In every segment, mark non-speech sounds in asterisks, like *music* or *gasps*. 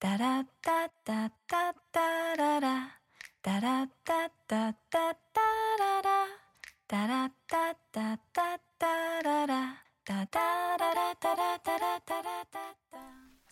タラッタッタッタッララ。タラッタッタッタッタララ。タラッタッタッタッララ。タタララタラタラタラッタ。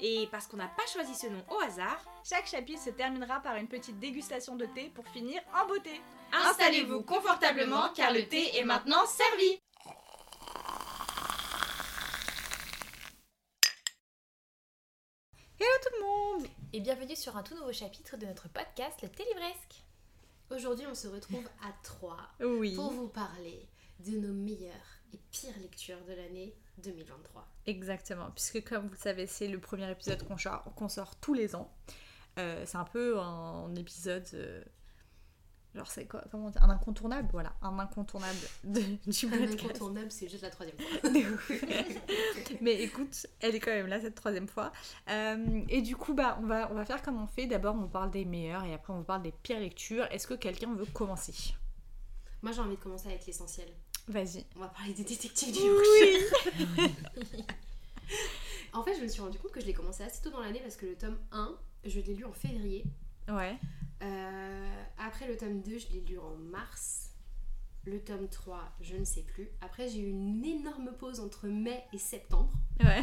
Et parce qu'on n'a pas choisi ce nom au hasard, Chaque chapitre se terminera par une petite dégustation de thé pour finir en beauté. installez-vous confortablement car le thé est maintenant servi Hello tout le monde Et bienvenue sur un tout nouveau chapitre de notre podcast Le Télivresque. Aujourd'hui, on se retrouve à trois Oui, pour vous parler de nos meilleures et pires lectures de l'année 2023. exactement, puisque comme vous le savez, c'est le premier épisode qu'on sort, qu'on sort tous les ans. Euh, c'est un peu un épisode... euh, Genre c'est quoi comment Un incontournable, voilà, un incontournable de- *laughs* du Un podcast. incontournable, c'est juste la troisième fois. *laughs* Mais écoute, elle est quand même là cette troisième fois. Euh, et du coup, bah, on va, on va faire comme on fait. D'abord, on parle des meilleures et après, on vous parle des pires lectures. Est-ce que quelqu'un veut commencer? Moi, j'ai envie de commencer avec l'essentiel. Vas-y. On va parler des détectives du Yorkshire. Oui *laughs* En fait, je me suis rendu compte que je l'ai commencé assez tôt dans l'année parce que le tome 1, je l'ai lu en février. Ouais. Euh, après le tome 2, je l'ai lu en mars. Le tome 3, je ne sais plus. Après, j'ai eu une énorme pause entre mai et septembre. Ouais.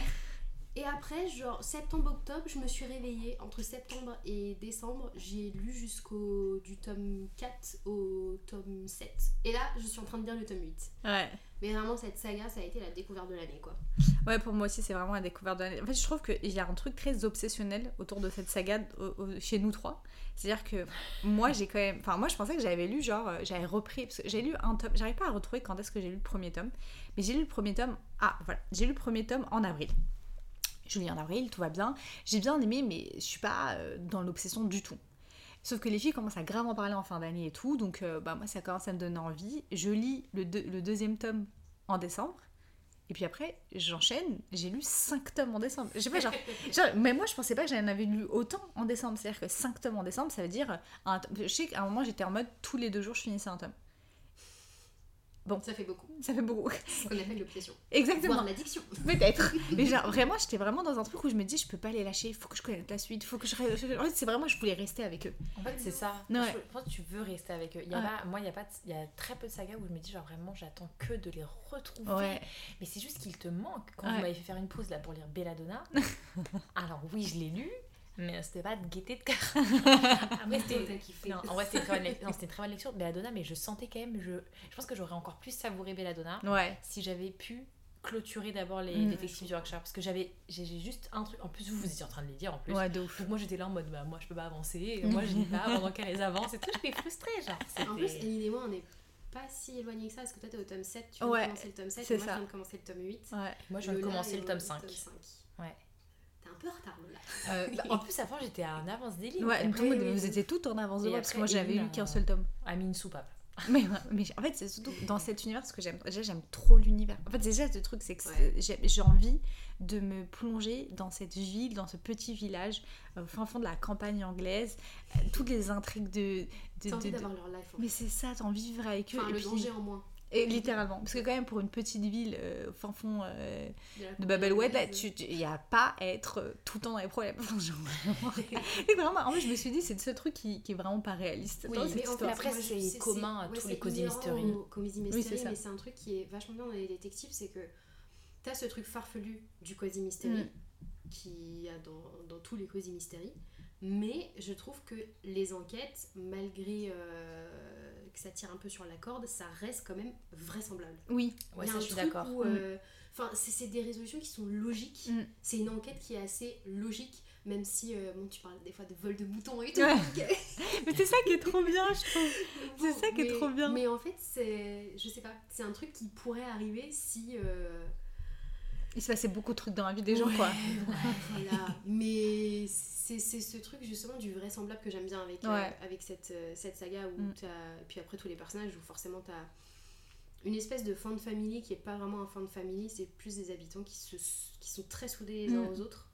Et après, genre septembre-octobre, je me suis réveillée. Entre septembre et décembre, j'ai lu jusqu'au du tome 4 au tome 7. Et là, je suis en train de lire le tome 8. Ouais. Mais vraiment, cette saga, ça a été la découverte de l'année, quoi. Ouais, pour moi aussi, c'est vraiment la découverte de l'année. En fait, je trouve qu'il y a un truc très obsessionnel autour de cette saga chez nous trois. C'est-à-dire que moi, j'ai quand même. Enfin, moi, je pensais que j'avais lu, genre, euh, j'avais repris. Parce que j'ai lu un tome. J'arrive pas à retrouver quand est-ce que j'ai lu le premier tome. Mais j'ai lu le premier tome. Ah, voilà. J'ai lu le premier tome en avril. Je lis en avril, tout va bien. J'ai bien aimé, mais je suis pas euh, dans l'obsession du tout. Sauf que les filles commencent à grave en parler en fin d'année et tout, donc euh, bah, moi ça commence à me donner envie. Je lis le, deux- le deuxième tome en décembre, et puis après j'enchaîne, j'ai lu 5 tomes en décembre. Je sais pas, genre, *laughs* genre, mais moi je pensais pas que j'en avais lu autant en décembre, c'est-à-dire que 5 tomes en décembre ça veut dire. Un tome- je sais qu'à un moment j'étais en mode tous les deux jours je finissais un tome. Ça fait beaucoup. Ça fait beaucoup. Ce qu'on appelle l'obsession. Exactement. Voire l'addiction. Peut-être. *laughs* Mais genre, vraiment, j'étais vraiment dans un truc où je me dis, je peux pas les lâcher, il faut que je connaisse la suite, faut que je. En fait, c'est vraiment, je voulais rester avec eux. En fait, c'est ça. Ouais. Je pense que tu veux rester avec eux. Il y a Ouais. pas- moi, il y, a pas il y a très peu de sagas où je me dis, genre vraiment, j'attends que de les retrouver. Ouais. Mais c'est juste qu'il te manque. Quand Ouais. vous m'avez fait faire une pause là pour lire Belladonna, *laughs* alors oui, je l'ai lu, mais c'était pas de gaieté de cœur. Après, c'était. T'as kiffé. Non, en vrai, c'était une très bonne lecture. Non, c'était une très bonne lecture Belladonna, mais je sentais quand même. Je, je pense que j'aurais encore plus savouré Belladonna Ouais. si j'avais pu clôturer d'abord les Mm. détectives du Yorkshire. Parce que j'avais j'ai juste un truc. En plus, vous, vous étiez en train de les dire en plus. Ouais, de ouf. Donc moi j'étais là en mode bah moi je peux pas avancer, moi je lis pas pendant qu'elles avancent et tout, j'étais frustrée genre. En plus, Eline et moi, on n'est pas si éloignés que ça, parce que toi, t'es au tome 7, tu viens Ouais, de commencer le tome 7, c'est et moi, ça. je viens de commencer le tome 8. Ouais. moi je viens de commencer est le tome 5. Ouais. T'es un peu en retard, Lola. Euh, bah, en *laughs* plus avant j'étais un avance des lignes. Ouais, après, oui, vous étiez toutes en avance de moi parce que moi j'avais lu a- qu'un seul tome. a mis une soupape. *laughs* Mais, mais en fait, c'est surtout dans cet univers ce que j'aime. Déjà, j'aime trop l'univers. En fait, déjà, le truc, c'est que Ouais. j'ai envie de me plonger dans cette ville, dans ce petit village, euh, au fin fond de la campagne anglaise, euh, toutes les intrigues de. de, T'as envie de- de- d'avoir leur life. en Mais c'est ça, t'as envie de vivre avec eux. Enfin, et le puis- danger en moins. Et littéralement. Parce que, quand même, pour une petite ville euh, au fin fond euh, De, là, anglaise. il n'y a pas à être euh, tout le temps dans les problèmes. *laughs* Enfin, genre, vraiment. Et vraiment, en fait, je me suis dit, c'est ce truc qui, qui est vraiment pas réaliste. Oui, mais en fait, après, c'est commun à ouais, tous les Cozy Mystery. Cozy Oui, Mystery, ça. mais c'est un truc qui est vachement bien dans les détectives, c'est que t'as ce truc farfelu du Cozy Mystery, Mm. qui y a dans, dans tous les Cozy Mystery, mais je trouve que les enquêtes, malgré euh, que ça tire un peu sur la corde, ça reste quand même vraisemblable. Oui, Ouais ça je suis d'accord. où, euh, Enfin, c'est des résolutions qui sont logiques. Mm. C'est une enquête qui est assez logique, même si euh, bon, tu parles des fois de vol de moutons et *laughs* tout. Ouais. mais c'est ça qui est trop bien, je trouve. C'est ça qui est mais- trop bien. Mais en fait, c'est, je sais pas, c'est un truc qui pourrait arriver si, euh, Il se passait beaucoup de trucs dans la vie des gens, Ouais, quoi. ouais, *laughs* voilà. Mais c'est c'est ce truc justement du vraisemblable que j'aime bien avec, euh, avec cette, euh, cette saga où Mm. t'as. Et puis après tous les personnages où forcément t'as une espèce de fin de famille qui est pas vraiment un fin de famille, c'est plus des habitants qui, se, qui sont très soudés les uns Mm. aux autres.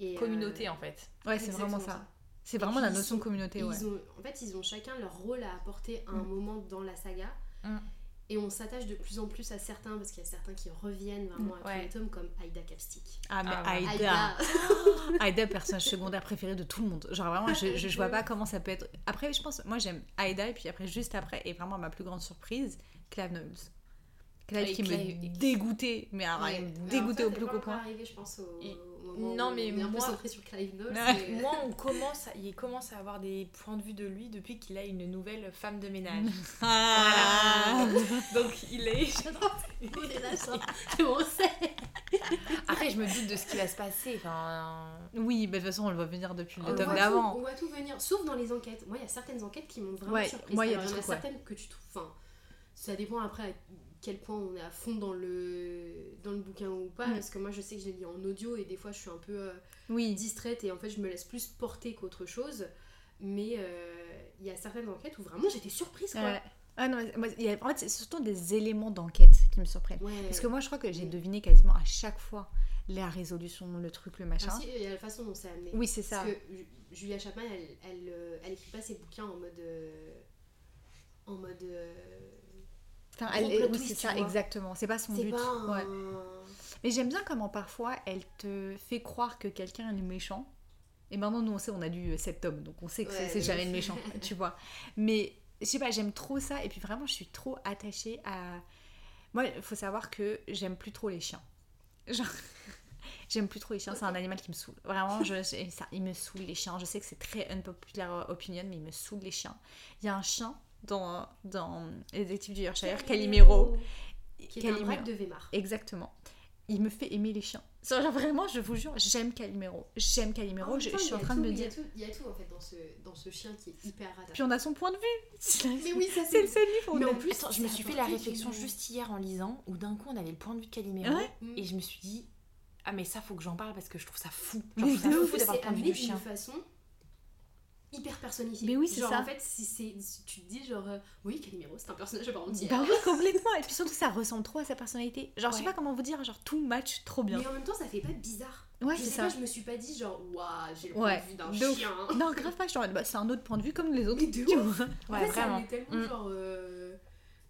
Et, euh, Communauté en fait. Ouais, c'est vraiment ça. C'est vraiment la notion de communauté, ouais. ils ont, en fait, ils ont chacun leur rôle à apporter à un Mm. moment dans la saga. Et on s'attache de plus en plus à certains, parce qu'il y a certains qui reviennent vraiment à tous Ouais. les tomes, comme Aïda Capstick. Ah, mais Ah. Aïda. *laughs* Aïda, personnage secondaire préféré de tout le monde. Genre vraiment, je, je, je vois pas comment ça peut être. Après, je pense, moi j'aime Aïda, et puis après, juste après, et vraiment ma plus grande surprise, Clave Knowles. Clave Ah, et qui me dégoûtait, mais alors, Ouais. elle me dégoûtait toi, au t'es plus point. arrivé, je pense, au, Et- au moment Non, mais on est un peu moi- sur Clive Knowles. Mais- Moi, on commence à- il commence à avoir des points de vue de lui depuis qu'il a une nouvelle femme de ménage. *laughs* Ah. Donc il est. On est là, ça. on sait. Après, je me doute de ce qui va se passer. Enfin, Oui, mais de toute façon, on le voit venir depuis le tome d'avant. On voit tout venir, sauf dans les enquêtes. Moi, il y a certaines enquêtes qui m'ont vraiment Ouais, surprise. moi, il y a Alors, trucs, ouais. certaines que tu trouves. Enfin, ça dépend après quel point on est à fond dans le, dans le bouquin ou pas. Mm. Parce que moi, je sais que je les lis en audio et des fois, je suis un peu euh, Oui. distraite et en fait, je me laisse plus porter qu'autre chose. Mais euh, il y a certaines enquêtes où vraiment j'étais surprise quoi. Ouais. Ah non, moi, il y a- en fait, c'est surtout des éléments d'enquête qui me surprennent. Ouais. Parce que moi, je crois que j'ai Mm. deviné quasiment à chaque fois la résolution, le truc, le machin. Ah, si, il y a la façon dont c'est amené. Oui, c'est ça. Parce que Ju- Julia Chapman, elle, elle, euh, elle écrit pas ses bouquins en mode. euh, en mode. Enfin, elle, oui, c'est ça, vois. exactement. C'est pas son but. pas un. Ouais. Mais j'aime bien comment parfois elle te fait croire que quelqu'un est méchant. Et maintenant, nous, on sait, on a lu sept tomes, donc on sait que c'est- Ouais, c'est ouais. jamais le méchant, *laughs* tu vois. Mais je sais pas, j'aime trop ça. Et puis vraiment, je suis trop attachée à. Moi, il faut savoir que j'aime plus trop les chiens. Genre. *laughs* J'aime plus trop les chiens, c'est un animal qui me saoule. Vraiment, je, je- ça, il me saoule les chiens. Je sais que c'est très unpopular opinion, mais il me saoule les chiens. Il y a un chien dans, dans Les Détectives du Yorkshire, Calimero. Qui est un Calimero. braque de Weimar. Exactement. Il me fait aimer les chiens. Genre, vraiment, je vous jure, j'aime Calimero. J'aime Calimero. Je, suis en train de me il y a dire. tout- Il y a tout en fait dans ce, dans ce chien qui est hyper Puis attachant. on a son point de vue. *laughs* Mais oui, ça C'est le seul livre Mais en plus, Attends, je me suis fait la réflexion juste hier en lisant où d'un coup on avait le point de vue de Calimero Ouais. Et je me suis dit ah mais ça faut que j'en parle parce que je trouve ça fou. Genre, je trouve ça fou d'avoir le point de vue du chien. façon hyper personnifiée. Mais oui, c'est genre, ça. en fait, si, c'est, tu te dis genre, euh, oui, Calimero, c'est un personnage à part entière. Bah oui, *laughs* complètement. Et puis surtout, ça ressemble trop à sa personnalité. Genre, je sais pas comment vous dire, genre, tout match trop bien. Mais en même temps, ça fait pas bizarre. Ouais, c'est ça. pas, je me suis pas dit genre, waouh, j'ai le point Ouais, de vue d'un chien. Non, grave pas, en mode, bah, c'est un autre point de vue comme les autres. Tu vois. En Ouais, fait, ça vraiment. tellement Mm. genre euh,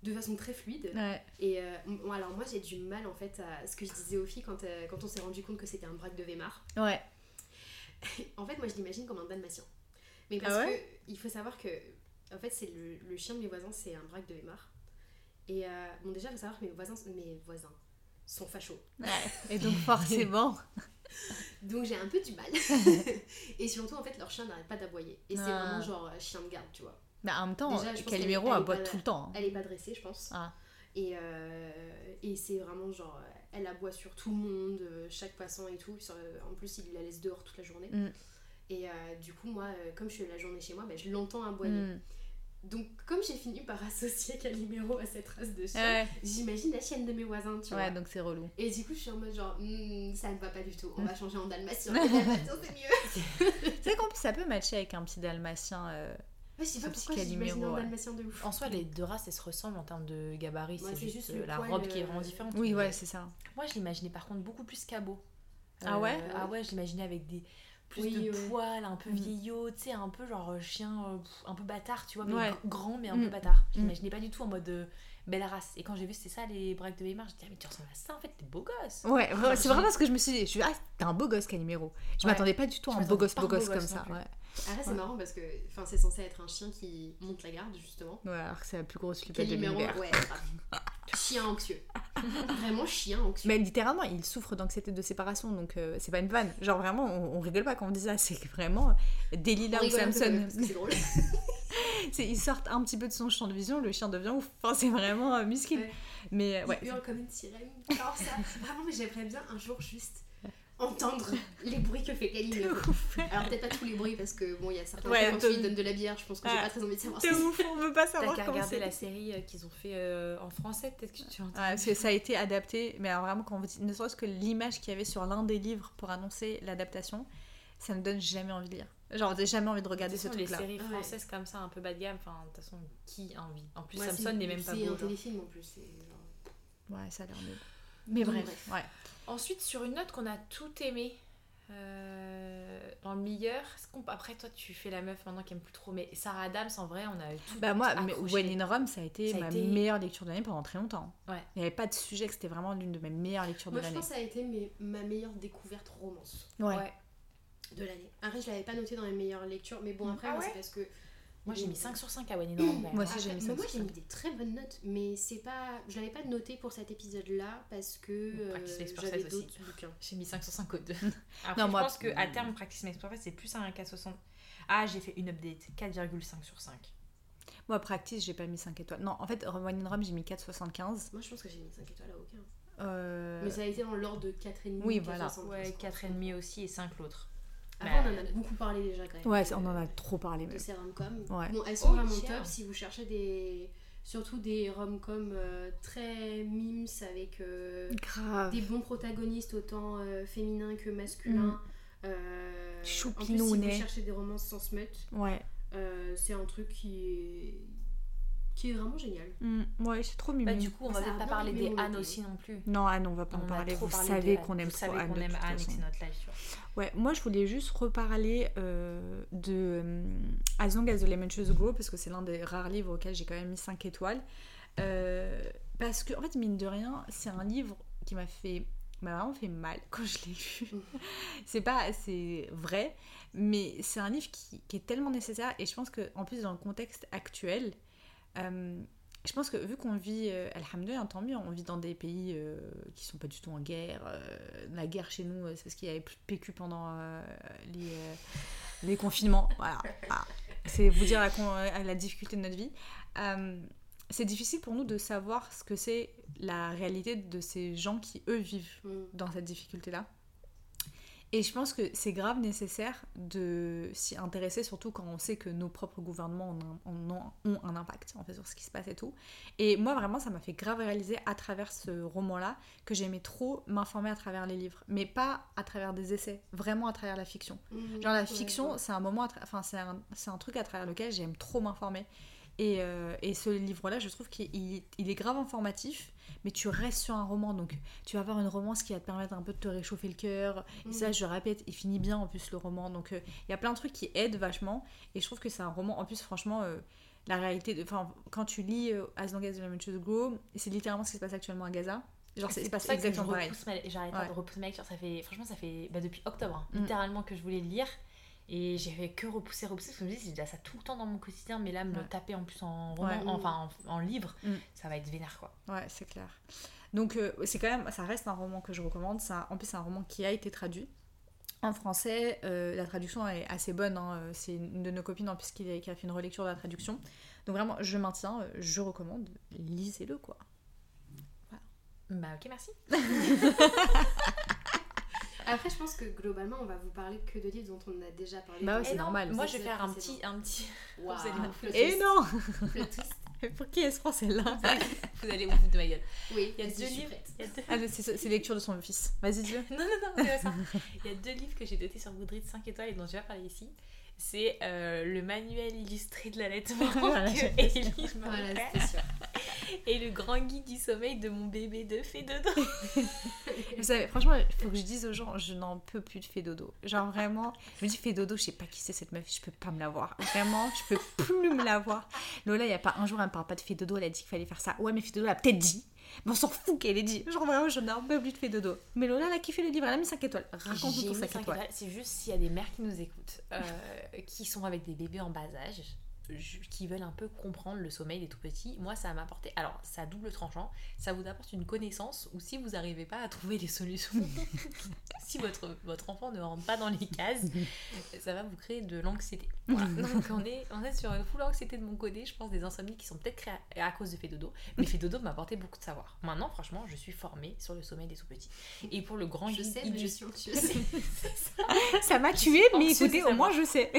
de façon très fluide. Ouais. Et euh, m- alors moi j'ai du mal en fait à ce que je disais aux filles quand, euh, quand on s'est rendu compte que c'était un braque de Weimar. Ouais. *laughs* En fait moi je l'imagine comme un dalmatien. Mais parce Ah ouais que il faut savoir que en fait c'est le, le chien de mes voisins c'est un braque de Weimar. Et euh, bon déjà il faut savoir que mes voisins, mes voisins sont fachos. Ouais. Et donc, *laughs* forcément. *laughs* Donc j'ai un peu du mal. *laughs* et surtout en fait leur chien n'arrête pas d'aboyer. Et c'est Ah. vraiment genre euh, chien de garde tu vois. Mais en même temps, Calimero aboie tout le temps. hein. Elle est pas dressée je pense. Ah. Et, euh, et c'est vraiment genre, elle aboie sur tout le monde, chaque passant et tout. En plus, il la laisse dehors toute la journée. Mm. Et euh, du coup, moi, euh, comme je suis la journée chez moi, ben, je l'entends aboyer. Mm. Donc, comme j'ai fini par *laughs* associer Calimero à cette race de chien, Ouais. j'imagine la chienne de mes voisins, tu Ouais, vois. donc c'est relou. Et du coup, je suis en mode genre, Hmm, ça ne va pas du tout, on va changer *laughs* en dalmatien. C'est mieux. Tu sais qu'en plus, ça peut matcher avec un petit dalmatien. euh, Ouais, je sais pas Un petit pourquoi j'imagine un ouais. dalmatien de ouf. En soi, les deux races elles se ressemblent en termes de gabarit, Ouais, c'est c'est juste, la robe qui est euh, vraiment différente. Oui, ouais, c'est ça. Moi je l'imaginais par contre beaucoup plus cabot. Ah ouais Ah ouais, je l'imaginais avec des plus Oui, de ouais. poils, un peu Mm. vieillot, tu sais, un peu genre chien, euh, un peu bâtard, tu vois, mais Ouais. grand mais un Mm. peu bâtard. Je Mm. l'imaginais pas du tout en mode euh, belle race. Et quand j'ai vu c'était ça les braques de Weimar, je me dit ah mais tu ressembles à ça en fait, t'es beau gosse. Ouais, c'est j'ai- vraiment ce que je me suis dit. Je suis ah, t'es un beau gosse, Calimero. Je Ouais. m'attendais pas du tout à un beau gosse, beau un beau gosse comme gosse ça. Ouais. Après, c'est Ouais. marrant parce que c'est censé être un chien qui monte la garde, justement. ouais, alors que c'est la plus grosse flippette de l'univers. ouais, *laughs* chien anxieux. Vraiment chien anxieux. Mais littéralement, il souffre d'anxiété de séparation, donc euh, c'est pas une vanne. Genre vraiment, on, on rigole pas quand on dit ça, c'est vraiment Delilah On ou Samson. C'est drôle. *laughs* Ils sortent un petit peu de son champ de vision, le chien devient ouf. Enfin, c'est vraiment euh, musclé. Ouais. Mais euh, ouais. Il hurle comme une sirène. Alors ça, vraiment, mais j'aimerais bien un jour juste entendre *laughs* les bruits que fait Kaline. Alors peut-être pas tous les bruits parce que bon, il y a certains Ouais, quand lui donnes de la bière, je pense que j'ai Ouais. pas très envie de savoir De ouf, on veut pas *laughs* T'as savoir qu'à comment regarder c'est. la série euh, qu'ils ont fait euh, en français, peut-être que tu entends. Ouais, parce que ça a été adapté, mais alors vraiment, quand vous dites, ne serait-ce que l'image qu'il y avait sur l'un des livres pour annoncer l'adaptation, ça ne donne jamais envie de lire. Genre, j'ai jamais envie de regarder De ce façon, les truc-là. séries Ouais. françaises comme ça, un peu bas de gamme, enfin, de toute façon, qui a envie? En plus, Ouais, Samson c'est- n'est même pas C'est beau. un genre. téléfilm en plus. c'est genre- Ouais, ça a l'air nul. Mais bref. ouais. Ensuite, sur une note qu'on a tout aimé, euh, dans le meilleur, après toi tu fais la meuf maintenant qui aime plus trop, mais Sarah Adams en vrai, on a eu tout. Bah moi, mais. When in Rome, ça a été Ça a ma été- meilleure lecture de l'année pendant très longtemps. Ouais. Il n'y avait pas de sujet que c'était vraiment l'une de mes meilleures lectures Moi, de je l'année. pense que ça a été mes- ma meilleure découverte romance Ouais. Ouais. de l'année. Après, je l'avais pas noté dans les meilleures lectures, mais bon, après, Ah moi, ouais c'est parce que. Moi j'ai mis 5 sur 5 à When in. Moi aussi, Après, j'ai mis mais 5 moi j'ai mis 5. des très bonnes notes, mais c'est pas, je l'avais pas noté pour cet épisode-là parce que euh, Practice Makes j'avais Perfect aussi. d'autres bouquins. J'ai mis 5 sur 5 aux deux. *laughs* Après, Non, je moi- pense qu'à terme, Practice Makes Perfect, c'est plus un 4,60. Ah, j'ai fait une update, 4,5 sur 5. Moi, Practice, j'ai pas mis 5 étoiles. Non, en fait, When in Rome, j'ai mis 4,75. Moi je pense que j'ai mis 5 étoiles à aucun. Euh, Mais ça a été dans l'ordre de 4,5. Oui, voilà. 4,75, Ouais, je crois. 4,5 aussi et 5 l'autre. Après, on en a beaucoup parlé déjà quand même. Ouais, de- on en a trop parlé De même. ces rom-coms. Ouais. Bon, elles sont Oh, vraiment top si vous cherchez des. Surtout des rom-coms euh, très mimes avec euh, Grave. des bons protagonistes autant euh, féminins que masculins. Euh, en plus, si vous cherchez des romances sans smut, Ouais. euh, c'est un truc qui est qui est vraiment génial. Mm, ouais, c'est trop mimi. Bah, du coup, on va peut-être pas parler des Anne aussi non plus. Non, Anne, on va pas On en a parler. Vous savez qu'on aime trop Anne. aime Anne c'est notre vois. Ouais, moi je voulais juste reparler euh, de euh, As Long as the Lemon Trees Grow parce que c'est l'un des rares livres auxquels j'ai quand même mis 5 étoiles. Euh, parce que, en fait, mine de rien, c'est un livre qui m'a fait m'a vraiment fait mal *laughs* quand je l'ai lu. *laughs* C'est pas c'est vrai, mais c'est un livre qui, qui est tellement nécessaire et je pense que en plus dans le contexte actuel, euh, je pense que vu qu'on vit, euh, alhamdoulilah, tant mieux, on vit dans des pays euh, qui sont pas du tout en guerre. euh, la guerre chez nous, euh, c'est parce qu'il y avait plus de PQ pendant les, les confinements. Voilà. Voilà. C'est vous dire la, difficulté de notre vie. C'est difficile pour nous de savoir ce que c'est la réalité de ces gens qui, eux, vivent Mm. dans cette difficulté-là. Et je pense que c'est grave nécessaire de s'y intéresser, surtout quand on sait que nos propres gouvernements ont un, ont- ont un impact en fait, sur ce qui se passe et tout. Et moi, vraiment, ça m'a fait grave réaliser à travers ce roman-là que j'aimais trop m'informer à travers les livres, mais pas à travers des essais, vraiment à travers la fiction. Mm. Genre la fiction, ouais. c'est un moment, enfin c'est un, c'est un truc à travers lequel j'aime trop m'informer. Et, euh, et ce livre-là, je trouve qu'il il- il est grave informatif, mais tu restes sur un roman, donc tu vas avoir une romance qui va te permettre un peu de te réchauffer le cœur. Et ça, Mm. je répète, il finit bien en plus le roman, donc euh, il y a plein de trucs qui aident vachement. Et je trouve que c'est un roman, en plus franchement, euh, la réalité, de- enfin quand tu lis As Long as the Lemon Trees Grow, c'est littéralement ce qui se passe actuellement à Gaza. Genre c'est que je exactement pareil. j'arrête pas Ouais. de repousser ma lecture. Ça fait, franchement, ça fait bah, depuis octobre, hein, Mm. littéralement, que je voulais le lire. Et j'ai fait que repousser, repousser, parce que je me dis, c'est déjà ça tout le temps dans mon quotidien, mais là, me Ouais. le taper en plus en roman, Ouais. enfin en, en livre, Mm. ça va être vénère quoi. Ouais, c'est clair. Donc euh, c'est quand même, ça reste un roman que je recommande. Ça, en plus, c'est un roman qui a été traduit. En français, euh, la traduction est assez bonne. hein. Euh, C'est une de nos copines en plus qui a, qui a fait une relecture de la traduction. Donc vraiment, je maintiens, je recommande. Lisez-le quoi. Bah ok, merci. *laughs* Après, je pense que globalement, on va vous parler que de livres dont on a déjà parlé. Bah ouais, c'est normal. Moi, je vais faire un petit, un petit. Waouh, Vous allez Et non. *laughs* *laughs* Pour qui est-ce français là *laughs* Vous allez vous foutre de ma gueule. Oui, Il y a deux livres. a deux- ah, C'est lecture de son fils. Vas-y, dis-le. Non, non, non, c'est pas ça. Il y a deux livres que j'ai notés sur Goodreads 5 étoiles et dont je vais parler ici. C'est euh, le manuel illustré de l'allaitement *laughs* Voilà, que. Ellie Voilà, et le grand guide du sommeil de mon bébé de fée dodo. *laughs* Vous savez, franchement, il faut que je dise aux gens, je n'en peux plus de fait dodo. Genre vraiment, je me dis fait dodo, je sais pas qui c'est cette meuf, je peux pas me la voir. Vraiment, je peux plus me la voir. Lola, il y a pas un jour, elle me parle pas de fait dodo, elle a dit qu'il fallait faire ça. Ouais, mais fait dodo, elle a peut-être dit. Mais on s'en fout qu'elle ait dit. Genre vraiment, je n'en peux plus de fait dodo. Mais Lola, elle a kiffé le livre, elle a mis 5 étoiles. Raconte-nous ton mis 5 cinq étoiles. étoiles. C'est juste s'il y a des mères qui nous écoutent, euh, *laughs* qui sont avec des bébés en bas âge, qui veulent un peu comprendre le sommeil des tout petits, moi ça m'a apporté. Alors, ça a double tranchant, ça vous apporte une connaissance ou si vous n'arrivez pas à trouver les solutions, *laughs* si votre, votre enfant ne rentre pas dans les cases, ça va vous créer de l'anxiété. Voilà. *laughs* Donc, on est, on est sur une full anxiété de mon côté, je pense des insomnies qui sont peut-être créées à, à cause de fait dodo, mais fait dodo m'a apporté beaucoup de savoir. Maintenant, franchement, je suis formée sur le sommeil des tout petits. Et pour le grand Je sais, mais je suis *laughs* anxieuse. Ça m'a tué, mais écoutez, au moins je sais.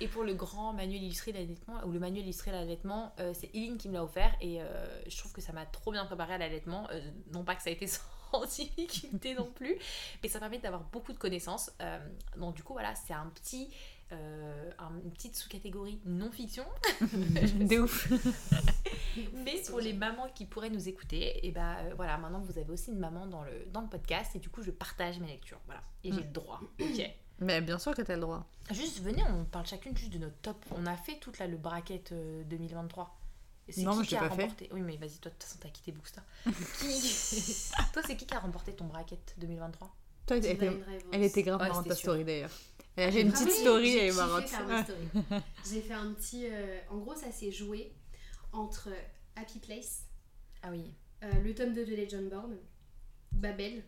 Et pour le grand manuel illustré d'allaitement, ou le manuel illustré d'allaitement, euh, c'est Eileen qui me l'a offert et euh, je trouve que ça m'a trop bien préparé à l'allaitement. Euh, non pas que ça a été *laughs* sans difficulté non plus, mais ça permet d'avoir beaucoup de connaissances. Donc du coup, voilà, c'est un petit... un- une petite sous-catégorie non-fiction, *laughs* De ouf. *laughs* mais pour les mamans qui pourraient nous écouter, et bah euh, voilà, maintenant vous avez aussi une maman dans le, dans le podcast et du coup je partage mes lectures, voilà, et j'ai Mm. le droit, ok Mais bien sûr que t'as le droit. Juste, venez, on parle chacune juste de notre top. On a fait toute là, le bracket euh, 2023. Et c'est Non, qui moi, je qui l'ai a pas fait. remporté? Oui, mais vas-y, toi, de toute façon, t'as quitté Bookster. *laughs* qui... *laughs* toi, c'est qui qui a remporté ton bracket 2023 Toi, elle était, elle était grave Ouais, marrante ta sûr. story d'ailleurs. Elle a fait une Ah petite oui, story, elle est marrante. *laughs* J'ai fait un petit. euh, en gros, ça s'est joué entre Happy Place, Ah oui. euh, le tome 2 de Legendborn, Babel,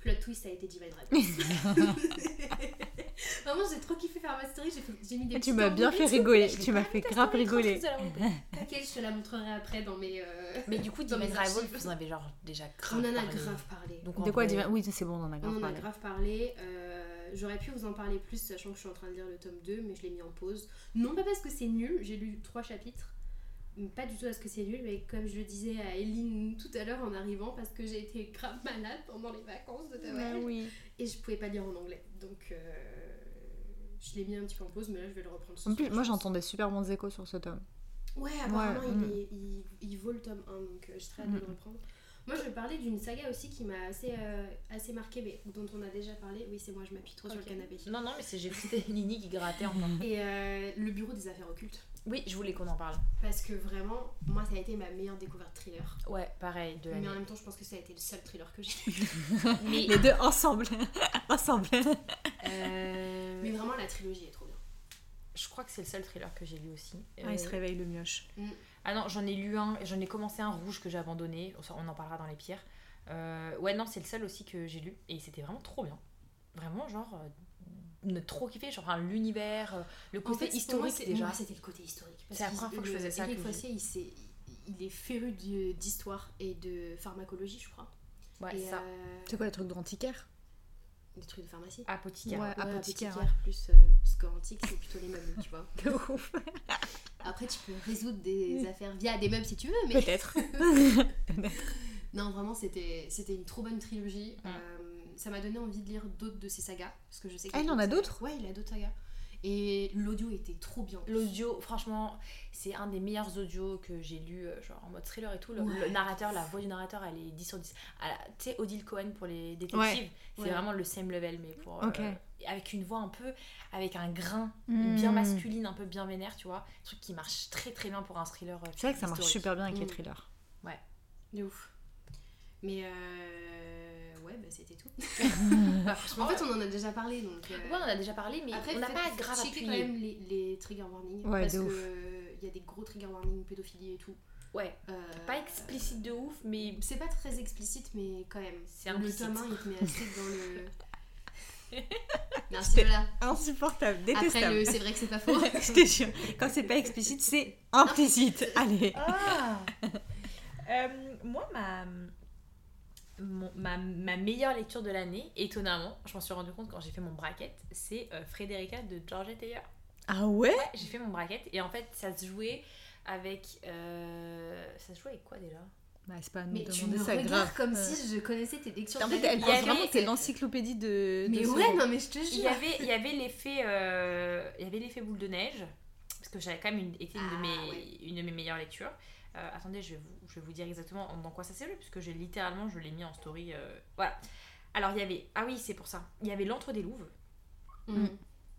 Plot Twist a été Divine Rivals. *laughs* *laughs* Vraiment, j'ai trop kiffé faire ma story. J'ai fait- j'ai mis des Tu petits m'as bien fait rigoler. Tu m'as fait grave rigoler. T'inquiète, *laughs* je te la montrerai après dans mes. euh, Mais du coup, Dans Divine mes Rival, archives. vous en avez genre déjà grave On en a parlé. grave parlé. De quoi Oui, c'est bon, on en a On grave en a parlé. grave parlé. euh, J'aurais pu vous en parler plus, sachant que je suis en train de lire le tome 2, mais je l'ai mis en pause. Non pas parce que c'est nul, j'ai lu trois chapitres. Pas du tout parce que c'est nul, mais comme je le disais à Eline tout à l'heure en arrivant, parce que j'ai été grave malade pendant les vacances de Noël oui. et je pouvais pas lire en anglais. Donc euh, je l'ai mis un petit peu en pause, mais là je vais le reprendre. ce En plus, soir, moi je j'entends des super bons échos sur ce tome. Ouais, apparemment, Ouais, il, mm. est- il, il vaut le tome 1, donc euh, j'ai très hâte de Mm. le reprendre. Moi, je vais parler d'une saga aussi qui m'a assez, euh, assez marquée, mais dont on a déjà parlé. Oui, c'est moi, je m'appuie trop sur le canapé. Non, non, mais c'est j'ai Nini qui grattait en. *laughs* Et euh, le bureau des affaires occultes. Oui, je voulais qu'on en parle. Parce que vraiment, moi, ça a été ma meilleure découverte thriller. Ouais, pareil, de Mais en même temps, je pense que ça a été le seul thriller que j'ai *laughs* lu. Mais, Les deux ensemble. *laughs* ensemble. euh, Mais vraiment, la trilogie est trop bien. je crois que c'est le seul thriller que j'ai lu aussi. Ah, il se Euh, réveille le mioche. Ah non, j'en ai lu un, j'en ai commencé un rouge que j'ai abandonné, on en parlera dans les pires. Euh, ouais, non, c'est le seul aussi que j'ai lu et c'était vraiment trop bien. Vraiment, genre, ne trop kiffé, genre enfin, l'univers, euh, le En côté fait, historique moi, déjà. c'était le côté historique. C'est la première fois que je faisais ça Eric que Fossier, il, s'est- il est féru de- d'histoire et de pharmacologie, je crois. Ouais, et ça. euh, C'est quoi le truc d'antiquaire? Des trucs de pharmacie. Apothicaire. Ouais. Ouais, apothicaire, apothicaire, plus. euh, parce qu'antique, c'est plutôt les meubles, tu vois. *laughs* De ouf. *laughs* Après, tu peux résoudre des affaires via des meubles si tu veux, mais. Peut-être. *laughs* Non, vraiment, c'était c'était une trop bonne trilogie. Mm. Euh, ça m'a donné envie de lire d'autres de ses sagas. Parce que je sais Ah, il en a d'autres Ouais, il a d'autres sagas. Et l'audio était trop bien. L'audio, franchement, c'est un des meilleurs audios que j'ai lu, euh, genre en mode thriller et tout. Le, Ouais. le narrateur, la voix du narrateur, elle est 10 sur 10. Ah, Tu sais, Odile Cohen pour les détectives, Ouais. c'est Ouais. vraiment le same level, mais pour. euh, avec une voix un peu. avec un grain Mm. bien masculine, un peu bien vénère, tu vois. Un truc qui marche très très bien pour un thriller. euh, C'est vrai que ça marche super bien avec les Mm. thrillers. De ouf. Mais euh... ouais, bah c'était tout. *laughs* Bah, En fait, on en a déjà parlé donc. euh, ouais, on en a déjà parlé, mais Après, on n'a pas grave quand même les, les trigger warnings. Ouais, parce ouf. euh, il y a des gros trigger warnings, pédophilie et tout. Ouais, Euh, pas explicite de ouf, mais C'est pas très explicite, mais quand même. C'est Le tome 1, il te met assez dans le. *laughs* Merci, voilà. Insupportable, Après, détestable. le... c'est vrai que c'est pas *laughs* faux. Je te jure, quand c'est pas explicite, c'est implicite. Allez. Ah Euh, Moi, ma, mon- ma, ma meilleure lecture de l'année, étonnamment, je m'en suis rendu compte quand j'ai fait mon bracket, c'est euh, Frédérica de Georgette Heyer. Ah ouais? Ouais, j'ai fait mon bracket et en fait, ça se jouait avec. euh, ça se jouait avec quoi déjà? Bah, c'est pas à nous Mais de tu me ça regardes grave. comme Euh. si je connaissais tes lectures. En fait, elle pense y avait- vraiment que c'est l'encyclopédie de. Mais de ouais, non, mais je te Il y jure. avait, il y avait l'effet euh, il y avait l'effet boule de neige parce que j'avais quand même une, été une, de Ah, mes, ouais. une de mes meilleures lectures Euh, attendez je vais, vous, je vais vous dire exactement dans quoi ça s'est joué puisque j'ai littéralement je l'ai mis en story euh, voilà. Alors il y avait ah oui c'est pour ça. Il y avait l'entre des louves. Mm.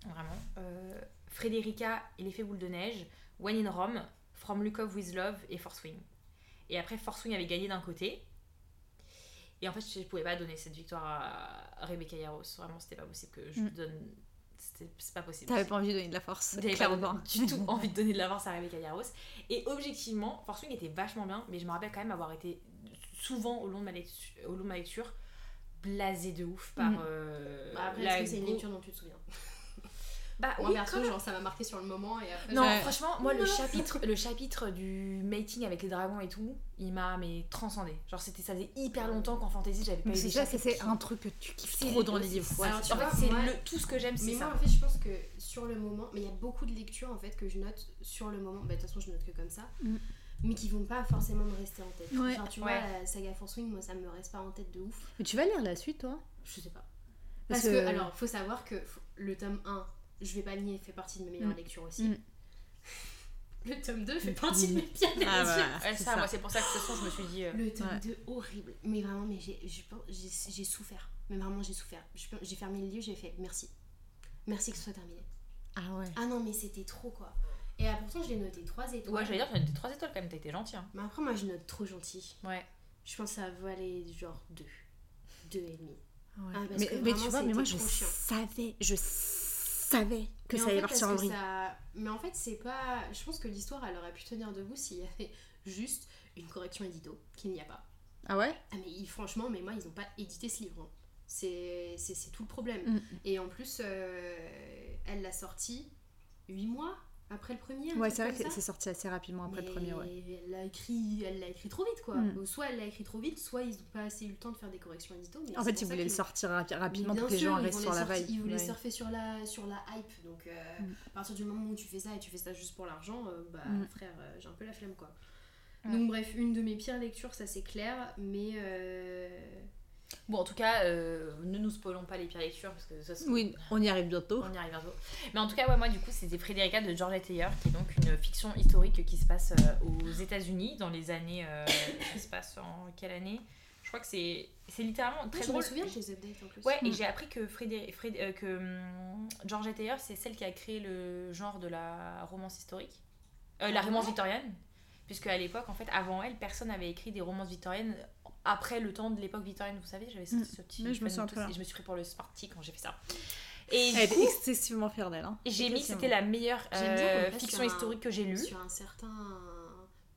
vraiment. Euh, Frédérica et l'effet boule de neige When in Rome From Up With Love et Force Wing. Et après Force Wing avait gagné d'un côté. Et en fait je pouvais pas donner cette victoire à Rebecca Yarros vraiment c'était pas possible que je Mm. donne c'est pas possible. T'avais pas envie de donner de la force, J'avais pas clairement. du tout *laughs* envie de donner de l'avance à Rebecca Yarros. Et objectivement, Force Wing était vachement bien, mais je me rappelle quand même avoir été souvent au long de ma lecture, au long de ma lecture blasée de ouf par Mm. euh, Bah, après, la est-ce que c'est une lecture dont tu te souviens? Bah Moi, oui, perso, genre, ça m'a marqué sur le moment et après. Non, Ouais. franchement, moi le chapitre, le chapitre du mating avec les dragons et tout, il m'a mais transcendé. Genre c'était ça faisait hyper longtemps qu'en fantasy j'avais pas Mais eu chapitres c'est un truc que tu kiffes C'est trop dans les c'est- livres. Ouais, en fait, vois, c'est moi- le tout ce que j'aime, Mais c'est moi, ça. en fait, je pense que sur le moment, mais il y a beaucoup de lectures en fait que je note sur le moment. Bah, de toute façon, je note que comme ça, Mm. mais qui vont pas forcément me rester en tête. Ouais. Genre, tu Ouais. vois, la saga Force Wing, moi, ça me reste pas en tête de ouf. Mais tu vas lire la suite, toi? Je sais pas. Parce Parce, que, que- alors, faut savoir que le tome 1, je vais pas nier, fait partie de mes meilleures Mm. lectures aussi. Mm. *laughs* Le tome 2 fait partie de mes pires lectures. Ah, voilà. Ouais, ça, ça. moi c'est pour ça que de toute façon je me suis dit. euh, Le tome Ouais. 2, horrible. Mais vraiment, mais j'ai souffert. Mais vraiment, j'ai souffert. J'ai fermé le livre, j'ai fait merci. Merci que ce soit terminé. Ah ouais. Ah non, mais c'était trop quoi. Et ah, pourtant, je l'ai noté 3 étoiles. Ouais, j'allais dire, t'as des 3 étoiles quand même, t'as été gentil. Hein. Mais après, moi, je note trop gentil. Ouais. Je pense que ça va aller genre 2. 2 et demi. Ouais. Ah, mais, mais tu vois, mais moi je chiant. savais, je savais que Mais ça allait partir en que vrille. ça- Mais en fait, c'est pas. Je pense que l'histoire, elle aurait pu tenir debout s'il y avait *laughs* juste une correction édito, qu'il n'y a pas. Ah ouais? Ah, mais ils- franchement, mais moi, ils n'ont pas édité ce livre. hein. C'est tout le problème. Mm. Et en plus, euh, elle l'a sorti 8 mois après le premier. Ouais, c'est vrai que c'est sorti assez rapidement après le premier, ouais. Elle l'a écrit, elle l'a écrit trop vite, quoi. Mm. Soit elle l'a écrit trop vite, soit ils n'ont pas assez eu le temps de faire des corrections édito. mais En fait, ils voulaient le sortir rapi- rapidement pour que les gens restent sur la vague. Ils voulaient Ouais. surfer sur la, sur la hype. Donc, euh, Mm. à partir du moment où tu fais ça et tu fais ça juste pour l'argent, euh, bah Mm. frère, euh, j'ai un peu la flemme quoi. Donc, bref, une de mes pires lectures, ça c'est clair, mais. Bon, en tout cas, euh, ne nous spoilons pas les pires lectures parce que ça Oui, on y arrive bientôt. On y arrive bientôt. Mais en tout cas, ouais, moi, du coup, c'était Frédérica de Georgette Heyer, qui est donc une fiction historique qui se passe euh, aux États-Unis dans les années. euh, qui se passe en quelle année? Je crois que c'est c'est littéralement très je me drôle. souviens de tes updates en plus. Ouais, et Mm. j'ai appris que, Frédé- Fréd- euh, que hum, Georgette Heyer, c'est celle qui a créé le genre de la romance historique. Euh, la Ah romance victorienne. Puisque à l'époque, en fait, avant elle, personne n'avait écrit des romances victoriennes après le temps de l'époque victorienne. Vous savez, j'avais sorti Mm. ce petit. Je me tous, bien. et je me suis pris pour le Smarty quand j'ai fait ça. Et Elle excessivement fière d'elle. Hein. j'ai mis que c'était la meilleure euh, fiction un- historique que j'ai lue. Sur un certain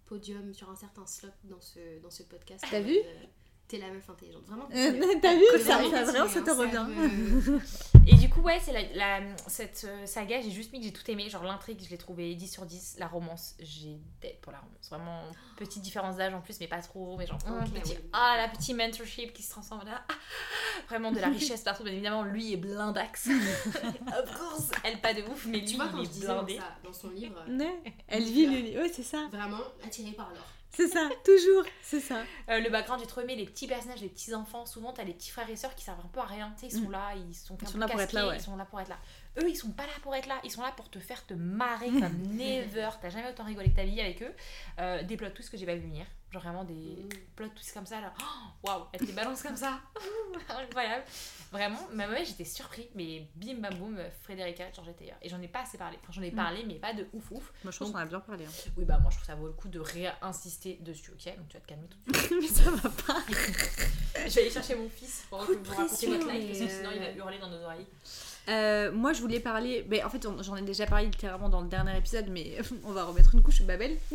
podium, sur un certain slot dans ce, dans ce podcast. T'as euh, vu? T'es la meuf intelligente. Vraiment. Euh. *laughs* T'as vu ça, ça, vraiment, ça te revient. Et du coup, ouais, c'est la, la- cette euh, saga, j'ai juste mis que j'ai tout aimé. Genre l'intrigue, je l'ai trouvé 10 sur 10. La romance, j'ai dead pour la romance. Vraiment, petite différence d'âge en plus, mais pas trop. Mais genre, Ok, petit, oui. ah, la petite mentorship qui se transforme là. Ah, vraiment de la richesse partout. Bien évidemment, lui est blindax. *laughs* of course, elle pas de ouf, mais lui, Tu vois, quand il je est blindé. sa- dans son livre, Ouais, Elle vit le... Ouais, c'est ça. vraiment attirée par l'or. C'est ça, toujours. C'est ça. Euh, le background, j'ai trop aimé les petits personnages, les petits enfants. Souvent, t'as les petits frères et sœurs qui servent un peu à rien. Tu sais, ils sont Mm. là, ils sont, Ils sont là pour être là, ouais. Ils sont là pour être là. Eux, ils sont pas là pour être là. Ils sont là pour te faire te marrer *laughs* comme never. T'as jamais autant rigolé que ta vie avec eux. Euh, des plot twists que j'ai pas vu venir. Genre vraiment des Mm. plot twists comme ça là. Oh, Waouh, elle te balance comme ça. *laughs* Incroyable. Vraiment, ma maman, j'étais surpris. Mais bim bam boum, Frédérica, Georgette Heyer. Et j'en ai pas assez parlé. Enfin, j'en ai Mm. parlé, mais pas de ouf ouf. Moi, je pense qu'on a bien parlé. hein. Oui, bah moi, je trouve ça vaut le coup de réinsister dessus, ok? Donc tu vas te calmer tout de suite. *laughs* Mais ça va pas. Je vais aller chercher mon fils pour que de vous racontiez votre life, parce que sinon il va euh, hurler dans nos oreilles. Euh, moi, je voulais parler. Mais en fait, on- j'en ai déjà parlé littéralement dans le dernier épisode, mais *laughs* on va remettre une couche Babel *laughs*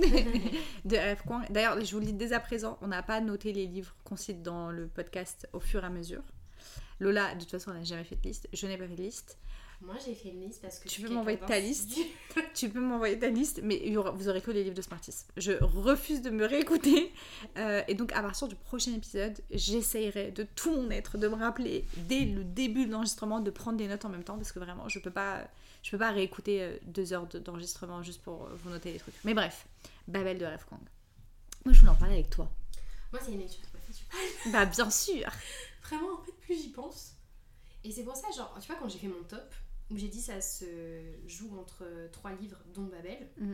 de RF Coin. D'ailleurs, je vous le dis dès à présent, on n'a pas noté les livres qu'on cite dans le podcast au fur et à mesure. Lola, de toute façon, elle n'a jamais fait de liste. Je n'ai pas fait de liste. Moi, j'ai fait une liste parce que. Tu peux m'envoyer ta d'insidieux. *laughs* Tu peux m'envoyer ta liste, mais il y aura- vous aurez que les livres de Smarties. Je refuse de me réécouter. *laughs* Euh, et donc, à partir du prochain épisode, j'essayerai de tout mon être de me rappeler dès le début de l'enregistrement de prendre des notes en même temps parce que vraiment, je peux pas, je peux pas réécouter euh, deux heures de- d'enregistrement juste pour euh, vous noter les trucs. Mais bref, Babel de Rêve Kang. Moi, je voulais en parler avec toi. Moi, c'est une lecture qui m'a fait super Bah, bien sûr. Vraiment, en fait, plus j'y pense. Et c'est pour ça, genre, tu vois, quand j'ai fait mon top, j'ai dit ça se joue entre trois livres, dont Babel. Mm.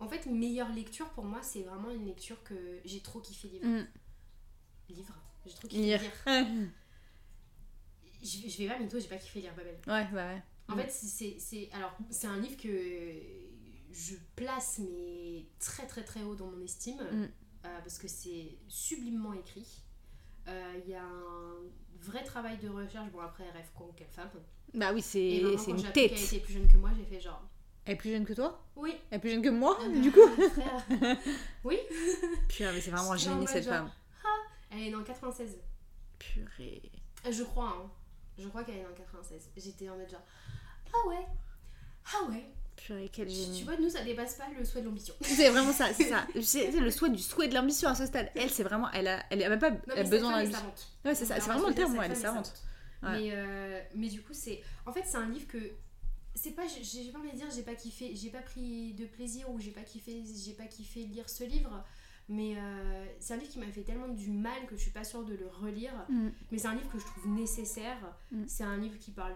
En fait, meilleure lecture pour moi, c'est vraiment une lecture que j'ai trop kiffé lire. Mm. Livre J'ai trop kiffé Lire. *laughs* Je, vais- je vais pas mytho, j'ai pas kiffé lire Babel. ouais, bah ouais. En Mm. fait, c'est- alors un livre que je place mais très très très haut dans mon estime Mm. euh, parce que c'est sublimement écrit. Euh, Il y a un vrai travail de recherche. Bon, après, rêve con, quelle femme. Bah oui, c'est c'est une tête. était plus jeune que moi, j'ai fait genre. Elle est plus jeune que toi? Oui. Elle est plus jeune que moi, Ah du coup. *laughs* Oui. Putain, mais c'est vraiment génie cette genre- femme. Elle est née en 96. Purée. Je crois, hein. Je crois qu'elle est née en 96. J'étais en mode genre. Ah ouais. Ah ouais. Purée, quel Tu génie. vois, nous, ça dépasse pas le souhait de l'ambition. *laughs* C'est vraiment ça, c'est ça. *laughs* C'est le souhait du souhait de l'ambition à ce stade. Elle, c'est vraiment, elle a, elle a même pas Non, elle a besoin d'ambition. Ouais, c'est ça, c'est vraiment le terme, ouais, elle est savante. Mais, euh, mais du coup, c'est. En fait, c'est un livre que. C'est pas. J'ai pas envie de dire, j'ai pas kiffé. J'ai pas pris de plaisir ou j'ai pas kiffé. J'ai pas kiffé lire ce livre. Mais euh, c'est un livre qui m'a fait tellement du mal que je suis pas sûre de le relire. Mm. Mais c'est un livre que je trouve nécessaire. Mm. C'est un livre qui parle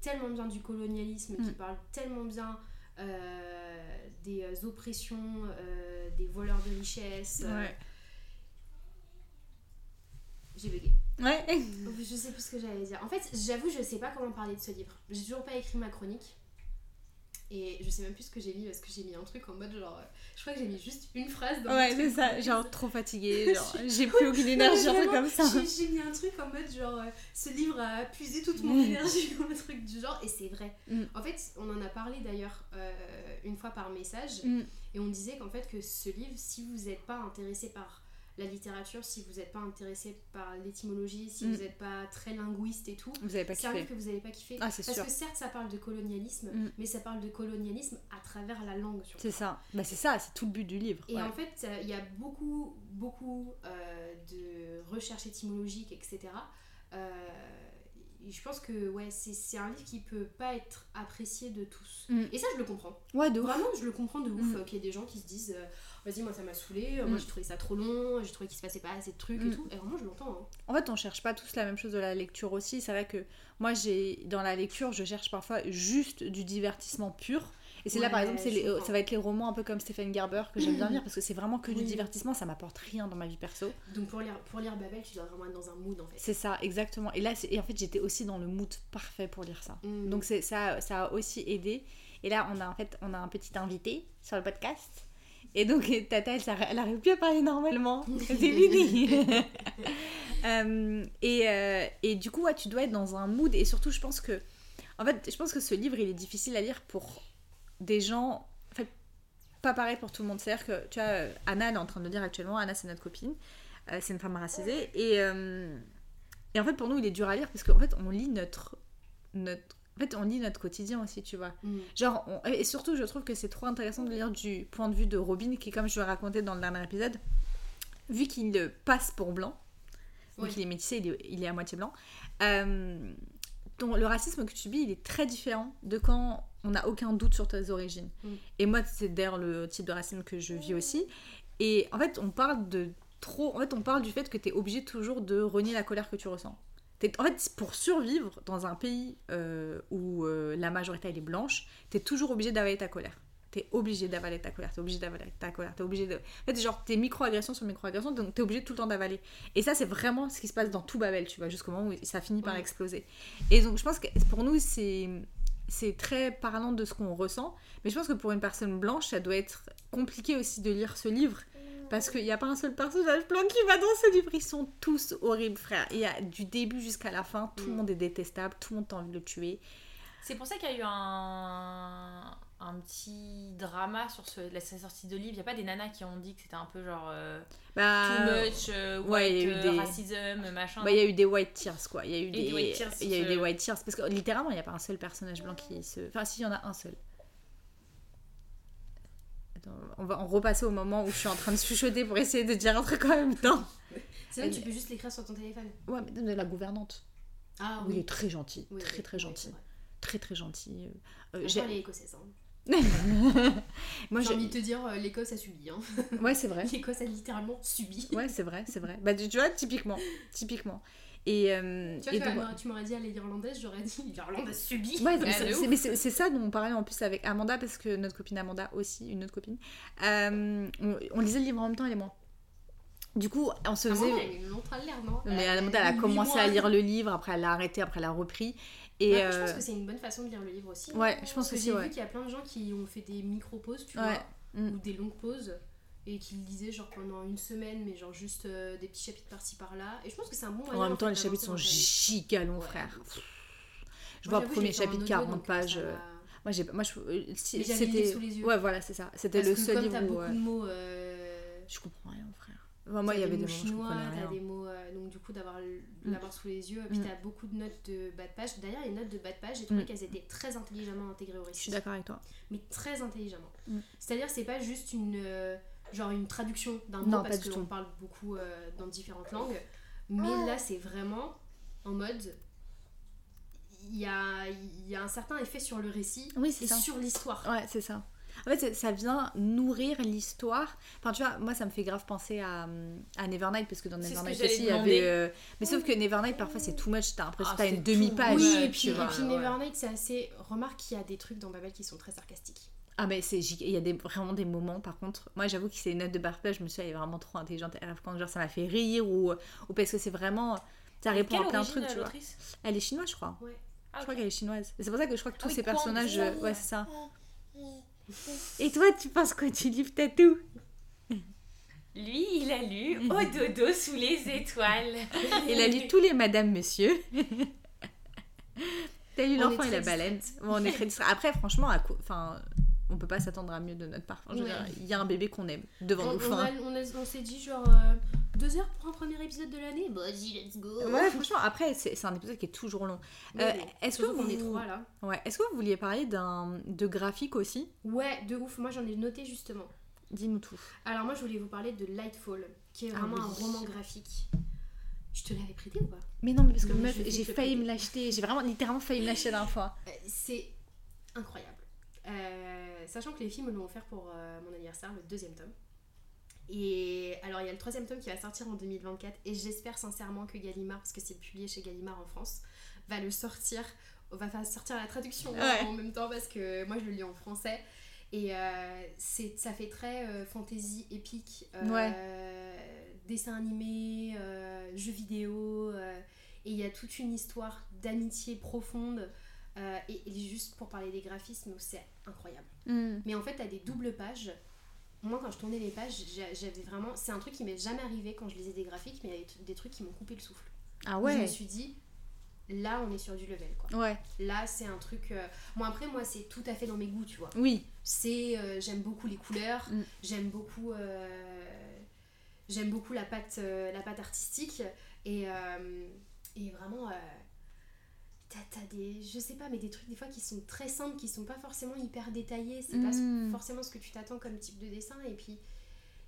tellement bien du colonialisme, qui Mm. parle tellement bien euh, des oppressions, euh, des voleurs de richesse. euh, Ouais. J'ai bugué. Ouais. *laughs* Je sais plus ce que j'allais dire. En fait, j'avoue, je sais pas comment parler de ce livre. J'ai toujours pas écrit ma chronique. Et je sais même plus ce que j'ai mis parce que j'ai mis un truc en mode genre. euh, Je crois que j'ai mis juste une phrase dans Ouais, c'est ça, genre *laughs* trop fatiguée, genre j'ai plus aucune *laughs* énergie, un truc comme ça. J'ai mis un truc en mode genre. euh, ce livre a puisé toute mon énergie ou un truc du genre. Et c'est vrai. Mm. En fait, on en a parlé d'ailleurs euh, une fois par message. Mm. Et on disait qu'en fait, que ce livre, si vous n'êtes pas intéressé par la littérature, si vous n'êtes pas intéressé par l'étymologie, si Mm. vous n'êtes pas très linguiste et tout, Vous avez pas que vous n'avez pas kiffé. Ah, c'est Parce sûr. que certes, ça parle de colonialisme, Mm. mais ça parle de colonialisme à travers la langue. surtout. C'est ça. Bah c'est ça, c'est tout le but du livre. Et ouais. en fait, euh, il y a beaucoup, beaucoup euh, de recherches étymologiques, etc. Euh, et je pense que ouais, c'est c'est un livre qui peut pas être apprécié de tous. Mm. Et ça, je le comprends. Ouais, de ouf. Vraiment, je le comprends de ouf Mm. euh, qu'il y ait des gens qui se disent euh, Vas-y, moi ça m'a saoulé, euh, moi Mm. j'ai trouvé ça trop long, j'ai trouvé qu'il se passait pas assez de trucs Mm. et tout. Et vraiment, je l'entends. hein. En fait, on cherche pas tous la même chose de la lecture aussi. C'est vrai que moi, j'ai dans la lecture, je cherche parfois juste du divertissement pur. Et c'est là, par exemple, les- comprends. ça va être les romans un peu comme Stephen Gerber que j'aime bien lire *clears throat* parce que c'est vraiment que du divertissement. Ça m'apporte rien dans ma vie perso. Donc pour lire, pour lire Babel, tu dois vraiment être dans un mood en fait. C'est ça, exactement. Et là, et en fait, j'étais aussi dans le mood parfait pour lire ça. Mm. Donc ça, ça a aussi aidé. Et là, on a en fait, on a un petit invité sur le podcast. Et donc *laughs* Tata, elle, elle arrive plus à parler normalement. *laughs* C'est fini. *laughs* Euh, et, euh, et du coup, ouais, tu dois être dans un mood. Et surtout, je pense que, en fait, je pense que ce livre, il est difficile à lire pour des gens. En fait, pas pareil pour tout le monde. C'est-à-dire que, tu vois, Anna, elle est en train de le dire actuellement. Anna, c'est notre copine. Euh, c'est une femme racisée. Et, euh, et en fait, pour nous, il est dur à lire parce qu'en fait, on lit notre, notre. En fait, on lit notre quotidien aussi, tu vois. Mm. Genre, on- et surtout, je trouve que c'est trop intéressant de lire du point de vue de Robin, qui, comme je le racontais dans le dernier épisode, vu qu'il passe pour blanc, vu Oui. qu'il est métissé, il est, il est à moitié blanc, euh, ton- le racisme que tu subis, il est très différent de quand on n'a aucun doute sur tes origines. Mm. Et moi, c'est d'ailleurs le type de racisme que je vis aussi. Et en fait, on parle de trop. En fait, on parle du fait que tu es obligé toujours de renier la colère que tu ressens. En fait, pour survivre dans un pays euh, où euh, la majorité elle est blanche, tu es toujours obligé d'avaler ta colère. Tu es obligé d'avaler ta colère, tu es obligé d'avaler ta colère, tu obligé de... En fait, genre, t'es micro-agression sur micro-agression, donc tu es obligé tout le temps d'avaler. Et ça, c'est vraiment ce qui se passe dans tout Babel, tu vois, jusqu'au moment où ça finit par exploser. Et donc, je pense que pour nous, c'est c'est très parlant de ce qu'on ressent. Mais je pense que pour une personne blanche, ça doit être compliqué aussi de lire ce livre. Parce qu'il n'y a pas un seul personnage blanc qui va dans ce livre. Ils sont tous horribles, frère. Il y a du début jusqu'à la fin. Tout le Mm. monde est détestable. Tout le monde a envie de le tuer. C'est pour ça qu'il y a eu un, un petit drama sur ce, la sa sortie de livre. Il n'y a pas des nanas qui ont dit que c'était un peu genre euh, Bah, too much, euh, ouais, il y a white, eu euh, des- racism, machin. bah, il y a eu des white tears, quoi. Il y a eu des, des white tears il y a eu des white tears. Parce que littéralement, il n'y a pas un seul personnage blanc qui se... Enfin, si, il y en a un seul. Attends, on va en repasser au moment où je suis en train de chuchoter pour essayer de dire un truc en même temps. C'est vrai que tu peux juste l'écrire sur ton téléphone. Ouais, mais de la gouvernante. Ah Oui, il est très gentil. Oui, très, oui, très oui, gentil. Très, très gentil. Euh, Attends, j'ai- elle est écossaise. hein. *laughs* Moi, J'ai envie de te dire, euh, l'Écosse a subi. Hein. *laughs* Ouais, c'est vrai. L'Écosse a littéralement subi. Ouais, c'est vrai, c'est vrai. Bah, tu tu vois, typiquement. Typiquement. Et, euh, Tu vois, et tu donc- m'aurais- tu m'aurais dit elle est irlandaise, j'aurais dit l'Irlande a subi. Ouais, mais c'est- ça dont on parlait en plus avec Amanda, parce que notre copine Amanda aussi, une autre copine, euh, on, on lisait le livre en même temps, elle et moi. Du coup, on se faisait. elle non? Mais Amanda, elle a commencé à lire le livre, après elle l'a arrêté, après elle l'a repris. Et Après, Je pense euh, que c'est une bonne façon de lire le livre aussi. ouais, je pense que aussi, j'ai ouais. vu qu'il y a plein de gens qui ont fait des micro-pauses, tu Ouais. vois, Mm. ou des longues pauses. et qu'il lisait genre pendant une semaine, mais genre juste euh, des petits chapitres par-ci par-là. Et je pense que c'est un bon En moyen, même temps, les chapitres sont giga longs, Ouais. frère. Je Moi, vois j'avoue, premier en chapitre audio, 40 donc, euh, pages. euh, Moi, j'ai, moi, je, euh, le c'était. sous les yeux. Ouais, voilà, c'est ça. C'était le que seul comme livre où. beaucoup euh, de mots. euh, Je comprends rien, frère. Enfin, moi, il y avait des mots je chinois, t'as des mots. euh, donc, du coup, d'avoir Mm. l'avoir sous les yeux. Puis, Mm. t'as beaucoup de notes de bas de page. D'ailleurs, les notes de bas de page, j'ai trouvé Mm. qu'elles étaient très intelligemment intégrées au Je récit. suis d'accord avec toi. mais très intelligemment. Mm. C'est-à-dire, c'est pas juste une. euh, genre une traduction d'un Non, mot pas parce qu'on parle beaucoup euh, dans différentes langues. Mais là, c'est vraiment en mode. Il y a, y a un certain effet sur le récit Oui, et ça. sur l'histoire. Ouais, c'est ça. En fait, ça vient nourrir l'histoire. Enfin, tu vois, moi, ça me fait grave penser à, hum, à Nevernight, parce que dans que Nevernight aussi, il y avait. euh, Mais sauf que Nevernight, parfois, c'est too much. T'as l'impression Ah, que t'as c'est une demi-page. Oui, et puis, et puis ouais. Nevernight, c'est assez. Remarque qu'il y a des trucs dans Babel qui sont très sarcastiques. Ah, mais c'est giga- il y a des, vraiment des moments, par contre. Moi, j'avoue que c'est une note de Barclay, je me suis dit, elle est vraiment trop intelligente. Elle, quand genre, ça m'a fait rire, ou, ou parce que c'est vraiment. Ça répond à plein de trucs, tu vois. Elle est chinoise, je crois. Ouais. Ah, Je crois qu'elle est chinoise. C'est pour ça que je crois que tous oui, ces personnages. euh, Ouais, c'est ça. Et toi, tu penses quoi du livre Tatou Lui, il a lu Au dodo sous les étoiles. Il a lu tous les Madame Monsieur. T'as lu L'enfant et la baleine. Bon, on est très. Après, franchement, à co- enfin, on peut pas s'attendre à mieux de notre part. Enfin, je veux Ouais. dire, il y a un bébé qu'on aime devant On, nous. Enfin, on s'est dit genre euh, deux heures pour un premier épisode de l'année. Vas-y, let's go. Ouais, franchement, après, c'est un épisode qui est toujours long. Euh, est-ce que est vous- trois là. Ouais. Est-ce que vous vouliez parler de graphique aussi? Ouais, de ouf. Moi, j'en ai noté justement. Dis-nous tout. Alors moi je voulais vous parler de Lightfall, qui est Ah vraiment oui. un roman graphique. Je te l'avais prêté ou pas? Mais non, mais parce que meuf, j'ai failli me l'acheter. J'ai vraiment littéralement failli me l'acheter la dernière fois. *laughs* Euh, C'est incroyable. Euh, sachant que les films me l'ont offert pour euh, mon anniversaire, le deuxième tome. Et alors il y a le troisième tome qui va sortir en 2024 et j'espère sincèrement que Gallimard, parce que c'est publié chez Gallimard en France, va le sortir, va faire sortir la traduction Ouais. en même temps parce que moi je le lis en français. Et euh, c'est, ça fait très euh, fantasy épique, euh, dessin animé, euh, jeux vidéo, euh, et il y a toute une histoire d'amitié profonde. et, et juste pour parler des graphismes, c'est incroyable. Hmm. Mais en fait, t'as des doubles pages. Moi, quand je tournais les pages, j'a- j'avais vraiment. C'est un truc qui m'est jamais arrivé quand je lisais des graphiques, mais il y avait des trucs qui m'ont coupé le souffle. Ah Où Je me ouais. suis dit, là, on est sur du level, quoi. Ouais. Là, c'est un truc. euh, Moi, après, moi, c'est tout à fait dans mes goûts, tu vois. Oui. C'est. euh, j'aime beaucoup les couleurs, Mm. j'aime beaucoup. euh, J'aime beaucoup la patte, euh, la patte artistique. Et, et vraiment. T'as t'as des. Je sais pas, mais des trucs des fois qui sont très simples, qui sont pas forcément hyper détaillés. C'est pas Mm. forcément ce que tu t'attends comme type de dessin. Et puis.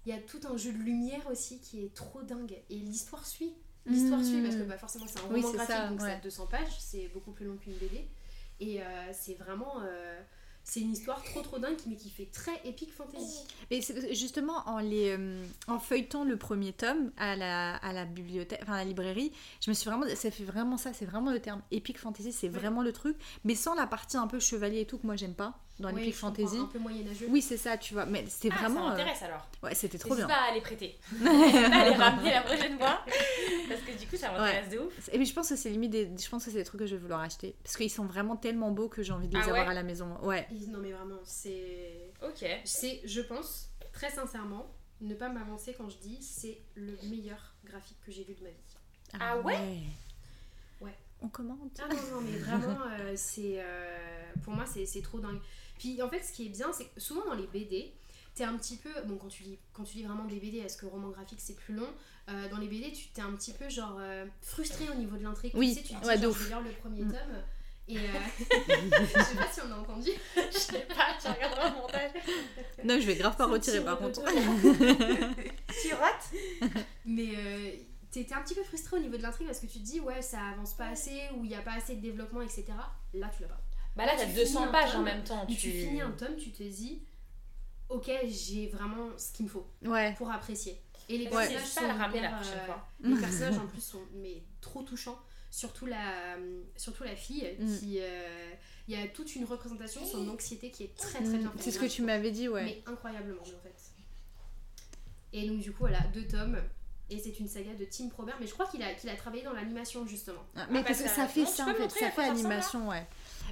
Il y a tout un jeu de lumière aussi qui est trop dingue. Et l'histoire suit. L'histoire Mm. suit parce que bah, forcément c'est un Oui, roman c'est graphique ça, donc ça ouais. a 200 pages, c'est beaucoup plus long qu'une BD. Et euh, c'est vraiment. euh, c'est une histoire trop trop dingue mais qui fait très épique fantasy. Et c'est- justement, en, les, euh, en feuilletant le premier tome à la, à la bibliothèque, enfin à la librairie, je me suis vraiment. Ça fait vraiment ça, c'est vraiment le terme epic fantasy, c'est Ouais. vraiment le truc. Mais sans la partie un peu chevalier et tout que moi j'aime pas dans Ouais, comprends, fantasy. Un peu moyenâgeux. Oui, c'est ça, tu vois. Mais c'était Ah, vraiment. ça euh, m'intéresse alors. Ouais, c'était trop bien. pas à les prêter. *laughs* *laughs* À les ramener la prochaine fois. Parce que du coup, ça m'intéresse de ouf. Et puis je pense que c'est limite des... je pense que c'est des trucs que je vais vouloir acheter parce qu'ils sont vraiment tellement beaux que j'ai envie de les Ah avoir ouais à la maison. Ouais. Non mais vraiment, c'est. Ok. C'est, je pense, très sincèrement, ne pas m'avancer quand je dis c'est le meilleur graphique que j'ai vu de ma vie. Ah ouais? Ouais. On commente. Ah non, non, mais vraiment, euh, c'est. euh, pour moi, c'est c'est trop dingue. Puis en fait, ce qui est bien, c'est que souvent dans les BD, t'es un petit peu. Bon, quand tu lis, quand tu lis vraiment des BD, est-ce que roman graphique c'est plus long Euh, Dans les BD, tu t'es un petit peu genre euh, frustré au niveau de l'intrigue. Oui, tu sais, tu te dis, ouais, genre, je vais lire le premier Mm. tome. Et euh, *laughs* je sais pas si on a entendu. *laughs* Je sais pas, tu regarderas le montage. Non, je vais grave pas retirer par contre. *laughs* Tu rates Mais euh, t'es un petit peu frustré au niveau de l'intrigue parce que tu te dis, ouais, ça avance pas assez ou il y a pas assez de développement, etc. Là, tu l'as pas. Bah là, Tu t'as finis 200 un pages tome, en même temps. Tu, finis un tome, tu te dis, ok, j'ai vraiment ce qu'il me faut Ouais. pour apprécier. Et les Ouais. personnages pas sont à ramener la hyper, prochaine euh, fois. Les personnages en plus sont mais trop touchants. Surtout la, surtout la fille Mm. qui, euh, il y a toute une représentation de son anxiété qui est très très bien faite. C'est ce que tu m'avais dit, ouais. Mais incroyablement en fait. Et donc du coup voilà deux tomes. Et c'est une saga de Tim Probert, mais je crois qu'il a, qu'il a travaillé dans l'animation justement. Ah, Mais bah, parce que ça- ça fait non, ça en fait, ça fait animation, ouais.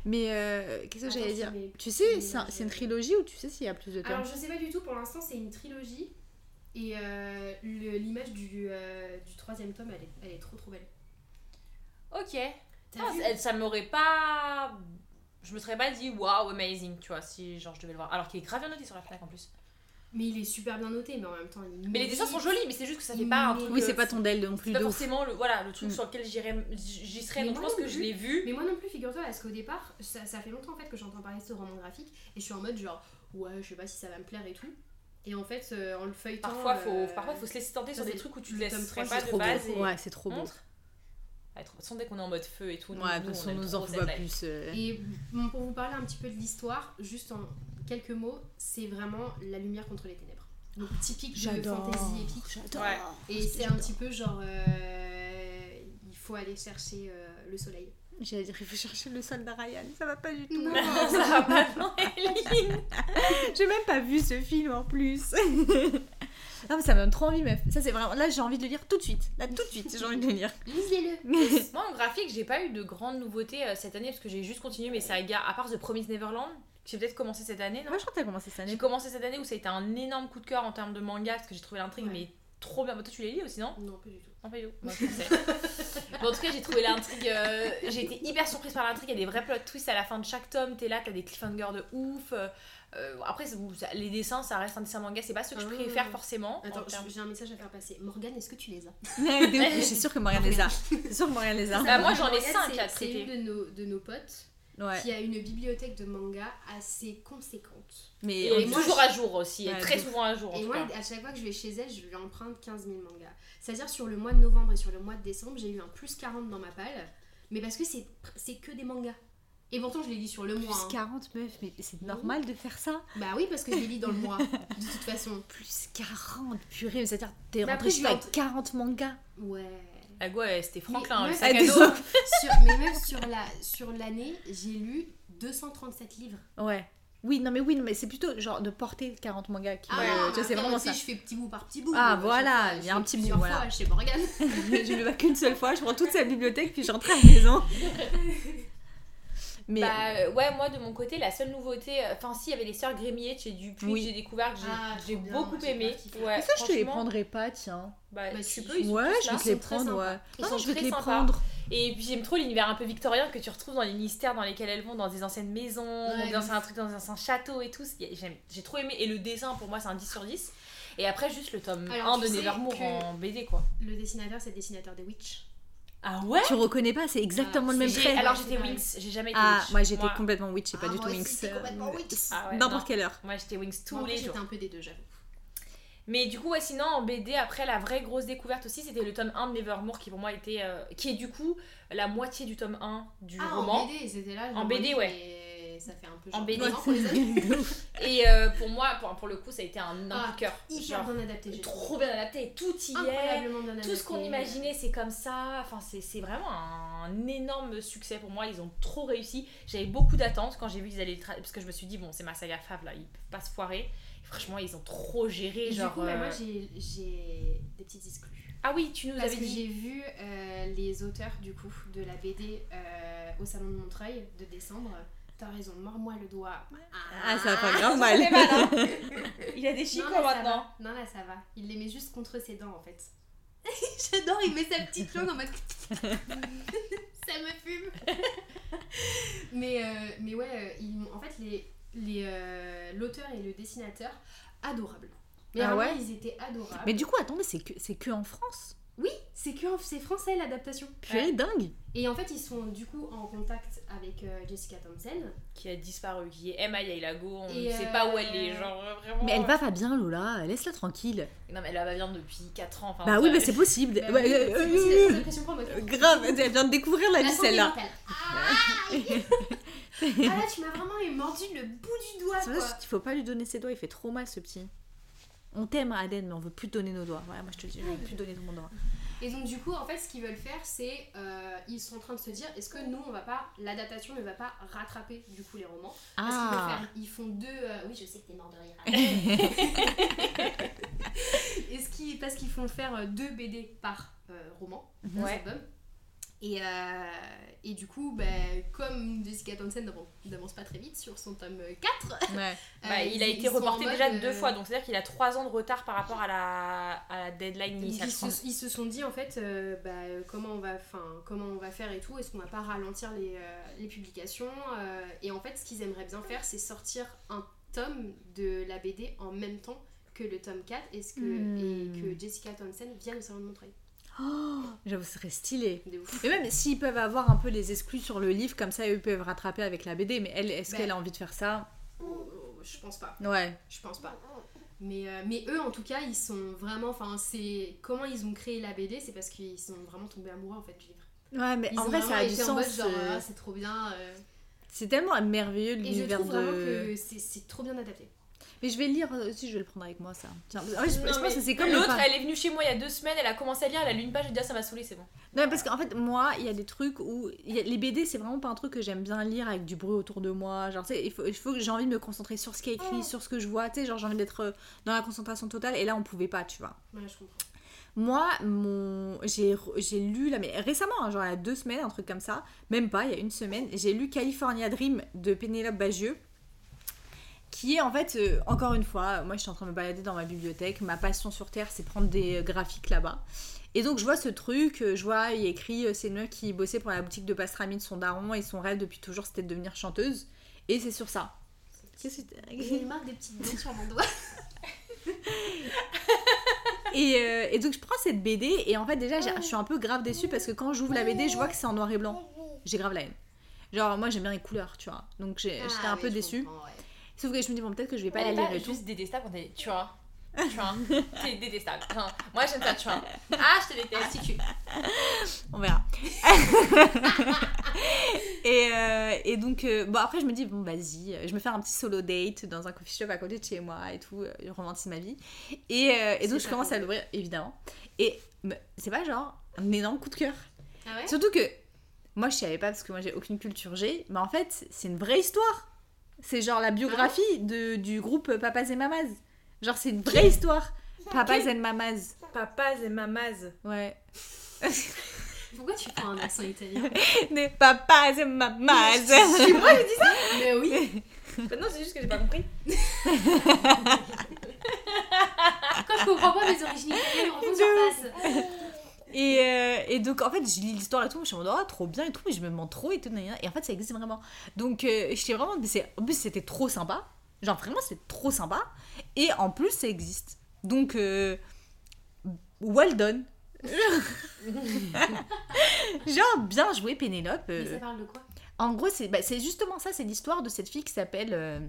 Mais euh, qu'est-ce que j'allais dire mes- Tu sais, c'est un- une euh. trilogie ou tu sais s'il y a plus de tomes Alors je sais pas du tout, pour l'instant c'est une trilogie. Et euh, l'image du, euh, du troisième tome, elle est, elle est trop trop belle. Ok. Ah, ça, ça m'aurait pas. Je me serais pas dit waouh, amazing, tu vois, si genre je devais le voir. Alors qu'il est grave bien noté sur la Fnac en plus. Mais il est super bien noté, mais en même temps, il Mais les dessins sont jolis, mais c'est juste que ça fait pas un truc. Oui, c'est pas ton Dell non C'est plus pas forcément le, voilà, le truc Mm. sur lequel j'irais- j'y serais. Mais Donc je pense que je l'ai vu. Mais moi non plus, figure-toi, parce qu'au départ, ça, ça fait longtemps en fait que j'entends parler de ce roman graphique, et je suis en mode genre, ouais, je sais pas si ça va me plaire et tout. Et en fait, euh, en le feuilletant. Parfois, faut, euh, parfois, faut se laisser tenter sur des trucs où tu le trois, pas de Trop base. Ouais, c'est trop beau. Toute façon, dès qu'on est en mode feu et tout. nous- Ouais, nous, aime on nous en life. plus. euh. Et bon, pour vous parler un petit peu de l'histoire, juste en quelques mots, c'est vraiment la lumière contre les ténèbres. Donc typique de fantasy épique. J'adore. Ouais. Et c'est un petit peu genre, euh, il faut aller chercher euh, le soleil. J'allais dire, il faut chercher le soldat Ryan. Ça va pas du tout. Non. *laughs* ça va pas, non. J'ai même pas vu ce film en plus. *laughs* ah, mais ça me donne trop envie, meuf. Ça, c'est vraiment. Là, j'ai envie de le lire tout de suite. Là, tout de suite, j'ai envie de le lire. *laughs* Lisez-le. *laughs* Moi, en graphique, j'ai pas eu de grandes nouveautés euh, cette année parce que j'ai juste continué mes sagas, à part The Promised Neverland, que j'ai peut-être commencé cette année, non Moi, je crois que t'as commencé cette J'ai année. commencé cette année où ça a été un énorme coup de cœur en termes de manga parce que j'ai trouvé l'intrigue, Ouais. mais trop bien. Bah, toi, tu les lis aussi, non Non, pas du tout. Non, pas du tout. Moi, je sais. *laughs* Bon, en tout cas, j'ai trouvé l'intrigue. euh, j'ai été hyper surprise par l'intrigue. Il y a des vrais plot twists à la fin de chaque tome. T'es là, t'as des cliffhangers de ouf. euh, euh, après, les dessins, ça reste un dessin manga. C'est pas ce que je Ah. préfère forcément. en Attends, termes- j'ai un message à faire passer. Morgane, est-ce que tu les as *laughs* je suis sûre que Morgane les a. C'est sûr que Morgane les a. Bah, moi, j'en ai Morgane, cinq c'est- à C'est une de nos, de nos potes Ouais. qui a une bibliothèque de manga assez conséquente. Mais Et moi, toujours je- à jour aussi. Ouais, très souvent à jour. En Et tout moi, cas. à chaque fois que je vais chez elle, je lui emprunte 15 000 mangas. C'est-à-dire sur le mois de novembre et sur le mois de décembre, j'ai eu un plus 40 dans ma palle. Mais parce que c'est c'est que des mangas. Et pourtant, je les lis sur le mois. plus hein. 40 meufs, mais c'est normal de faire ça. Bah oui, parce que je les lis dans le mois, *laughs* de toute façon. Plus 40, purée, mais c'est-à-dire t'es Bah, rentré après, chez je avec 40 mangas. Ouais. Go, ouais, c'était Franklin, Mais le sac Ah, à dos. *laughs* Sur, mais même sur la sur l'année, j'ai lu 237 livres. Ouais. Oui, non mais oui, mais c'est plutôt genre de porter 40 mangas qui Ah, ouais, non, tu vois, mais c'est vraiment tu sais, ça. Je fais petit bout par petit bout. Ah, voilà, il y a un petit bout, voilà. fois chez Morgane. je le *laughs* vois qu'une seule fois, je prends toute sa bibliothèque puis je rentre à la maison. Mais Bah euh, ouais, moi de mon côté, la seule nouveauté, euh, enfin si, il y avait les sœurs Grémier de chez Dupuis Oui. que j'ai découvert, que j'ai Ah, bien, beaucoup aimé. Ouais, mais ça je te les prendrais pas, tiens. Bah, Bah, tu si. peux, ils sont Ouais, je vais te les prendre, ouais. Ils Non, sont je vais te les sympas. prendre. Et puis j'aime trop l'univers un peu victorien que tu retrouves dans les mystères dans lesquels elles vont, dans des anciennes maisons, Ouais, dans un truc dans un ancien château et tout. J'ai trop aimé. Et le dessin pour moi c'est un 10 sur 10. Et après juste le tome Alors, 1 tu de Nevermore en BD quoi. Le dessinateur, c'est le dessinateur des Witch. Ah ouais Tu reconnais pas, c'est exactement Ah, le même trait. Alors j'étais. Wings, j'ai jamais été Ah, Witch. moi j'étais complètement witch pas Ah, du tout j'étais complètement Euh, witch. Ah ouais, N'importe quelle heure. Moi j'étais Wings tous Moi, les jours. J'étais un peu des deux, j'avoue. Mais du coup, ouais, sinon en BD, après la vraie grosse découverte aussi, c'était le tome 1 de Nevermore qui pour moi était. euh, qui est du coup la moitié du tome 1 du Ah, roman. en BD, c'était là. En BD, ouais. Ça fait un peu En genre lus. *laughs* Et euh, pour moi, pour, pour le coup, ça a été un énorme Ah, cœur. Hyper bien adapté. trop bien adapté, tout y est. Tout ce qu'on imaginait, c'est comme ça. Enfin, c'est vraiment un énorme succès pour moi. Ils ont trop réussi. J'avais beaucoup d'attentes quand j'ai vu qu'ils allaient le Parce que je me suis dit, bon, c'est ma saga Fab là, ils peuvent pas se foirer. Et franchement, ils ont trop géré. Et genre, du coup, bah, euh, moi, j'ai- j'ai des petites exclus. Ah oui, tu nous Parce avais que dit. j'ai vu euh, les auteurs du coup de la BD euh, au salon de Montreuil de décembre. T'as raison, mords-moi le doigt. Ah, ça va pas grave mal. mal, hein. *laughs* Il a des Non, chicots là, maintenant. va. Non, là ça va. Il les met juste contre ses dents en fait. *laughs* J'adore, il met sa petite langue en mode. *laughs* ça me fume. mais, euh, mais ouais, euh, ils en fait, les, les, euh, l'auteur et le dessinateur, adorables. Mais Ah ouais ils étaient adorables. Mais du coup, attendez, c'est que, c'est que en France Oui, c'est que c'est français l'adaptation. Purée, dingue Et en fait, ils sont du coup en contact avec euh, Jessica Thompson. Qui a disparu, qui est Emma Yailago. On Et, ne sait pas où elle euh, est. Genre, vraiment. Mais elle va pas bien, Lola, laisse-la tranquille. Non, mais elle va bien depuis 4 ans. Enfin, bah oui, mais c'est possible. Bah Ouais, euh, euh, euh, la euh, grave, elle vient de découvrir la vie santé celle-là. Ah *laughs* là, tu m'as vraiment mordu le bout du doigt C'est vrai qu'il faut pas lui donner ses doigts, il fait trop mal ce petit. On t'aime Aden, mais on veut plus te donner nos doigts. Voilà, moi je te dis, je veux plus donner mon doigt. Et donc du coup, en fait, ce qu'ils veulent faire, c'est euh, ils sont en train de se dire, est-ce que nous, on va pas, l'adaptation ne va pas rattraper du coup les romans? Parce qu'ils veulent Ah faire- ils font deux. euh, Oui, je sais que t'es mort de rire. *laughs* Est-ce qu'ils, parce qu'ils font faire euh, deux BD par euh, roman, deux Ouais. albums. Et, euh, et du coup, bah, comme Jessica Townsend n'avance- pas très vite sur son tome 4, Ouais. *laughs* Bah, euh, il a été reporté déjà euh, deux fois, donc c'est-à-dire qu'il a trois ans de retard par rapport à la, à la deadline initiale. Ils se, ils se sont dit en fait euh, bah, euh, comment, on va, 'fin, comment on va faire et tout, est-ce qu'on va pas ralentir les, euh, les publications euh, Et en fait, ce qu'ils aimeraient bien faire, c'est sortir un tome de la BD en même temps que le tome 4 et, ce que, Hmm. et que Jessica Townsend vient au salon de Montreuil. *gasps* J'avoue, ce serait stylé. De. Et même s'ils peuvent avoir un peu les exclus sur le livre, comme ça, eux peuvent rattraper avec la BD. Mais elle, est-ce Bah. qu'elle a envie de faire ça? Oh, oh, je pense pas. Ouais. Je pense pas. Mais, euh, mais eux, en tout cas, ils sont vraiment. Enfin, c'est. Comment ils ont créé la BD, c'est parce qu'ils sont vraiment tombés amoureux en fait du livre. Ouais, mais Ils en vrai, ça a du sens. euh, ah, c'est trop bien. euh. C'est tellement merveilleux Et je l'univers trouve vraiment de. que c'est trop bien adapté. Mais je vais le lire aussi, je vais le prendre avec moi, ça. Tiens, je, Non, pense que c'est comme L'autre, elle est venue chez moi il y a deux semaines, elle a commencé à lire, elle a lu une page, elle dit ah, ça m'a saoulé, c'est bon. Non, parce qu'en fait, moi, il y a des trucs où. il y a- Les BD, c'est vraiment pas un truc que j'aime bien lire avec du bruit autour de moi. Genre, tu sais, il faut, il faut que j'ai envie de me concentrer sur ce qui est écrit, sur ce que je vois. Tu sais, genre, j'ai envie d'être euh, dans la concentration totale. Et là, on pouvait pas, tu vois. Ouais, je comprends. Moi, mon... j'ai j'ai lu, là, mais récemment, hein, genre il y a deux semaines, un truc comme ça, même pas, il y a une semaine, j'ai lu California Dream de Pénélope Bagieux, qui est en fait, euh, encore une fois, moi je suis en train de me balader dans ma bibliothèque, ma passion sur Terre, c'est prendre des euh, graphiques là-bas. Et donc je vois ce truc, euh, je vois, il y a écrit, c'est une qui bossait pour la boutique de pastrami de son daron, et son rêve depuis toujours c'était de devenir chanteuse, et c'est sur ça. Qu'est-ce que J'ai marque des petites dents sur mon doigt. *laughs* Et, euh, et donc je prends cette BD et en fait déjà je suis un peu grave déçue parce que quand j'ouvre la BD je vois que c'est en noir et blanc. J'ai grave la haine. Genre moi j'aime bien les couleurs tu vois. Donc j'étais Ah, un peu déçue. ouais. Sauf que je me dis bon peut-être que je vais pas Elle la lire pas juste détestable quand elle est. Tu vois. Tu vois. T'es détestable. Enfin, moi j'aime ça, tu vois. Ah, je te déteste. Institut. On verra. *laughs* et, euh, et donc euh, bon après je me dis bon vas-y je me fais un petit solo date dans un coffee shop à côté de chez moi et tout. euh, Je romantise ma vie. Et, euh, et donc je commence à l'ouvrir évidemment. Et me- c'est pas genre un énorme coup de cœur. Ah ouais? Surtout que moi je savais pas parce que moi j'ai aucune culture G, mais en fait c'est une vraie histoire. C'est genre la biographie de, du groupe Papas et Mamas. Genre c'est une vraie histoire. Papas and Mamas. Papas et mamas. Ouais. *laughs* Pourquoi tu prends un accent italien *laughs* Des Papas et Mamas. C'est moi qui dis ça Mais oui *laughs* Bah non, c'est juste que j'ai pas compris. Quand je comprends pas mes origines italiennes, on sur face. Et, euh, et donc en fait je lis l'histoire et tout, je suis en mode oh, trop bien et tout, mais je me mens trop et tout, et en fait ça existe vraiment. Donc euh, j'étais vraiment, mais en plus c'était trop sympa, genre vraiment c'est trop sympa, et en plus ça existe. Donc euh, well done. *laughs* genre bien joué Pénélope. Mais euh. ça parle de quoi? En gros c'est bah, justement ça, c'est l'histoire de cette fille qui s'appelle euh,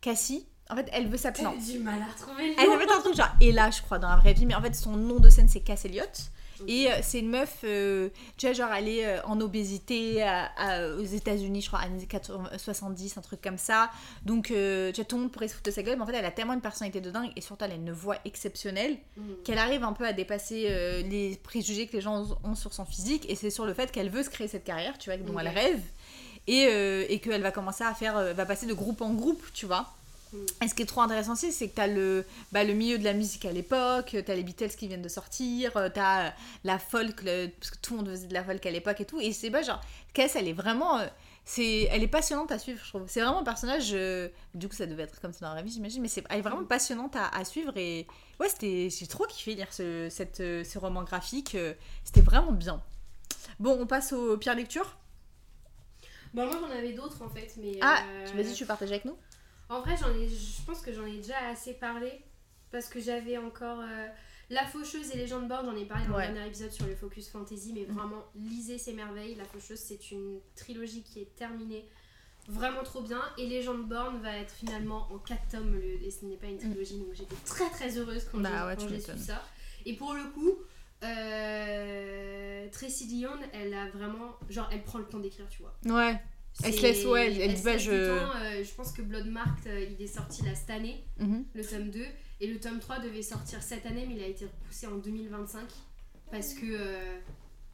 Cassie. En fait elle veut s'appeler... non, J'ai du mal à retrouver le elle s'appelle un truc genre Ella, je crois, dans la vraie vie, mais en fait, son nom de scène, c'est Cass Elliott. Et euh, c'est une meuf, euh, tu vois, genre, elle est euh, en obésité à- à- aux États-Unis, je crois, années 80, 70, un truc comme ça. Donc, euh, tu vois, tout le monde pourrait se foutre de sa gueule, mais en fait, elle a tellement une personnalité de dingue et surtout, elle a une voix exceptionnelle Mm. qu'elle arrive un peu à dépasser les préjugés que les gens ont sur son physique. Et c'est sur le fait qu'elle veut se créer cette carrière, tu vois, dont elle rêve. Et, et qu'elle va commencer à faire, va passer de groupe en groupe, tu vois. Et ce qui est trop intéressant aussi, c'est que t'as le, bah, le milieu de la musique à l'époque, t'as les Beatles qui viennent de sortir, euh, t'as la folk, le- parce que tout le monde faisait de la folk à l'époque et tout. Et c'est pas genre, Cass, elle est vraiment. euh, c'est, elle est passionnante à suivre, je trouve. C'est vraiment un personnage. euh, du coup, ça devait être comme ça dans la vie, j'imagine, mais c'est, elle est vraiment passionnante à, à suivre. Et ouais, c'était, j'ai trop kiffé lire ce, cette, euh, ce roman graphique. euh, c'était vraiment bien. Bon, on passe aux pires lectures. Bah, moi j'en avais d'autres en fait, mais. Ah, euh, tu vas-y, tu partages avec nous? En vrai, j'en ai, je pense que j'en ai déjà assez parlé parce que j'avais encore euh, La Faucheuse et Légende Born, j'en ai parlé dans Ouais. le dernier épisode sur le Focus Fantasy, mais vraiment lisez ces merveilles. La Faucheuse, c'est une trilogie qui est terminée. Vraiment trop bien. Et Légende Born va être finalement en 4 tomes le- et ce n'est pas une trilogie, donc j'étais très très heureuse quand Bah j'ai ouais, su ça. Et pour le coup, euh, Tracy Dion, elle a vraiment. Genre, elle prend le temps d'écrire, tu vois. Ouais. Elle se laisse, ouais, elle- elle dit, bah, je- euh, je pense que Bloodmarked, euh, il est sorti là cette année, Mhm. le tome 2. Et le tome 3 devait sortir cette année, mais il a été repoussé en 2025. Parce que. euh,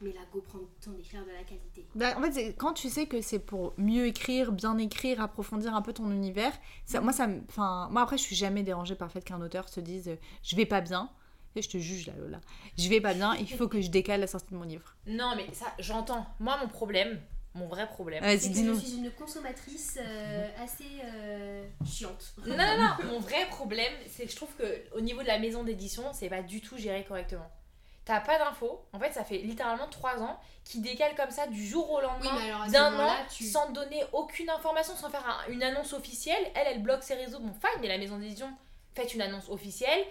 mais la Go prend le temps d'écrire de la qualité. Bah, en fait, quand tu sais que c'est pour mieux écrire, bien écrire, approfondir un peu ton univers, ça, moi, ça. Enfin, moi, après, je suis jamais dérangée par le fait qu'un auteur se dise je vais pas bien. Je te juge là, Lola. Je vais pas bien, il faut que je décale la sortie de mon livre. Non, mais ça, j'entends. Moi, mon problème, mon vrai problème. Vas-y, C'est que je suis une consommatrice euh, assez euh, chiante. Non, non, non, mon vrai problème, c'est que je trouve que au niveau de la maison d'édition, c'est pas du tout géré correctement. T'as pas d'infos. En fait, ça fait littéralement 3 ans qu'ils décalent comme ça du jour au lendemain. d'un an, tu. sans donner aucune information, sans faire un- une annonce officielle. Elle, elle bloque ses réseaux. Bon, fine, mais la maison d'édition, faites une annonce officielle.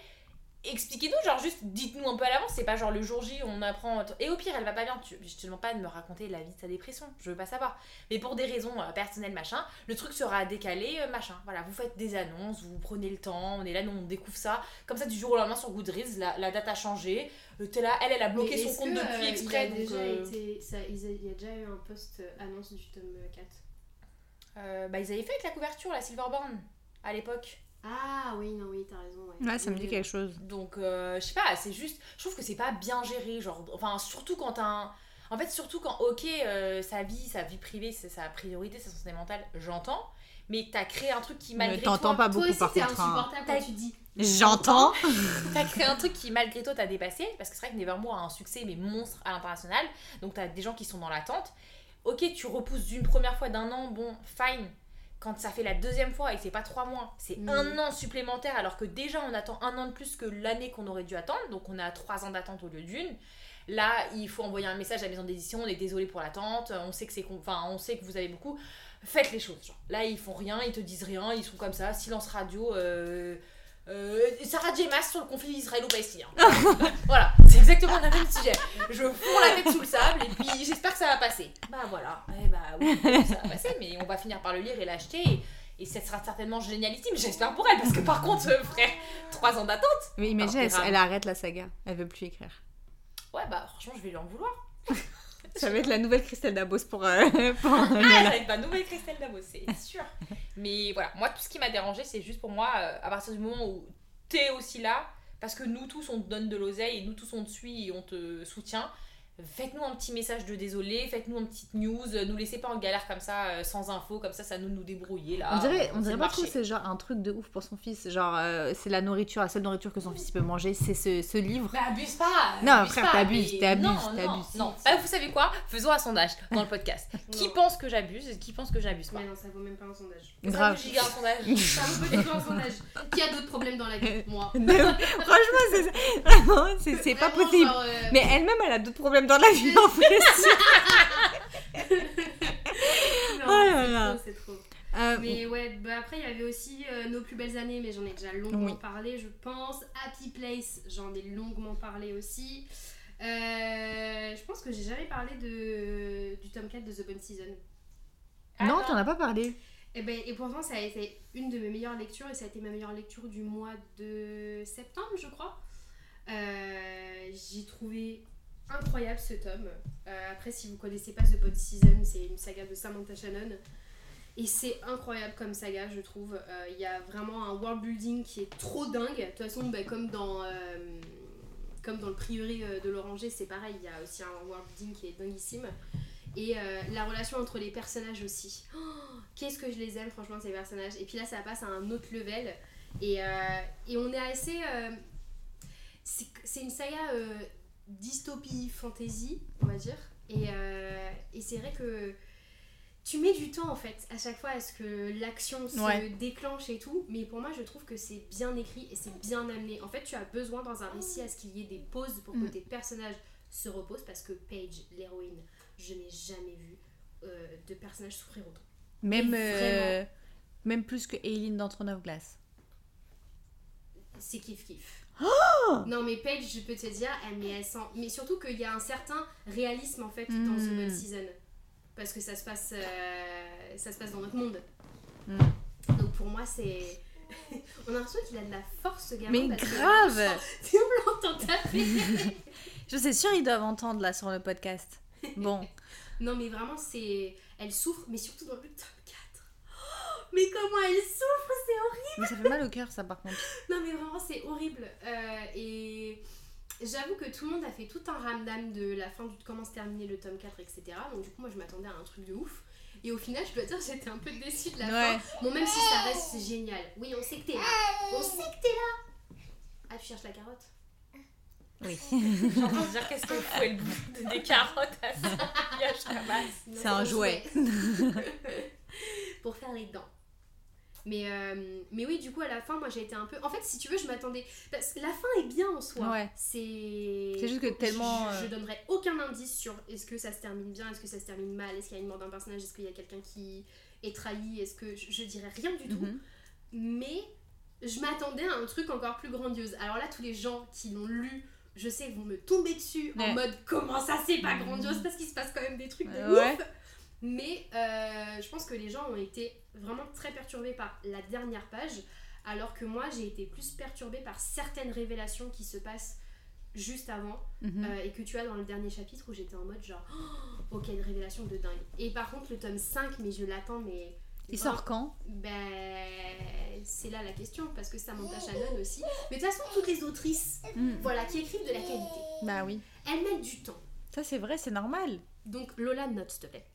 Expliquez-nous, genre juste dites-nous un peu à l'avance, c'est pas genre le jour J on apprend. Et au pire, elle va pas bien, tu, je te demande pas de me raconter la vie de sa dépression, je veux pas savoir. Mais pour des raisons euh, personnelles, machin, le truc sera décalé, euh, machin. Voilà, vous faites des annonces, vous prenez le temps, on est là, nous on découvre ça. Comme ça, du jour au lendemain sur Goodreads, la, la date a changé. Euh, T'es là, elle, elle a bloqué son compte depuis euh, exprès. Il y a donc, déjà euh, été. Ça, il y a- déjà eu un post euh, annonce du tome 4. euh, bah, ils avaient fait avec la couverture, la Silverborn, à l'époque. Ah oui, non, oui, t'as raison. Ouais, Ouais, ça me dit quelque chose. Donc, euh, je sais pas, c'est juste. Je trouve que c'est pas bien géré. Genre, enfin, surtout quand t'as un. En fait, surtout quand, ok, euh, sa vie, sa vie privée, c'est sa priorité, sa santé mentale, j'entends. Mais t'as créé un truc qui, malgré t'entends toi. pas Toi beaucoup aussi, par t'es contre. hein. insupportable T'as- quand tu dis. J'entends. *laughs* *laughs* T'as créé un truc qui, malgré toi, t'as dépassé. Parce que c'est vrai que Nevermore a un succès, mais monstre à l'international. Donc, t'as des gens qui sont dans l'attente. Ok, tu repousses d'une première fois d'un an, bon, fine. Quand ça fait la deuxième fois et c'est pas trois mois, c'est Mm. un an supplémentaire alors que déjà on attend un an de plus que l'année qu'on aurait dû attendre, donc on à trois ans d'attente au lieu d'une. Là, il faut envoyer un message à la maison d'édition, on est désolé pour l'attente, on sait que c'est, enfin, on sait que vous avez beaucoup. Faites les choses. Genre. Là, ils font rien, ils te disent rien, ils sont comme ça, silence radio. Euh, euh, Sarah J. Maas sur le conflit israélo-palestinien. *laughs* voilà, c'est exactement le même sujet. Je fonds la tête sous le sable et puis j'espère que ça va passer. Bah voilà, eh bah oui, ça va passer, mais on va finir par le lire et l'acheter. Et, et ça sera certainement génialissime, j'espère pour elle, parce que par contre, euh, frère, trois ans d'attente. Mais imagine, elle, arrête la saga. Elle veut plus écrire. Ouais, bah franchement, je vais lui en vouloir. *laughs* Ça va être la nouvelle Christelle Dabos pour. euh, *laughs* pour Ah, ça va être ma nouvelle Christelle Dabo, c'est sûr. Mais voilà, moi, tout ce qui m'a dérangé, c'est juste pour moi, euh, à partir du moment où t'es aussi là, parce que nous tous, on te donne de l'oseille et nous tous, on te suit et on te soutient. Faites-nous un petit message de désolé, faites-nous une petite news, euh, nous laissez pas en galère comme ça, euh, sans info, comme ça, ça nous nous débrouiller là. On dirait, euh, on c'est dirait pas que c'est genre un truc de ouf pour son fils. Genre, euh, c'est la nourriture, la seule nourriture que son fils peut manger, c'est ce, ce livre. Mais abuse pas Non, abuse frère, t'abuses, mais- t'abuses, non, t'abuses. Non, non. Bah, vous savez quoi? Faisons un sondage dans le podcast. *laughs* qui Non. pense que j'abuse et qui pense que j'abuse pas? Mais non, ça vaut même pas un sondage. Grave. Ça, giga un sondage. *laughs* Ça vaut pas du tout un sondage. Qui a d'autres problèmes dans la vie? Moi. *laughs* Franchement, c'est vraiment, c'est c'est pas possible. genre, euh, Mais elle-même, elle a d'autres problèmes dans la vie, en fait. *laughs* non, Oh là c'est là. trop, c'est trop. Euh, Mais ouais, bah après il y avait aussi euh, Nos plus belles années, mais j'en ai déjà longuement Oui. parlé, je pense. Happy Place, j'en ai longuement parlé aussi. Euh, je pense que j'ai jamais parlé de, du tome 4 de The Bonne Season. non, Attends. t'en as pas parlé. Et, ben, et pourtant, ça a été une de mes meilleures lectures et ça a été ma meilleure lecture du mois de septembre, je crois. Euh, J'ai trouvé incroyable ce tome. Euh, après, si vous connaissez pas The Body Season, c'est une saga de Samantha Shannon. Et c'est incroyable comme saga, je trouve. Euh, Il y a vraiment un world building qui est trop dingue. De toute façon, bah, comme dans. euh, comme dans le prieuré de l'Oranger, c'est pareil, il y a aussi un world building qui est dinguissime. Et la relation entre les personnages aussi. Oh, Qu'est-ce que je les aime, franchement, ces personnages. Et puis là, ça passe à un autre level. Et, et on est assez. c'est une saga dystopie fantasy, on va dire. Et, euh, et c'est vrai que tu mets du temps en fait à chaque fois à ce que l'action se Ouais. déclenche et tout. Mais pour moi, je trouve que c'est bien écrit et c'est bien amené. En fait, tu as besoin dans un récit à ce qu'il y ait des pauses pour que Mm. tes personnages se reposent parce que Paige, l'héroïne, je n'ai jamais vu euh, de personnage souffrir autant. Même, euh, même plus que Aileen dans Throne of Glass. c'est kiff kiff. Non mais Paige, je peux te dire, elle, mais elle sent, mais surtout qu'il y a un certain réalisme en fait dans The Mm. Bad Season, parce que ça se passe, euh, ça se passe dans notre monde. Mm. Donc pour moi c'est, *laughs* on a l'impression qu'il a de la force ce gamin. Mais parce grave Si on l'entend taper. *laughs* Je sais sûr, ils doivent entendre là sur le podcast. Bon. *laughs* non mais vraiment c'est, elle souffre, mais surtout dans le tome 4. Oh, mais comment elle souffre, c'est horrible. Mais ça fait mal au cœur, ça, par contre. Non mais vraiment c'est horrible Euh, et j'avoue que tout le monde a fait tout un ramdam de la fin du comment se terminer le tome 4 etc. Donc du coup moi je m'attendais à un truc de ouf et au final je dois dire j'étais un peu déçue de la Ouais. fin. Bon même si ça reste génial. Oui on sait que t'es là. On sait que t'es là. Ah tu cherches la carotte? Oui. Je suis en train de dire qu'est-ce qu'elle fout? Le bout des carottes à. C'est un jouet. *laughs* Pour faire les dents. Mais, euh, mais oui, du coup, à la fin, moi j'ai été un peu. En fait, si tu veux, je m'attendais. parce que La fin est bien en soi. Ouais. C'est. C'est juste que tellement, Je, je euh, donnerais aucun indice sur est-ce que ça se termine bien, est-ce que ça se termine mal, est-ce qu'il y a une mort d'un personnage, est-ce qu'il y a quelqu'un qui est trahi, est-ce que. Je, je dirais rien du tout. Mhm. Mais je m'attendais à un truc encore plus grandiose. Alors là, tous les gens qui l'ont lu, je sais, vont me tomber dessus en mode comment ça c'est pas grandiose? Parce qu'il se passe quand même des trucs de Ouais. ouf. Mais euh, je pense que les gens ont été vraiment très perturbés par la dernière page, alors que moi j'ai été plus perturbée par certaines révélations qui se passent juste avant Mhm. euh, et que tu as dans le dernier chapitre où j'étais en mode genre oh, ok une révélation de dingue. Et par contre le tome 5 mais je l'attends mais Il sort quand? Ben, c'est là la question, parce que Samantha Shannon aussi. Mais de toute façon, toutes les autrices Mm. voilà, qui écrivent de la qualité, Bah oui. elles mettent du temps. Ça, c'est vrai, c'est normal. Donc, Lola, note, s'il te plaît.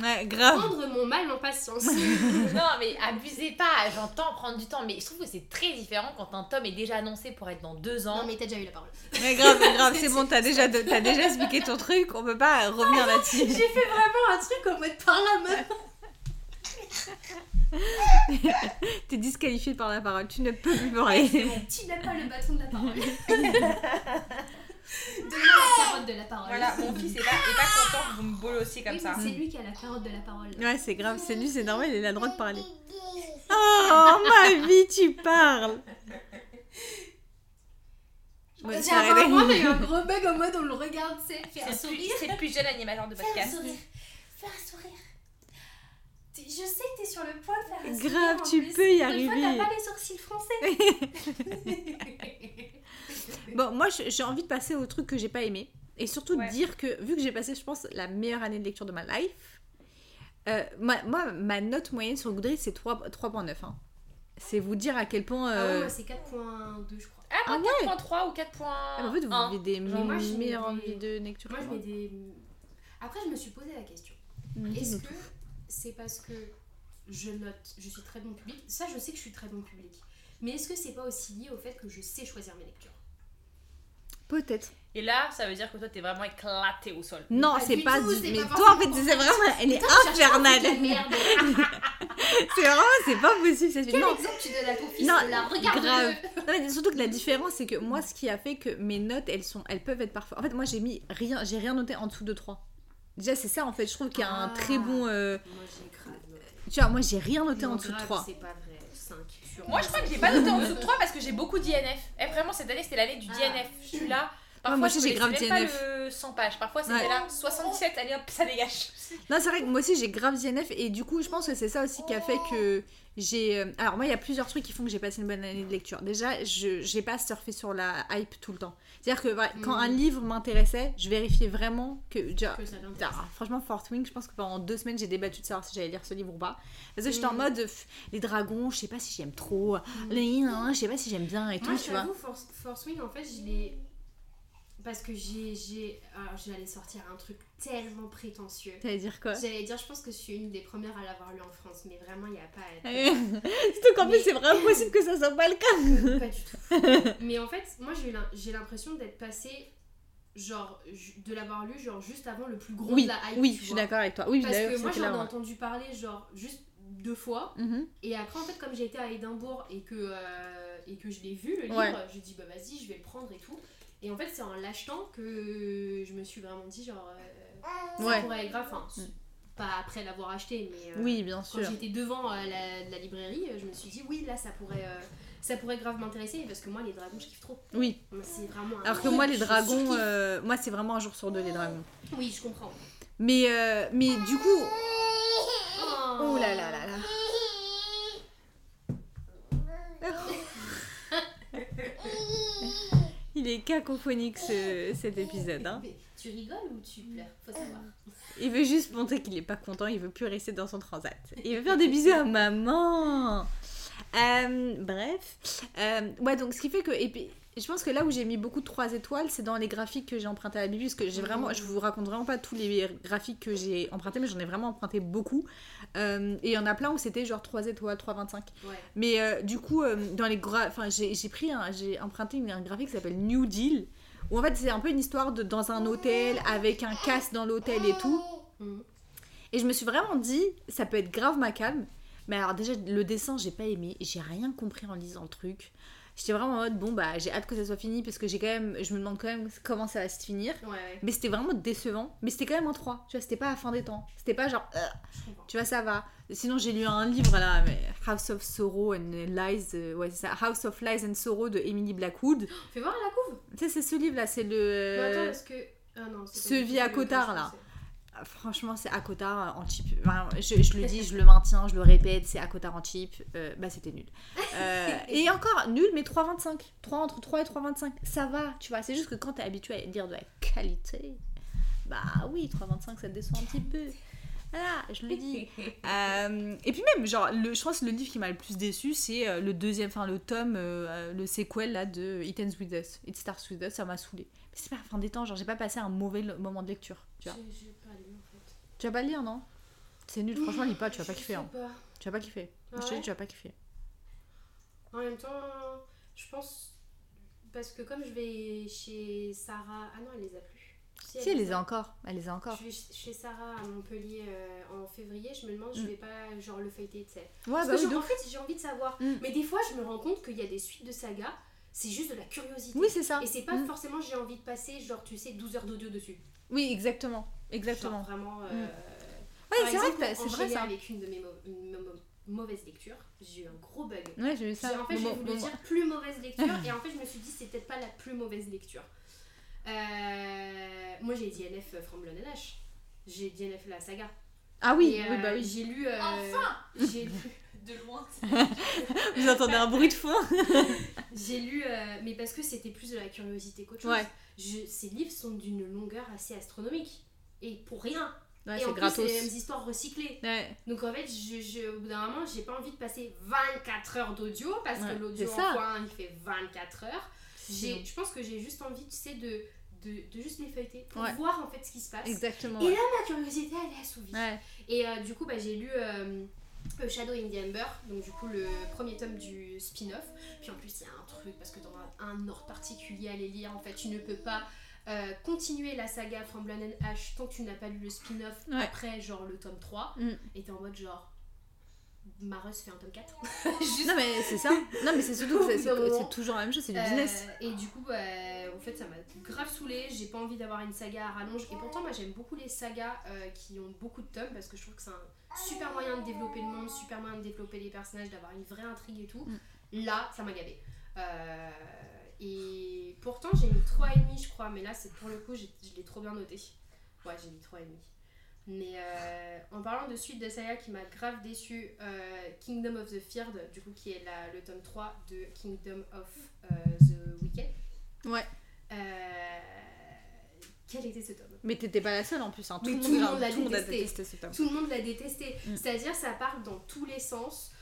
Ouais, grave. Prendre mon mal en patience. *laughs* Non, mais abusez pas, j'entends prendre du temps, mais je trouve que c'est très différent quand un tome est déjà annoncé pour être dans deux ans. non, mais t'as déjà eu la parole. Ouais, grave, grave, *laughs* c'est bon, t'as déjà, t'as déjà expliqué ton truc, on peut pas revenir là-dessus. J'ai fait vraiment un truc en mode par la main. *laughs* T'es disqualifié par la parole, tu ne peux plus parler. Tu n'as pas le bâton de la parole. Donne-moi la carotte de la parole. Voilà, mon fils est pas, est pas content que vous me bolossiez comme Oui, ça. c'est lui qui a la carotte de la parole. Ouais, c'est grave, c'est lui, c'est normal, il a le droit de parler. Oh, ma vie, tu parles Ouais, J'ai un gros bug en mode on le regarde, c'est un plus- sourire. c'est le plus jeune animateur de Fais un podcast. sourire. Fais un sourire. Je sais que t'es sur le point de faire un sourire. Grave, en tu plus. peux y une fois, arriver. T'as pas les sourcils français. *laughs* *laughs* Bon, moi, j'ai envie de passer au truc que j'ai pas aimé. Et surtout de Ouais. dire que, vu que j'ai passé, je pense, la meilleure année de lecture de ma life, euh, moi, moi, ma note moyenne sur Goodreads, c'est 3 3.9. hein. C'est vous dire à quel point... Ah ouais, euh, c'est 4.2 je crois. Ah, Ah moi, ouais. 4.3 ou 4.1. ah, en fait, vous avez des meilleures des- envies de lecture. Moi je mets des. Après je me suis posé la question. Mm, Est-ce que c'est parce que je note, je suis très bon public? Ça je sais que je suis très bon public. Mais est-ce que c'est pas aussi lié au fait que je sais choisir mes lectures? Peut-être. Et là, ça veut dire que toi, t'es vraiment éclaté au sol. Non, c'est pas du... Mais toi, en fait, forcément c'est vraiment... Elle est tu infernale. *laughs* C'est vraiment... C'est pas possible. Quel exemple tu donnes à ton fils Non, là Regarde grave. Non, mais surtout que la différence, c'est que moi, ce qui a fait que mes notes, elles, sont, elles peuvent être parfois. En fait, moi, j'ai mis rien, j'ai rien noté en dessous de 3. Déjà, c'est ça, en fait. Je trouve qu'il y a un Ah. très bon. euh, Moi j'ai grave noté. Tu vois, moi, j'ai rien noté en dessous de grave, 3. C'est pas vrai. 5 sur Moi, je crois que j'ai pas noté en dessous de 3 parce que j'ai beaucoup d'INF. Et vraiment, cette année, c'était l'année du Ah. DNF. Je suis là. Parfois, moi aussi, j'ai grave DNF. pas le 100 pages. Parfois, c'était Ouais. là 77. Allez hop, ça dégage. Non, c'est vrai que moi aussi, j'ai grave DNF. Et du coup, je pense que c'est ça aussi qui a fait que j'ai. euh, Alors, moi, il y a plusieurs trucs qui font que j'ai passé une bonne année de lecture. Déjà, je j'ai pas surfé sur la hype tout le temps. C'est-à-dire que quand Mhm. un livre m'intéressait, je vérifiais vraiment que. ça. Ah, franchement, Fort Wing, je pense que pendant deux semaines, j'ai débattu de savoir si j'allais lire ce livre ou pas. Parce que j'étais en Mm. mode, pff, les dragons, je sais pas si j'aime trop. Les nains, je sais pas si j'aime bien et tout, tu vois. Force, Force Wing, en fait, je l'ai. Parce que j'ai. j'ai... Alors, j'allais sortir un truc tellement prétentieux. T'allais dire quoi? J'allais dire, je pense que je suis une des premières à l'avoir lu en France, mais vraiment, il n'y a pas à être. *laughs* Surtout qu'en plus, c'est vraiment possible que ça soit pas le cas. *laughs* pas du tout. Mais en fait, moi, j'ai l'impression d'être passée, genre, de l'avoir lu, genre, juste avant le plus gros Oui, de la hype. oui, je suis d'accord avec toi. Oui, Parce que moi, j'en ai entendu parler, genre, juste deux fois. Mhm. Et après, en fait, comme j'ai été à Édimbourg et que, euh, et que je l'ai vu, le livre, Ouais. j'ai dit, bah vas-y, je vais le prendre et tout. Et en fait, c'est en l'achetant que je me suis vraiment dit, genre, euh, ça pourrait être grave. Enfin, Mm. pas après l'avoir acheté, mais euh, Oui, bien quand j'étais devant euh, la, la librairie, je me suis dit, oui, là, ça pourrait, ça pourrait grave m'intéresser parce que moi, les dragons, je kiffe trop. Oui. C'est vraiment un Alors que moi, les dragons, moi, c'est vraiment un jour sur deux, les dragons. Oui, je comprends. Mais, euh, mais du coup. Oh, Oh là là là là. Il est cacophonique ce- cet épisode. Hein. Tu rigoles ou tu pleures? Faut savoir. Il veut juste montrer qu'il est pas content, il veut plus rester dans son transat. Il veut faire des bisous à maman. Euh, bref. Euh, ouais, donc ce qui fait que. Et je pense que là où j'ai mis beaucoup de 3 étoiles, c'est dans les graphiques que j'ai empruntés à la Bible. Parce que j'ai vraiment. Je vous raconte vraiment pas tous les graphiques que j'ai empruntés, mais j'en ai vraiment emprunté beaucoup. Euh, et il y en a plein où c'était genre 3 étoiles, 3,25. Ouais. Mais euh, du coup, euh, dans les enfin, j'ai pris, j'ai emprunté un graphique qui s'appelle New Deal, où en fait c'est un peu une histoire de dans un hôtel avec un casse dans l'hôtel et tout. Mhm. Et je me suis vraiment dit, ça peut être grave ma calme. Mais alors déjà, le dessin, j'ai pas aimé. J'ai rien compris en lisant le truc. J'étais vraiment en mode, bon, bah, j'ai hâte que ça soit fini parce que j'ai quand même, je me demande quand même comment ça va se finir. Ouais, ouais. Mais c'était vraiment décevant. Mais c'était quand même en 3. Tu vois, c'était pas à la fin des temps. C'était pas genre, euh, tu vois, ça va. Sinon, j'ai lu un livre là, mais House of Sorrow and Lies. euh, ouais, c'est ça. House of Lies and Sorrow de Emily Blackwood. Fais voir la couve. Tu sais, c'est ce livre là, c'est le. Mais attends, est-ce que. Ah non, c'est ce vie à Cotard, là. Franchement, c'est à Cotard en. Enfin, je, je le dis, je le maintiens, je le répète, c'est à Cotard en cheap. Euh, bah, c'était nul. Euh, *laughs* et encore, nul, mais 3,25. 3 entre 3 et 3,25. Ça va, tu vois. C'est juste que quand t'es habitué à dire de la qualité, bah oui, 3,25, ça te déçoit un petit peu. Voilà, je le dis. *laughs* Euh, et puis même, genre, le, je pense que le livre qui m'a le plus déçu, c'est le deuxième, enfin le tome, le sequel là de It Ends With Us. It Starts With Us, ça m'a saoulé. Mais c'est pas la fin des temps, genre j'ai pas passé un mauvais moment de lecture, tu vois. J'ai j'ai pas lu en fait. Tu vas pas le lire, non? C'est nul, franchement, lis pas, tu vas pas kiffer. Hein. pas. Tu vas pas kiffer. Ah je te dis, ouais tu vas pas kiffer. En même temps, je pense. Parce que comme je vais chez Sarah. Ah non, elle les a plus. Si, elle les a encore. Elle les a encore. Je vais chez Sarah à Montpellier euh, en février, je me demande, je Mm. vais pas genre le feuilleter, tu sais. Ouais, Parce bah que oui, genre, en fait, j'ai envie de savoir. Mm. Mais des fois, je me rends compte qu'il y a des suites de sagas, c'est juste de la curiosité. Oui, c'est ça. Et c'est pas Mm. forcément j'ai envie de passer, genre, tu sais, 12 heures d'audio dessus. Oui, exactement. Exactement. Genre, vraiment. euh, Mm. Ouais, par c'est vrai que c'est vrai ça. avec une de mes mauvaises lectures, j'ai eu un gros bug. Ouais, j'ai vu ça. En fait, Bon, j'ai bon, voulu bon, dire plus mauvaise lecture *laughs* et en fait, je me suis dit c'est peut-être pas la plus mauvaise lecture. Euh, moi, j'ai DNF From Blood and Ash. J'ai DNF la saga. Ah oui, Et, oui, euh, bah oui. J'ai lu. euh, Enfin *laughs* J'ai lu. *laughs* De loin. Vous entendez un bruit de fond J'ai lu, euh, mais parce que c'était plus de la curiosité qu'autre chose. Ouais. Je- ces livres sont d'une longueur assez astronomique. Et pour rien. Ouais, et en plus, c'est les mêmes histoires recyclées. Ouais. Donc en fait, je, je- au bout d'un moment, j'ai pas envie de passer 24 heures d'audio parce Ouais, que l'audio en un, il fait 24 heures. J'ai-. Je pense que j'ai juste envie, tu sais, de, de, de juste les feuilleter pour voir en fait ce qui se passe. Exactement. Et là, ma curiosité, elle est assouvie. Et euh, du coup, bah, j'ai lu euh, euh, Shadow in the Ember, donc du coup le premier tome du spin-off. Puis en plus, il y a un truc, parce que dans un ordre particulier à les lire, en fait, tu ne peux pas euh, continuer la saga From Blood and Ash tant que tu n'as pas lu le spin-off Ouais. après, genre le tome 3. Mm. Et t'es en mode genre. Mareuse fait un tome 4. *laughs* Non mais c'est ça. Non mais c'est surtout que c'est- toujours la même chose, c'est du Euh, business. et du coup, bah, en fait, ça m'a grave saoulée. J'ai pas envie d'avoir une saga à rallonge. Et pourtant, moi, j'aime beaucoup les sagas euh, qui ont beaucoup de tomes parce que je trouve que c'est un super moyen de développer le monde, super moyen de développer les personnages, d'avoir une vraie intrigue et tout. Là, ça m'a gavé. Euh, pourtant, j'ai mis 3,5, je crois. Mais là, c'est pour le coup, je l'ai trop bien noté. Ouais, j'ai mis 3,5. Mais euh, en parlant de suite de saga qui m'a grave déçu, euh, Kingdom of the Feared, du coup, qui est la- le tome 3 de Kingdom of euh, the Wicked. Ouais. Quel était ce tome? Mais t'étais pas la seule en plus. Hein. Tout, le tout le monde, l'a tout le monde a détesté. détesté ce tome. Tout le monde l'a détesté. Mm. C'est-à-dire, ça part dans tous les sens.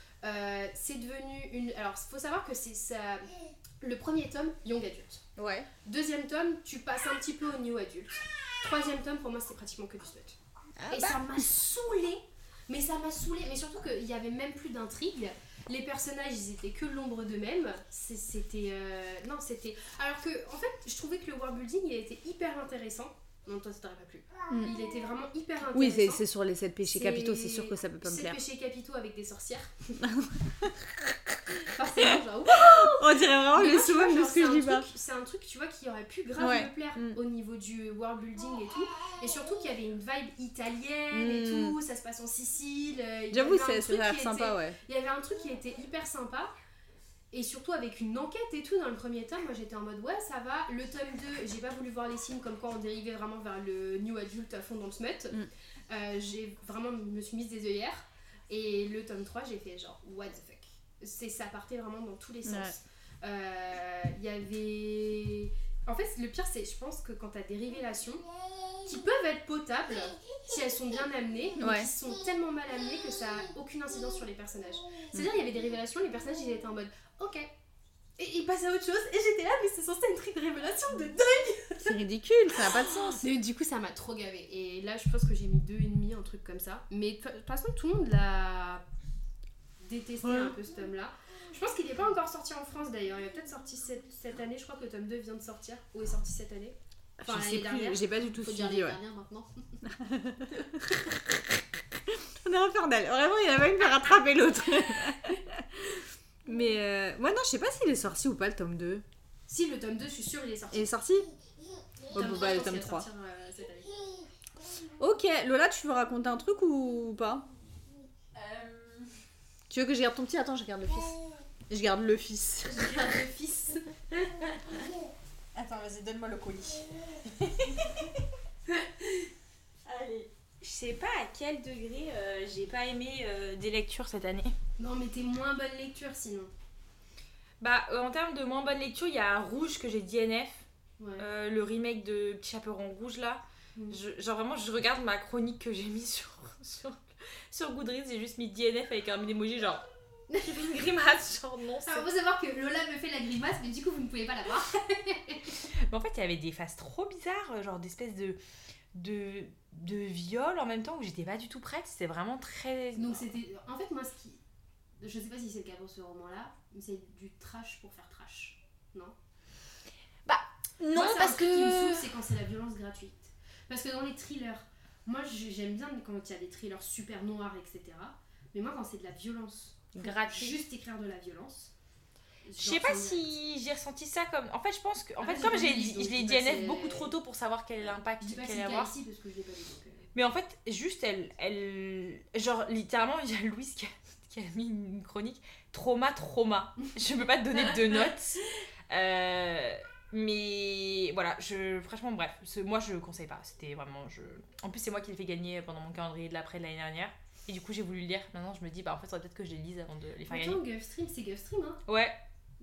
C'est devenu une. Alors, faut savoir que c'est ça. Le premier tome, Young Adult. Ouais. Deuxième tome, tu passes un petit peu au New Adult. Troisième tome, pour moi, c'est pratiquement que du smut. Ah Et bah. ça m'a saoulé. Mais ça m'a saoulé. Mais surtout qu'il n'y avait même plus d'intrigue. Les personnages, ils étaient que l'ombre d'eux-mêmes. C'était. euh, Non, c'était. Alors que, en fait, je trouvais que le world building, il était hyper intéressant. Non, toi, ça t'aurait pas plu. Mm. Il était vraiment hyper intéressant. Oui, c'est c'est sur les 7 péchés capitaux, c'est sûr que ça peut pas me Sept plaire. péchés capitaux avec des sorcières. *laughs* Forcément, genre. On dirait vraiment Mais le summum de ce c'est que un je dis pas. truc- C'est un truc, tu vois, qui aurait pu grave Ouais. me plaire Mm. au niveau du world building et tout. Et surtout qu'il y avait une vibe italienne et Mm. tout, ça se passe en Sicile. euh, J'avoue, ça a l'air sympa, était- ouais. Il y avait un truc qui était hyper sympa. Et surtout avec une enquête et tout dans le premier tome, moi j'étais en mode ouais ça va. Le tome 2, j'ai pas voulu voir les signes comme quoi on dérivait vraiment vers le new adulte à fond dans le smut. Mm. Euh, j'ai vraiment me suis mise des œillères. Et le tome 3, j'ai fait genre what the fuck. C'est ça partait vraiment dans tous les sens. Ouais. Euh, Il y avait. En fait, le pire, c'est je pense que quand t'as des révélations qui peuvent être potables si elles sont bien amenées, mais Ouais. qui sont tellement mal amenées que ça a aucune incidence sur les personnages. C'est-à-dire, il y avait des révélations, les personnages ils étaient en mode ok. Et ils passaient à autre chose, et j'étais là, mais c'est censé être une révélation de dingue! C'est ridicule, ça n'a pas de sens. Et du coup, ça m'a trop gavé. Et là, je pense que j'ai mis deux et demi, un truc comme ça. Mais de toute façon, tout le monde l'a détesté Ouais. un peu ce tome-là. Je pense qu'il n'est pas encore sorti en France d'ailleurs. Il est peut-être sorti cette, cette année. Je crois que le tome 2 vient de sortir. Ou est sorti cette année. Enfin, je sais plus, j'ai pas du tout Faut dire suivi. l'année Ouais. maintenant. *laughs* On est infernal. Vraiment, il y en a pas une qui a rattrapé l'autre. Mais euh, moi, non, je sais pas s'il est sorti ou pas le tome 2. Si, le tome 2, je suis sûre, il est sorti. Il est sorti Oh, Tome bah, 3, le je pense tome qu'il va 3. sortir, euh, cette année. Ok, Lola, tu veux raconter un truc ou pas? Tu veux que je garde ton petit? Attends, je garde le fils. Je garde le fils. Je garde le fils. Attends, vas-y, donne-moi le colis. Allez. Je sais pas à quel degré euh, j'ai pas aimé euh, des lectures cette année. Non, mais t'es moins bonne lecture sinon. Bah, euh, en termes de moins bonne lecture, il y a Rouge que j'ai DNF, Ouais. euh, le remake de Petit Chaperon Rouge là. Mm. Je- genre vraiment, je regarde ma chronique que j'ai mis *laughs* sur, sur, sur Goodreads, j'ai juste mis DNF avec un emoji genre. J'ai fait une grimace, genre non. Alors, faut savoir que Lola me fait la grimace, mais du coup, vous ne pouvez pas la voir. *laughs* Mais en fait, il y avait des phases trop bizarres, euh, genre d'espèces de, de, de viol en même temps où j'étais pas du tout prête. C'était vraiment très. Donc, c'était. En fait, moi, ce qui. Je sais pas si c'est le cas pour ce roman-là, mais c'est du trash pour faire trash. Non? Non, Moi, c'est un parce truc qui me que. saoule, c'est quand c'est la violence gratuite. Parce que dans les thrillers, moi j'ai- j'aime bien quand il y a des thrillers super noirs, etc. Mais moi, quand c'est de la violence, Gratuite. juste écrire de la violence. Je sais pas si j'ai ressenti ça comme. En fait, je pense que. En Après, fait, comme j'ai dit, je l'ai que DNF c'est- beaucoup trop tôt pour savoir quel est l'impact Je dis pas que qu'il c'est allait le cas avoir. euh, Mais en fait, juste elle. elle genre, littéralement, il y a Louise qui a, qui a mis une chronique trauma, trauma. Je peux pas te donner de notes. Euh, mais voilà, je, franchement, bref, moi je conseille pas. C'était vraiment. Je... En plus, c'est moi qui l'ai fait gagner pendant mon calendrier de l'après de l'année dernière. Et du coup, j'ai voulu le lire. Maintenant, je me dis, bah en fait, ça peut-être que je les lise avant de les faire gagner. Attends, Gulfstream, c'est Gulfstream, hein Ouais,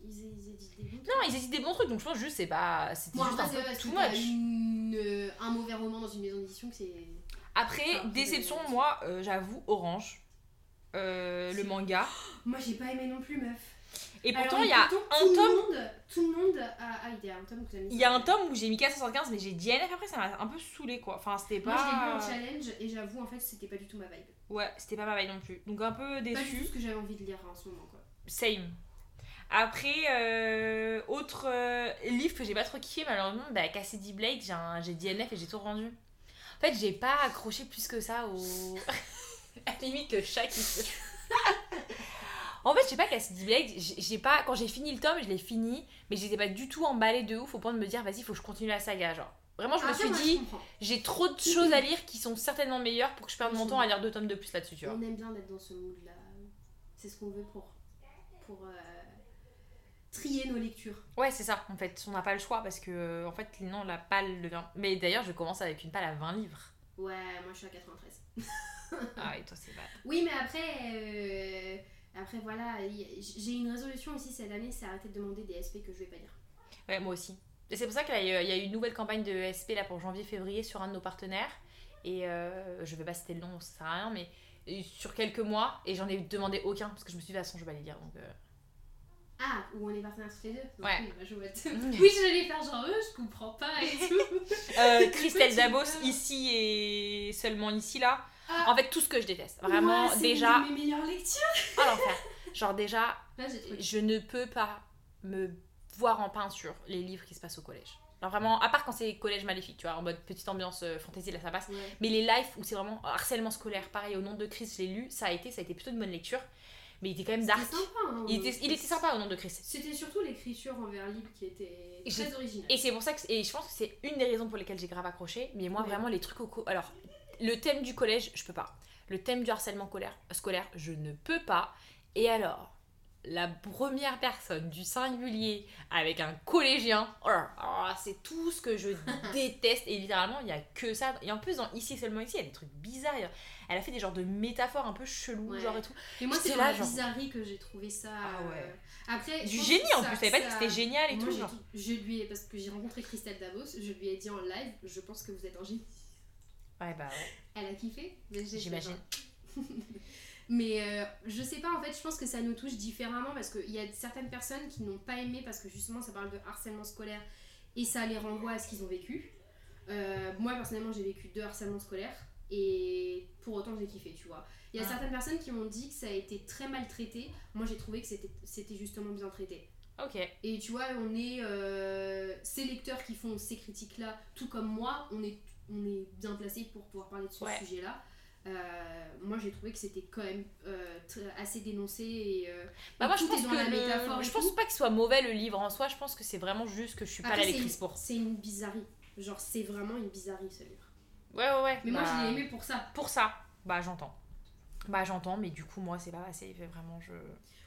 Ils, ils éditent des bons non, ils hésitent des bons trucs, donc je pense juste c'est pas. C'était Bon, juste un c'est peu too much. une, euh, un mauvais roman dans une maison d'édition que c'est. Après, Ah, déception, moi, euh, j'avoue, Orange. Euh, le manga. Moi, j'ai pas aimé non plus, meuf. Et pourtant, il y a pourtant, un tout tome. Le monde, tout le monde a. Ah, il y a un tome que mis. Il y a un tome où j'ai mis 475, mais j'ai DNF après, ça m'a un peu saoulé quoi. Enfin, c'était Moi, je l'ai lu en pas. challenge et j'avoue, en fait, c'était pas du tout ma vibe. Ouais, c'était pas ma veille non plus. Donc un peu Pas du tout déçu. ce que j'avais envie de lire en ce moment, quoi. Same. Après, euh, autre euh, livre que j'ai pas trop kiffé, malheureusement, bah, Cassidy Blade, j'ai un- j'ai DNF et j'ai tout rendu. En fait, j'ai pas accroché plus que ça au. *laughs* à la limite, qui se. *laughs* en fait, je sais pas, Cassidy Blade, j'ai j'ai pas. Quand j'ai fini le tome, je l'ai fini, mais j'étais pas du tout emballée de ouf au point de me dire, vas-y, faut que je continue la saga. Genre, vraiment, je me suis dit, j'ai trop de choses à *clears throat* lire qui sont certainement meilleures pour que je perde mon temps à lire deux tomes de plus là-dessus, tu vois. On aime bien d'être dans ce mood-là. C'est ce qu'on veut pour, pour euh, trier nos lectures. Ouais, c'est ça, en fait. On n'a pas le choix parce que, en fait, non, la palle devient. Mais d'ailleurs, je commence avec une palle à 20 livres. Ouais, moi je suis à 93. Ah, et toi, c'est bad. *laughs* Oui, mais après, euh, après voilà, j'ai une résolution aussi cette année, c'est arrêter de demander des SP que je vais pas lire. Ouais, moi aussi. Et c'est pour ça qu'il y a eu une nouvelle campagne de SP là pour janvier-février sur un de nos partenaires. Et euh, je vais pas citer le nom, ça sert à rien, mais sur quelques mois, et j'en ai demandé aucun parce que je me suis dit, de toute façon, je vais pas les lire. Donc, euh, Ah, où on est partenaires tous les deux Donc Ouais. Oui, bah, je vois *laughs* oui, je vais les faire genre eux, je comprends pas et tout. Euh, *laughs* Christelle Dabos, ici et seulement ici là. Ah. En fait, tout ce que je déteste. Vraiment, Ouais, c'est déjà. de mes meilleures lectures. *laughs* L'enfer. Genre, déjà, Là, je ne peux pas me voir en peinture les livres qui se passent au collège. Alors vraiment, à part quand c'est collège maléfique, tu vois, en mode petite ambiance euh, fantasy, là ça passe. Ouais. Mais les lives où c'est vraiment harcèlement scolaire, pareil, au nom de Chris, je l'ai lu, ça a été, ça a été plutôt une bonne lecture. Mais il était quand même dark. Sympa. Hein, Il était, il était sympa au nom de Chris. C'était surtout l'écriture en vers libre qui était Et très originale. Et c'est pour ça que, et je pense que c'est une des raisons pour lesquelles j'ai grave accroché. Mais moi, Ouais. vraiment, les trucs au co- Alors, le thème du collège, je peux pas. Le thème du harcèlement scolaire, scolaire je ne peux pas. Et alors, la première personne du singulier avec un collégien, oh là, c'est tout ce que je *laughs* déteste. Et littéralement, il y a que ça. Et en plus, dans Ici seulement ici, il y a des trucs bizarres. Elle a fait des genres de métaphores un peu chelous, Ouais. genre et tout. Et moi, c'est la genre- bizarrerie que j'ai trouvé ça. Ah ouais. euh, Après, je Du génie en ça- plus, t'avais pas dit que c'était génial et Moi, tout. j'ai genre. tout- je lui ai, parce que j'ai rencontré Christelle Davos, je lui ai dit en live, je pense que vous êtes un génie. Ouais, bah ouais. Elle a kiffé, J'imagine. *laughs* mais euh, je sais pas, en fait, je pense que ça nous touche différemment parce qu'il y a certaines personnes qui n'ont pas aimé parce que justement ça parle de harcèlement scolaire et ça les renvoie à ce qu'ils ont vécu. Euh, moi personnellement, j'ai vécu deux harcèlements scolaires et pour autant j'ai kiffé, tu vois. Il y a Ah. certaines personnes qui m'ont dit que ça a été très mal traité. Moi j'ai trouvé que c'était c'était justement bien traité. Ok. Et tu vois, on est euh, ces lecteurs qui font ces critiques-là, tout comme moi, on est, on est bien placé pour pouvoir parler de ce Ouais. sujet-là. Euh, moi j'ai trouvé que c'était quand même euh, assez dénoncé et, euh, Bah et moi je pense que la le- je pense tout. pas qu'il soit mauvais le livre en soi, je pense que c'est vraiment juste que je suis pas Après, la c'est lectrice pour. C'est une bizarrerie. Genre, c'est vraiment une bizarrerie ce livre. Ouais ouais ouais. Mais moi, bah, je l'ai aimé pour ça. Pour ça, bah j'entends. Bah j'entends, mais du coup moi c'est pas assez, vraiment je.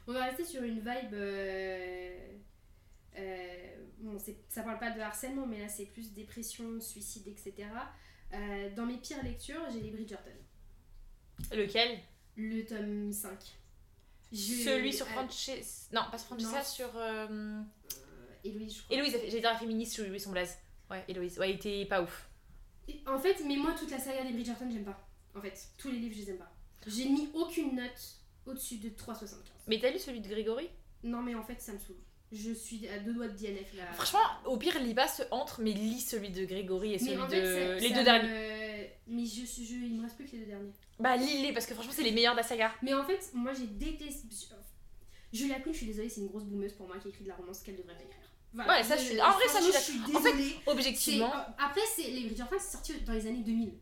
On va rester sur une vibe. Euh, bon, ça parle pas de harcèlement, mais là, c'est plus dépression, suicide, etc. Euh, dans mes pires lectures, j'ai les Bridgerton. Lequel? Le tome 5. Je- Celui sur euh, Frances. Non, pas sur Francesca, sur. Héloïse, je crois. Héloïse, j'ai dit la féministe Louis son blaze. Ouais, Héloïse. Ouais, il était pas ouf. En fait, mais moi, toute la saga des Bridgerton, j'aime pas. En fait, tous les livres, je les aime pas. J'ai mis aucune note au-dessus de 3,75. Mais t'as lu celui de Grégory? Non, mais en fait, ça me saoule. Je suis à deux doigts de DNF là. Franchement, au pire, lis pas ce entre, mais lis celui de Grégory et celui mais en de. fait, les deux me- derniers. Mais je, je, il me reste plus que les deux derniers. Bah, lis-les parce que franchement, c'est les meilleurs de la saga. Mais en fait, moi j'ai détesté. Julia Quinn, je suis désolée, c'est une grosse boumeuse pour moi qui écrit de la romance qu'elle devrait pas écrire. Voilà. Ouais, ça, je suis- en vrai, ça, je suis je. En fait. Objectivement. Euh, Après, les Bridgerton, c'est sorti dans les années 2000.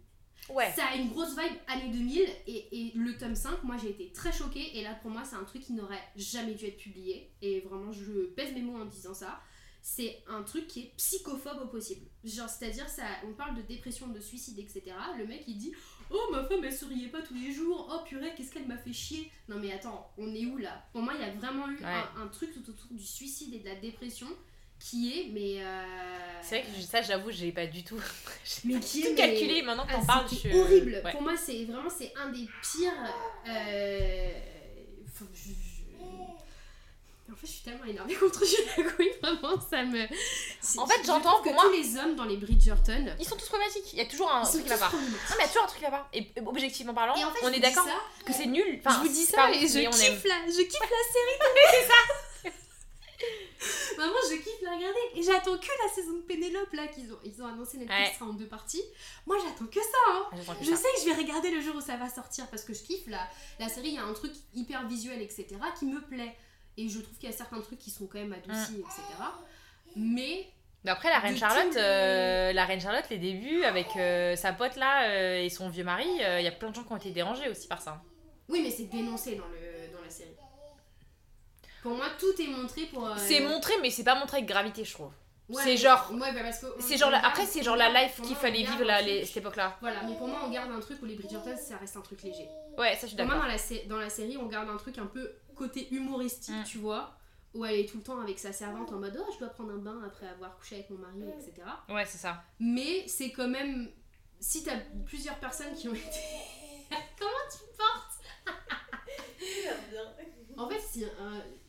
Ouais. Ça a une grosse vibe années 2000 et, et le tome 5, moi j'ai été très choquée et là pour moi c'est un truc qui n'aurait jamais dû être publié et vraiment je pèse mes mots en disant ça. C'est un truc qui est psychophobe au possible. Genre c'est-à-dire ça, on parle de dépression, de suicide, etc. Le mec il dit oh ma femme elle souriait pas tous les jours, oh purée qu'est-ce qu'elle m'a fait chier. Non mais attends, on est où là? Pour moi il y a vraiment eu Ouais. un, un truc tout autour du suicide et de la dépression qui est mais euh, C'est vrai que ça, j'avoue, j'ai pas du tout. *laughs* j'ai Mais pas qui du est, tout mais- calculé. Maintenant que ah, t'en parles, c'était je. horrible. Ouais. Pour moi, c'est vraiment c'est un des pires. euh, je- je- En fait, je suis tellement énervée *laughs* contre Julia Quinn, vraiment, ça me. c'est- En fait, je j'entends, trouve pour que moi- tous les hommes dans les Bridgerton. Ils sont tous problématiques. Il y a toujours un truc là-bas. Non, mais il y a toujours un truc là-bas. Et euh, objectivement parlant, Et en fait, je on est d'accord ça, que c'est nul. Enfin, je vous dis c'est pas ça et je kiffe, la, je kiffe la série. *laughs* *laughs* Maman, je kiffe la regarder. Et j'attends que la saison de Pénélope là qu'ils ont, ils ont annoncé Netflix Ouais. sera en deux parties. Moi, j'attends que ça. Hein. Ah, que Je ça. sais que je vais regarder le jour où ça va sortir parce que je kiffe la, la série, il y a un truc hyper visuel, etc. qui me plaît. Et je trouve qu'il y a certains trucs qui sont quand même adoucis, etc. Mais Mais après, la reine Charlotte, euh, la reine Charlotte, les débuts avec euh, sa pote là euh, et son vieux mari, il y a plein de gens qui ont été dérangés aussi par ça. oui, mais c'est dénoncé dans, le. Pour moi, tout est montré pour. euh, C'est montré, mais c'est pas montré avec gravité, je trouve. ouais, c'est genre- Ouais, bah parce que. C'est genre la- Après, c'est genre la life qu'il fallait vivre là, truc- les- cette époque-là. Voilà, mais pour moi, on garde un truc où les Bridgerton, ça reste un truc léger. Ouais, ça, je suis Pour moi, d'accord. dans la, sé- dans la série, on garde un truc un peu côté humoristique, Mm. tu vois, où elle est tout le temps avec sa servante en mode Oh, je dois prendre un bain après avoir couché avec mon mari, etc. Ouais, c'est ça. Mais c'est quand même. Si t'as plusieurs personnes qui ont *laughs* été. Comment tu portes? *laughs* En fait, si. euh, si-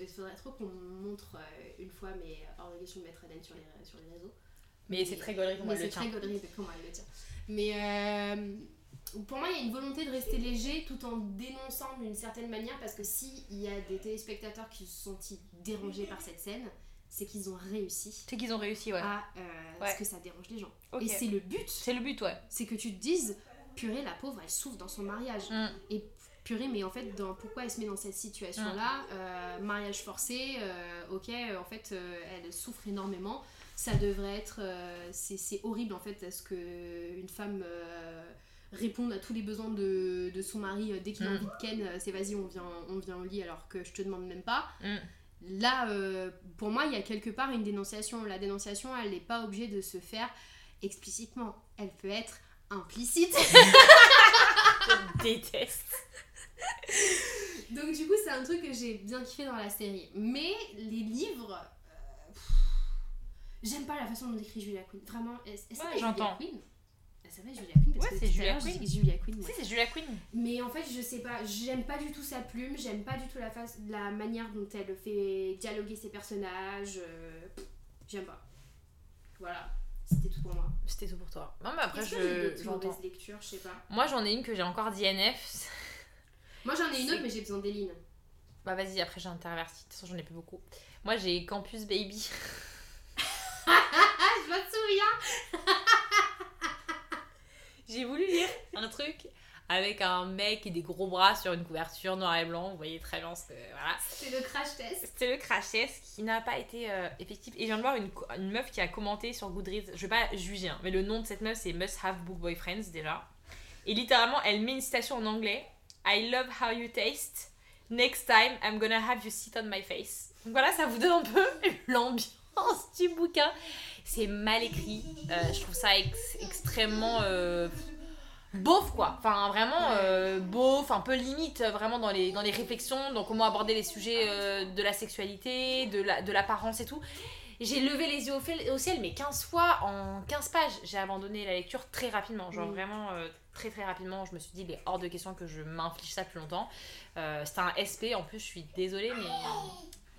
il faudrait trop qu'on montre euh, une fois mes obligations de mettre Hélène sur les, sur les réseaux. Mais c'est très gaulerie comme Mais elle le c'est très tient. gaulerie de comment elle le tient. Mais euh, pour moi, il y a une volonté de rester léger tout en dénonçant d'une certaine manière parce que s'il y a des téléspectateurs qui se sont dérangés par cette scène, c'est qu'ils ont réussi C'est qu'ils ont réussi, ouais. à euh, Ouais. ce que ça dérange les gens. Et c'est le but, C'est le but, ouais. c'est que tu te dises, purée, la pauvre, elle souffre dans son mariage. Mm. Et purée, mais en fait, dans, pourquoi elle se met dans cette situation-là Euh, Mariage forcé, euh, ok, en fait, euh, elle souffre énormément. Ça devrait être. euh, c'est c'est horrible, en fait, à ce qu'une femme euh, réponde à tous les besoins de, de son mari dès qu'il a Mm. envie de ken. C'est vas-y, on vient, on vient au lit alors que je te demande même pas. Mm. Là, euh, pour moi, il y a quelque part une dénonciation. La dénonciation, elle n'est pas obligée de se faire explicitement. Elle peut être implicite. *laughs* Je déteste. *laughs* Donc du coup, c'est un truc que j'ai bien kiffé dans la série. Mais les livres, euh, pff, j'aime pas la façon dont écrit Julia Quinn. Vraiment, est-ce est-ce Ouais, que Julia j'entends. Quinn? Elle s'appelle Julia Quinn parce Ouais, que c'est Julia Quinn. Julia. Si, c'est Julia Quinn. Mais en fait, je sais pas, j'aime pas du tout sa plume, j'aime pas du tout la, face, la manière dont elle fait dialoguer ses personnages. euh, pff, j'aime pas. Voilà, c'était tout pour moi. C'était tout pour toi. Non, mais après, Est-ce que j'ai je j'entends. lectures, je sais pas. Moi, j'en ai une que j'ai encore DNF. Moi j'en ai une autre, mais j'ai besoin d'Eline. Bah, vas-y, après, j'ai interverti. De toute façon, j'en ai plus beaucoup. Moi, j'ai Campus Baby. *laughs* Je me souviens *laughs* J'ai voulu lire avec un mec et des gros bras sur une couverture noir et blanc. Vous voyez très bien ce que. Voilà. C'est le crash test. C'était le crash test qui n'a pas été euh, effectif. Et je viens de voir une meuf qui a commenté sur Goodreads. Je vais pas juger, hein, mais le nom de cette meuf c'est Must Have Book Boyfriends déjà. Et littéralement, elle met une citation en anglais I love how you taste. Next time, I'm gonna have you sit on my face. Donc voilà, ça vous donne un peu *laughs* l'ambiance du bouquin. C'est mal écrit. Euh, je trouve ça ex- extrêmement. euh, beauf quoi enfin vraiment euh, beauf un peu limite euh, vraiment dans les, dans les réflexions dans comment aborder les sujets euh, de la sexualité de la de l'apparence et tout j'ai levé les yeux au, ciel mais 15 fois en 15 pages j'ai abandonné la lecture très rapidement genre vraiment euh, très très rapidement je me suis dit il est hors de question que je m'inflige ça plus longtemps Euh, c'était un SP en plus je suis désolée mais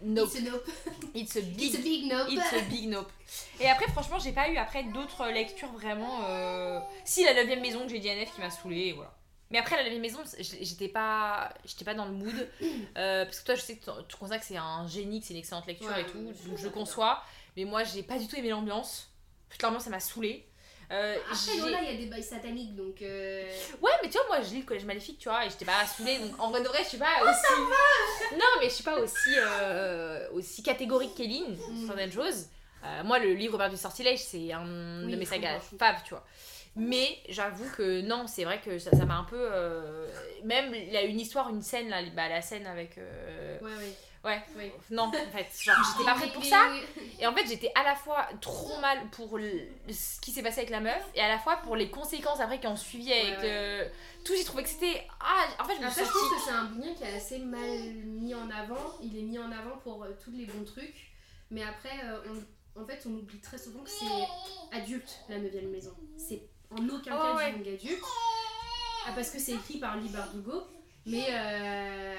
nope It's a nope. it's a big It's a big nope. It's a big nope. Et après, franchement, j'ai pas eu après d'autres lectures vraiment. euh, Si, la 9 maison que j'ai dit à Nef qui m'a saoulée, et voilà. Mais après, la 9 maison, j'étais pas, j'étais pas dans le mood. *coughs* euh, parce que toi, je sais que tu- considères que c'est un génie, que c'est une excellente lecture Ouais, et tout. Donc je d'accord. conçois. Mais moi, j'ai pas du tout aimé l'ambiance. Toute l'ambiance, ça m'a saoulée. Euh, Après, voilà, il y a des bails sataniques donc. euh, Ouais, mais tu vois, moi je lis le collège maléfique, tu vois, et j'étais pas saoulée, donc en vrai de vrai, je suis pas aussi. *laughs* non, mais je suis pas aussi, euh, aussi catégorique qu'Eline sur Mm. certaines choses. Moi, le livre Robert du Sortilège, c'est un Oui, de mes sagas faves, tu vois. Mais j'avoue que non, c'est vrai que ça ça m'a un peu. euh, Même, il y a une histoire, une scène, là, bah, la scène avec. euh, Ouais, ouais. Ouais, ouais. non, en fait, *laughs* j'étais pas prête pour ça. Et en fait, j'étais à la fois trop mal pour le- ce qui s'est passé avec la meuf et à la fois pour les conséquences après qui ont suivi avec Ouais, euh, tout. J'ai trouvé que c'était. Ah, en fait, je me suis Après, je sentie. trouve que c'est un bouquin qui est assez mal mis en avant. Il est mis en avant pour euh, tous les bons trucs. Mais après, euh, on- en fait, on oublie très souvent que c'est adulte, la 9 maison. C'est en aucun Oh, cas ouais. du young adulte. Ah, parce que c'est écrit par Lee Bardugo. Mais, euh,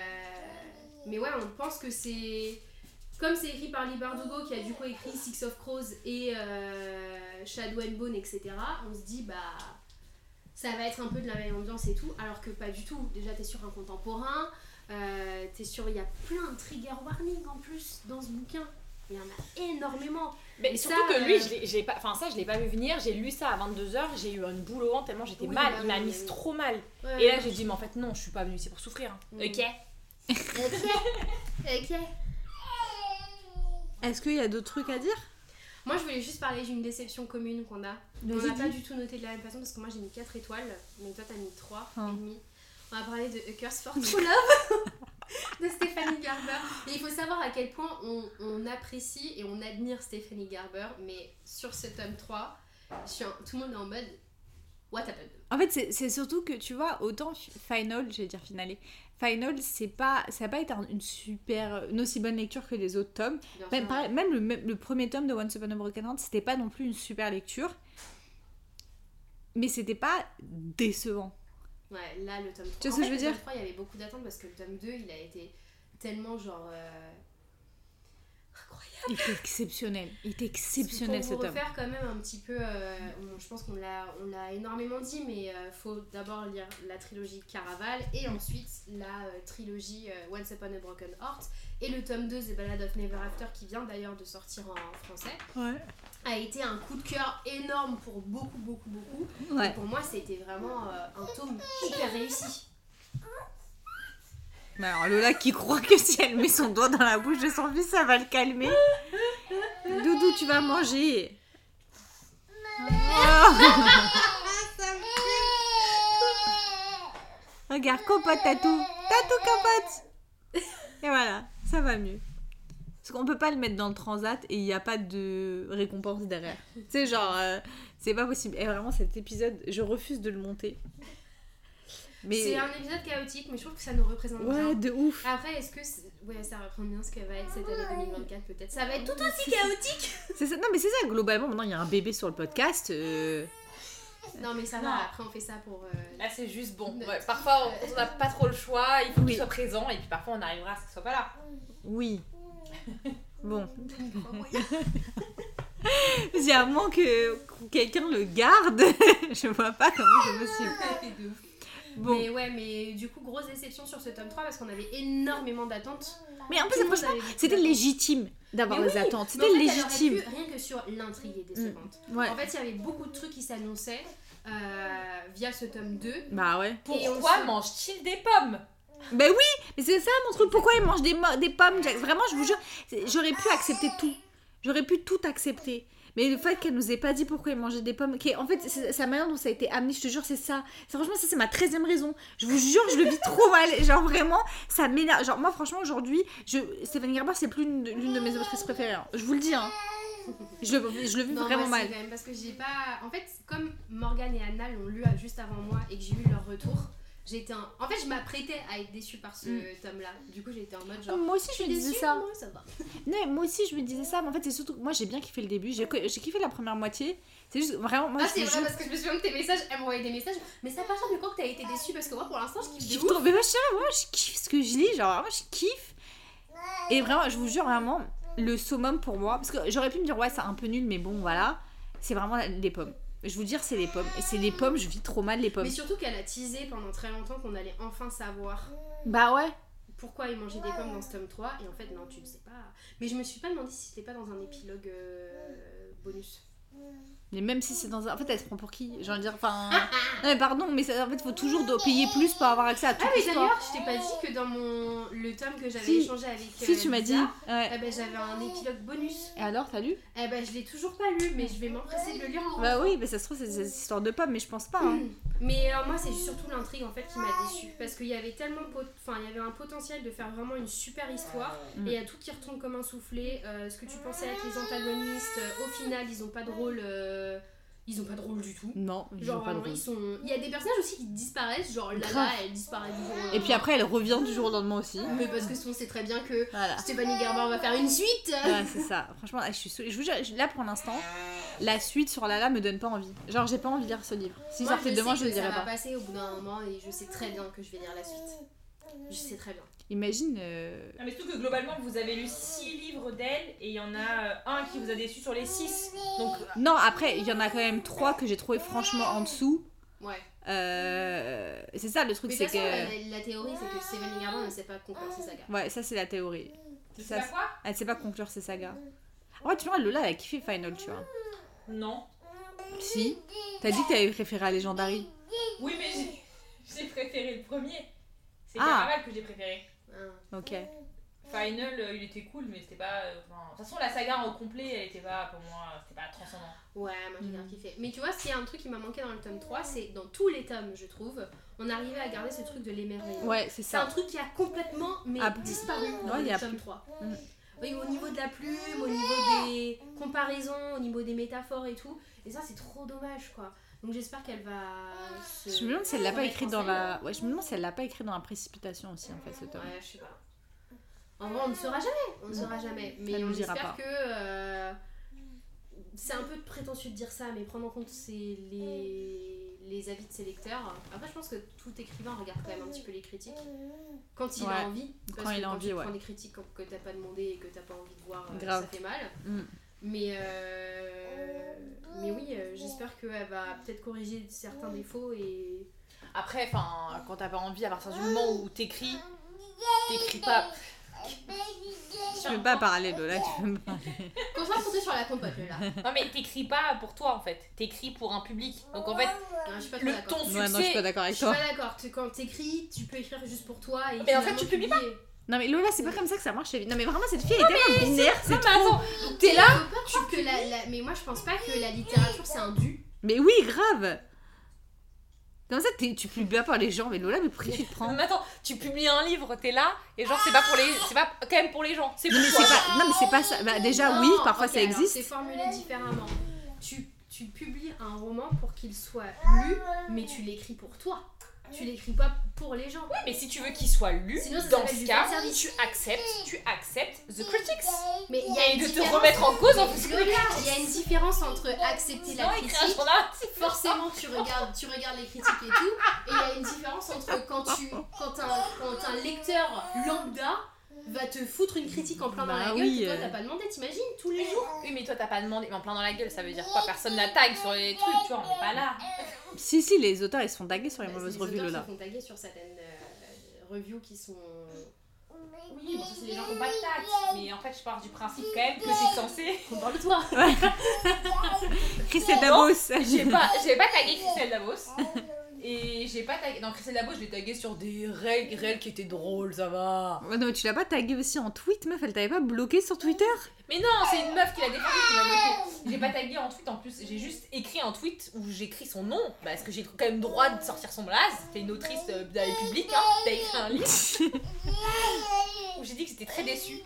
mais ouais, on pense que c'est. Comme c'est écrit par Lee Bardugo qui a du coup écrit Six of Crows et euh, Shadow and Bone, etc., on se dit, bah ça va être un peu de la même ambiance et tout, alors que pas du tout. Déjà, t'es sur un contemporain, euh, t'es sur. Il y a plein de trigger warnings en plus dans ce bouquin. Il y en a énormément. Mais surtout ça, que lui, euh, je l'ai- je l'ai pas. Enfin, ça, je l'ai pas vu venir. J'ai lu ça à 22h. J'ai eu une boule au ventre tellement j'étais Oui, mal. bah Il m'a oui, mise oui. trop mal. Ouais, Et là, j'ai dit, mais en fait, non, je suis pas venue ici pour souffrir. Mm. Ok. Ok. ok. Est-ce qu'il y a d'autres trucs à dire? Moi, je voulais juste parler d'une déception commune qu'on a. On n'a pas du tout noté de la même façon parce que moi j'ai mis 4 étoiles, mais toi t'as mis 3 Ah. et demi. On va parler de A Curse for *laughs* True Love de Stephanie Garber. Et il faut savoir à quel point on, on apprécie et on admire Stephanie Garber, mais sur ce tome 3, je suis en- tout le monde est en mode What happened? En fait, c'est- surtout que tu vois, autant Fi- Final, je vais dire Finale, Final, c'est pas, ça n'a pas été un- une super, une aussi bonne lecture que les autres tomes. Bien Même, sûr. pareil, même le, même le premier tome de Once Upon a Broken Heart, c'était pas non plus une super lecture. Mais c'était pas décevant. Ouais, là le tome 3. Tu en ce que je veux dire tome 3, il y avait beaucoup d'attentes parce que le tome 2, il a été tellement genre. euh. Il était exceptionnel. Il était exceptionnel pour ce vous tome. refaire quand même un petit peu, euh, on- je pense qu'on l'a, on l'a énormément dit, mais euh, faut d'abord lire la trilogie Caraval et ensuite la euh, trilogie euh, Once Upon a Broken Heart et le tome 2 The Ballad of Never After qui vient d'ailleurs de sortir en français Ouais. a été un coup de cœur énorme pour beaucoup beaucoup beaucoup. Et Ouais. pour moi c'était vraiment euh, un tome hyper réussi. Mais alors Lola qui croit que si elle met son doigt dans la bouche de son fils, ça va le calmer. Doudou, tu vas manger. *laughs* Regarde, compote, tatou. Tatou, compote. Et voilà, ça va mieux. Parce qu'on peut pas le mettre dans le transat et il n'y a pas de récompense derrière. Tu sais, genre, euh, c'est pas possible. Et vraiment, cet épisode, je refuse de le monter. Mais. C'est un épisode chaotique mais je trouve que ça nous représente bien. Ouais, de ouf. Après, est-ce que c'est- ouais, ça reprend bien ce que va être cette année 2024 peut-être Ça va être tout aussi chaotique. C'est ça, non mais c'est ça, globalement, maintenant il y a un bébé sur le podcast. euh, Non mais ça Non. va. Après, on fait ça pour. euh, Là, c'est juste bon. Ouais, parfois, on- on n'a pas trop le choix. Il faut Oui. qu'il soit présent. Et puis parfois, on arrivera à ce qu'il soit pas là. Oui. *laughs* Bon. Si à moins que que quelqu'un le garde, *laughs* je vois pas comment c'est possible. Bon. Mais ouais, mais du coup, grosse déception sur ce tome 3 parce qu'on avait énormément d'attentes. Mais en plus, franchement, c'était légitime d'avoir des oui, attentes. C'était en fait, légitime. pu, rien que sur l'intrigue est décevante. Ouais. En fait, il y avait beaucoup de trucs qui s'annonçaient euh, via ce tome 2. Bah ouais. Pourquoi se- mange-t-il des pommes? Ben oui, mais c'est ça mon truc. Pourquoi ils mangent des, des pommes? Jack Vraiment, je vous jure, j'aurais pu accepter tout. J'aurais pu tout accepter. Mais le fait qu'elle nous ait pas dit pourquoi ils mangeaient des pommes, qui en fait, la manière dont ça a été amené, je te jure, c'est ça. Franchement, ça, c'est ma 13 e raison. Je vous jure, je le vis trop mal. Genre, vraiment, ça m'énerve. Genre, moi, franchement, aujourd'hui, je... Stéphanie Gerber, c'est plus l'une de, mes autrices préférées. hein. Je vous le dis, hein. Je le, je le vis Non, vraiment moi, mal. quand même parce que j'ai pas. En fait, comme Morgane et Anna l'ont lu juste avant moi et que j'ai eu leur retour, j'étais en. En fait, je m'apprêtais à être déçue par ce Mm. tome-là. Du coup, j'étais en mode genre. Moi aussi, je me disais ça. Moi, ça va. Non, moi aussi, je me disais ça. Mais en fait, c'est surtout que moi, j'ai bien kiffé le début. J'ai kiffé la première moitié. C'est juste vraiment. Moi, Ah, c'est vrai jure- parce que je me souviens de tes messages, elle m'envoyait des messages. Mais ça part mais quand t'as été déçue? Parce que moi, pour l'instant, je kiffe je sais pas, moi, je kiffe ce que je lis. Genre, vraiment, je kiffe. Et vraiment, je vous jure, vraiment, le summum pour moi. Parce que j'aurais pu me dire, ouais, c'est un peu nul, mais bon, voilà. C'est vraiment les pommes. Je vous dire, c'est les pommes. Et c'est les pommes, je vis trop mal les pommes. Mais surtout qu'elle a teasé pendant très longtemps qu'on allait enfin savoir Bah ouais. pourquoi il mangeait des pommes dans ce tome 3. Et en fait, non, tu ne sais pas. Mais je me suis pas demandé si c'était pas dans un épilogue euh, bonus. Mais même si c'est dans un. En fait, elle se prend pour qui? J'ai envie de dire, enfin. non, mais pardon, mais ça- en fait, faut toujours payer plus pour avoir accès à toute Ah, mais d'ailleurs, je t'ai pas dit que dans mon le tome que j'avais Si. échangé avec. Si, euh, tu m'as dit. Ouais. Eh ben, j'avais un épilogue bonus. Et alors, t'as lu? Eh ben, je l'ai toujours pas lu, mais je vais m'empresser de le lire en Bah oui, mais ça se trouve, c'est des histoires de pommes, mais je pense pas. hein. *clears throat* Mais alors moi c'est surtout l'intrigue en fait qui m'a déçue parce qu'il y avait tellement pot- enfin il y avait un potentiel de faire vraiment une super histoire Mm. et il y a tout qui retombe comme un soufflé Euh, ce que tu pensais avec les antagonistes euh, au final ils ont pas de rôle euh, ils ont pas de rôle du tout Non, ils genre ont pas de rôle. ils sont il y a des personnages aussi qui disparaissent genre Lala elle disparaît du jour au Et puis lendemain. après, elle revient du jour au lendemain aussi. mais parce que on sait très bien que Voilà. Stéphanie Gerber va faire une suite Ouais, c'est ça. Franchement, je suis saoulée. Je vous jure, là pour l'instant, la suite sur Lala me donne pas envie. Genre, j'ai pas envie de lire ce livre. Si Moi, sortait je demain, je le que ça dirais va pas. passer au bout d'un moment et je sais très bien que je vais lire la suite je sais très bien Imagine. euh, Ah, mais surtout que globalement, vous avez lu 6 livres d'elle et il y en a euh, un qui vous a déçu sur les 6. Donc, Non, après, il y en a quand même trois que j'ai trouvé franchement en dessous. ouais Euh, C'est ça le truc, c'est que. la, la théorie c'est que Stéphanie Gerber ne sait pas conclure ses sagas Ouais, ça c'est la théorie. tu sais Ça, pas quoi Elle sait pas conclure ses sagas. En vrai, tu vois, Lola, elle a kiffé Final, tu vois. Non. Si. T'as dit que t'avais préféré à Legendary. Oui, mais j'ai- j'ai préféré le premier. C'est Ah. Caraval que j'ai préféré. Hein. Ok. Final, euh, il était cool, mais c'était pas. euh, enfin, De toute façon, la saga en complet, elle était pas, pour moi, c'était pas transcendant. Ouais, moi j'ai Mm. grave kiffé. Mais tu vois, s'il y a un truc qui m'a manqué dans le tome 3, c'est dans tous les tomes, je trouve, on arrivait à garder ce truc de l'émerveillement. Ouais, c'est C'est un ça. truc qui a complètement mais Ah, disparu dans le tome plus. 3. Mm. Oui, au niveau de la plume, au niveau des comparaisons, au niveau des métaphores et tout. Et ça, c'est trop dommage, quoi. Donc j'espère qu'elle va se... Je me demande si elle l'a pas remettre écrit dans la. Ouais, je me demande si elle l'a pas écrit dans la précipitation aussi, en fait, ce tome. Ouais, je sais pas. En vrai, on ne saura jamais. On ne saura jamais. Mais Elle on nous dira espère pas. que. euh, c'est un peu prétentieux de dire ça, mais prendre en compte c'est les, les avis de ses lecteurs. Après, je pense que tout écrivain regarde quand même un petit peu les critiques. Quand il Ouais. a envie. Parce Quand que il a envie, tu ouais. prends des critiques que t'as pas demandé et que t'as pas envie de voir, euh, Grave. ça fait mal. Mm. Mais, euh, mais oui, euh, j'espère qu'elle va peut-être corriger certains défauts et. Après, enfin, quand t'as pas envie, à partir du moment où t'écris, t'écris pas. Tu peux pas parler, Lola, tu peux pas parler. Concentre-toi sur la compote là. Non, mais t'écris pas pour toi en fait, t'écris pour un public. Donc en fait, Non, je suis pas le, d'accord. ton Ouais, non, je suis succès. pas d'accord Je avec suis toi. pas d'accord. Tu- Quand t'écris, tu peux écrire juste pour toi. Et Mais en fait, tu publies publier. Non, mais Lola, c'est pas comme ça que ça marche. Non, mais vraiment, cette fille, elle est tellement binaire, c'est Non, mais trop. attends, t'es là que la, la- Mais moi, je pense pas que la littérature c'est un dû. Mais oui, grave. Comme ça, t'es- tu publies pas par les gens. Mais Lola, mais pourquoi tu te prends Non, mais attends, tu publies un livre, t'es là, et genre, c'est pas pour les. C'est pas quand même pour les gens, c'est Non, pour mais toi. c'est pas, non, mais c'est pas ça. Bah, déjà, oui, Non, parfois ok, ça alors, existe. C'est formulé différemment. Tu, tu publies un roman pour qu'il soit lu, mais tu l'écris pour toi. Tu l'écris pas pour les gens. Oui, mais si tu veux qu'il soit lu, Sinon, dans ce cas, tu acceptes, tu acceptes The Critics. Mais il y a Et une de te différence- remettre en cause en Mais plus Lola, Il y a une différence entre accepter la critique. forcément tu regardes, tu regardes les critiques et tout, et il y a une différence entre quand tu quand un, quand un lecteur lambda va te foutre une critique en plein dans Bah la gueule oui, que toi euh. t'as pas demandé, t'imagines, tous les jours. Oui, mais toi, t'as pas demandé, mais en plein dans la gueule, ça veut dire quoi? Personne la tag sur les trucs, tu vois, on est pas là. Si, si, les auteurs ils se font taguer sur les Bah, mauvaises les revues Lola. se font taguer sur certaines euh, reviews qui sont. Oui, bon, ça, c'est les gens qui ont pas de tact. Mais en fait, je pars du principe quand même que c'est censé. On parle de toi Christelle Dabos J'ai pas, j'ai pas tagué Christelle Davos. Et j'ai pas tagué. Non, Christelle Davos, je l'ai tagué sur des règles, règles qui étaient drôles, ça va. Ouais, non, mais tu l'as pas tagué aussi en tweet, meuf Elle t'avait pas bloqué sur Twitter? Mais non, c'est une meuf qui l'a défendu qui m'a bloqué. J'ai pas tagué en tweet en plus, j'ai juste écrit un tweet où j'écris son nom, parce que j'ai quand même droit de sortir son blaze. C'est une autrice euh, de la République, hein, t'as écrit un livre. *laughs* où j'ai dit que j'étais très déçue.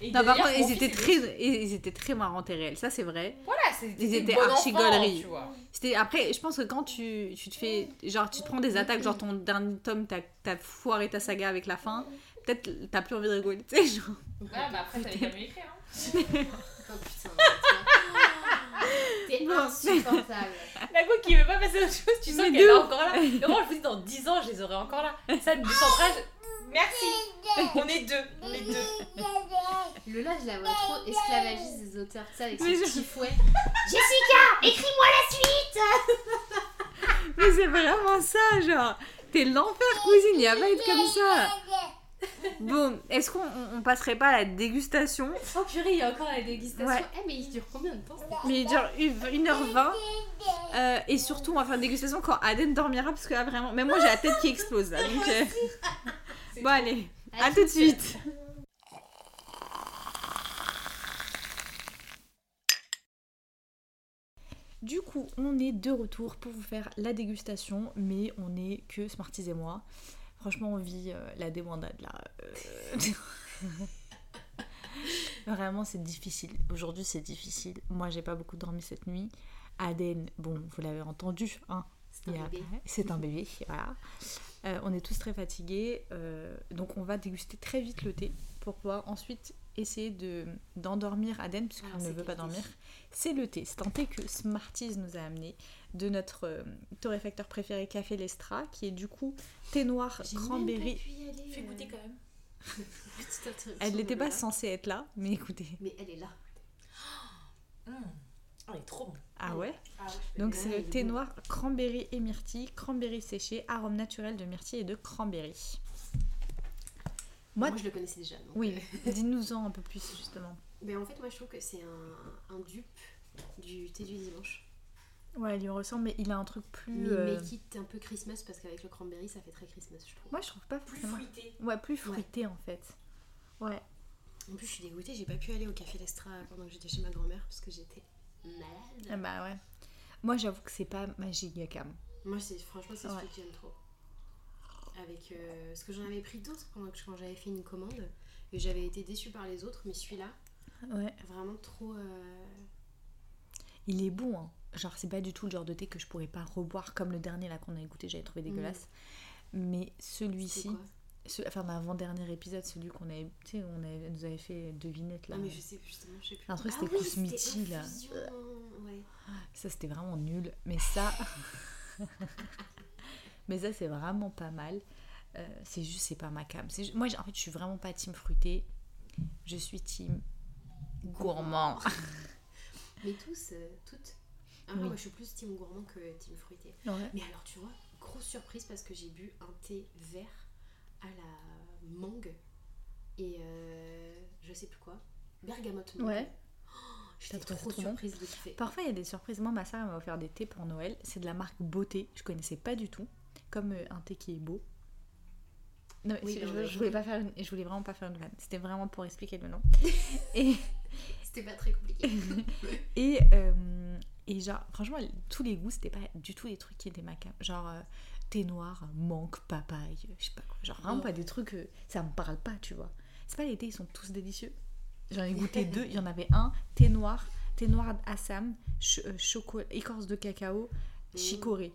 Et Non, par d'ailleurs, contre, mon ils fils étaient, est très, déçu. ils étaient très marrants et réels, ça c'est vrai. Voilà, c'était Ils des étaient archi enfants, gauleries. tu vois. C'était après, je pense que quand tu, tu te fais, genre tu te prends des attaques, genre ton dernier tome, t'as as foiré ta saga avec la fin, peut-être t'as plus envie de rigoler, tu sais, genre. Ouais, bah après, t'avais qu'à me l'écrire. Hein. Oh putain. T'es insupportable. La go qui veut pas passer à autre chose, tu sens qu'elle est encore là. Vraiment, je vous dis, dans 10 ans, je les aurai encore là. Ça, du centrage, merci. On est deux, on est deux. Lola, je la vois trop esclavagiste des auteurs, tu sais, avec son je- petit fouet. *laughs* Jessica, écris-moi la suite *laughs* Mais c'est vraiment ça, genre. T'es l'enfer, cousine, y a pas être comme ça. *laughs* Bon, est-ce qu'on on- on passerait pas à la dégustation Oh purée, il y a encore la dégustation. Ouais. Eh, mais il dure combien de temps Mais il dure 1h20. euh, et surtout, on va faire une dégustation quand Aden dormira, parce que là, vraiment, même moi j'ai la tête qui explose là. Donc, euh, *laughs* Bon, allez, à tout de suite. Du coup, on est de retour pour vous faire la dégustation, mais on est que Smarties et moi. Franchement, on vit euh, la débandade là. euh. *laughs* Vraiment, c'est difficile. Aujourd'hui, c'est difficile. Moi, j'ai pas beaucoup dormi cette nuit. Aden, bon, vous l'avez entendu, hein. C'est un a un bébé, *laughs* voilà. Euh, on est tous très fatigués, euh, donc on va déguster très vite le thé pour pouvoir ensuite essayer de d'endormir Aden puisqu'il Alors, ne veut pas dormir. C'est le thé. C'est un thé que Smarties nous a amené de notre euh, torréfacteur préféré Café Lestra, qui est du coup thé noir cranberry. Fais euh, goûter quand même. *laughs* petite interruption Elle n'était pas censée être là, mais écoutez. Mais elle est là. Mmh. Oh, il est trop bon. Ah ouais? Ah ouais, Donc c'est le thé noir cranberry et myrtille, cranberry séché, arôme naturel de myrtille et de cranberry. Moi, Moi, je le connaissais déjà. donc, oui, euh, *laughs* dis-nous-en un peu plus justement. Mais en fait, moi, je trouve que c'est un, un dupe du thé du dimanche. Ouais, il lui ressemble, mais il a un truc plus. Mais, euh, mais quitte un peu Christmas parce qu'avec le cranberry, ça fait très Christmas, je trouve. Moi, je trouve pas Plus fruité. Ouais, plus fruité en fait. Ouais. En plus, je suis dégoûtée, j'ai pas pu aller au café Lestra pendant que j'étais chez ma grand-mère parce que j'étais malade. Ah bah ouais. Moi, j'avoue que c'est pas ma giga cam. Moi, c'est franchement, c'est Ouais. celui que j'aime trop. Avec euh, ce que j'en avais pris d'autres pendant que quand j'avais fait une commande et j'avais été déçue par les autres, mais celui-là, Ouais. vraiment trop. euh, Il est bon, hein. Genre, c'est pas du tout le genre de thé que je pourrais pas reboire comme le dernier là qu'on a goûté, j'avais trouvé dégueulasse. Mais celui-ci, ce- enfin, l'avant-dernier épisode, celui qu'on avait. Tu sais, on avait, nous avait fait devinette là. Non, mais je sais justement, je sais plus. Un truc, Ah c'était oui, Kousmiti, là. Ouais. Ça, c'était vraiment nul. Mais ça. *laughs* mais ça, c'est vraiment pas mal. Euh, c'est juste, c'est pas ma cam. C'est ju- Moi, en fait, je suis vraiment pas team fruité. Je suis team gourmand. *laughs* Mais tous, euh, toutes. Ah, Oui. Moi, je suis plus team gourmand que team fruité. Ouais. Mais alors, tu vois, grosse surprise parce que j'ai bu un thé vert à la mangue et euh, je sais plus quoi. Bergamote mangue. Ouais. J'étais trouvé ça trop trop bon surprise de kiffer. Parfois, il y a des surprises. Moi, ma soeur elle m'a offert des thés pour Noël. C'est de la marque Beauté. Je connaissais pas du tout. Comme euh, un thé qui est beau. Non, mais Oui, c'est- non, je, voulais pas faire une- je voulais vraiment pas faire une vanne. C'était vraiment pour expliquer le nom. *laughs* et, C'était pas très compliqué. *laughs* et, euh, et genre, franchement, tous les goûts, c'était pas du tout des trucs qui étaient ma cam. Genre, euh, thé noir, mangue, papaye, je sais pas quoi. Genre, vraiment pas des trucs. euh, ça me parle pas, tu vois. C'est pas les thés, ils sont tous délicieux. J'en ai *laughs* goûté deux. Il y en avait un, thé noir, thé noir Assam, ch- euh, chocolat, écorce de cacao, Mmh. chicorée.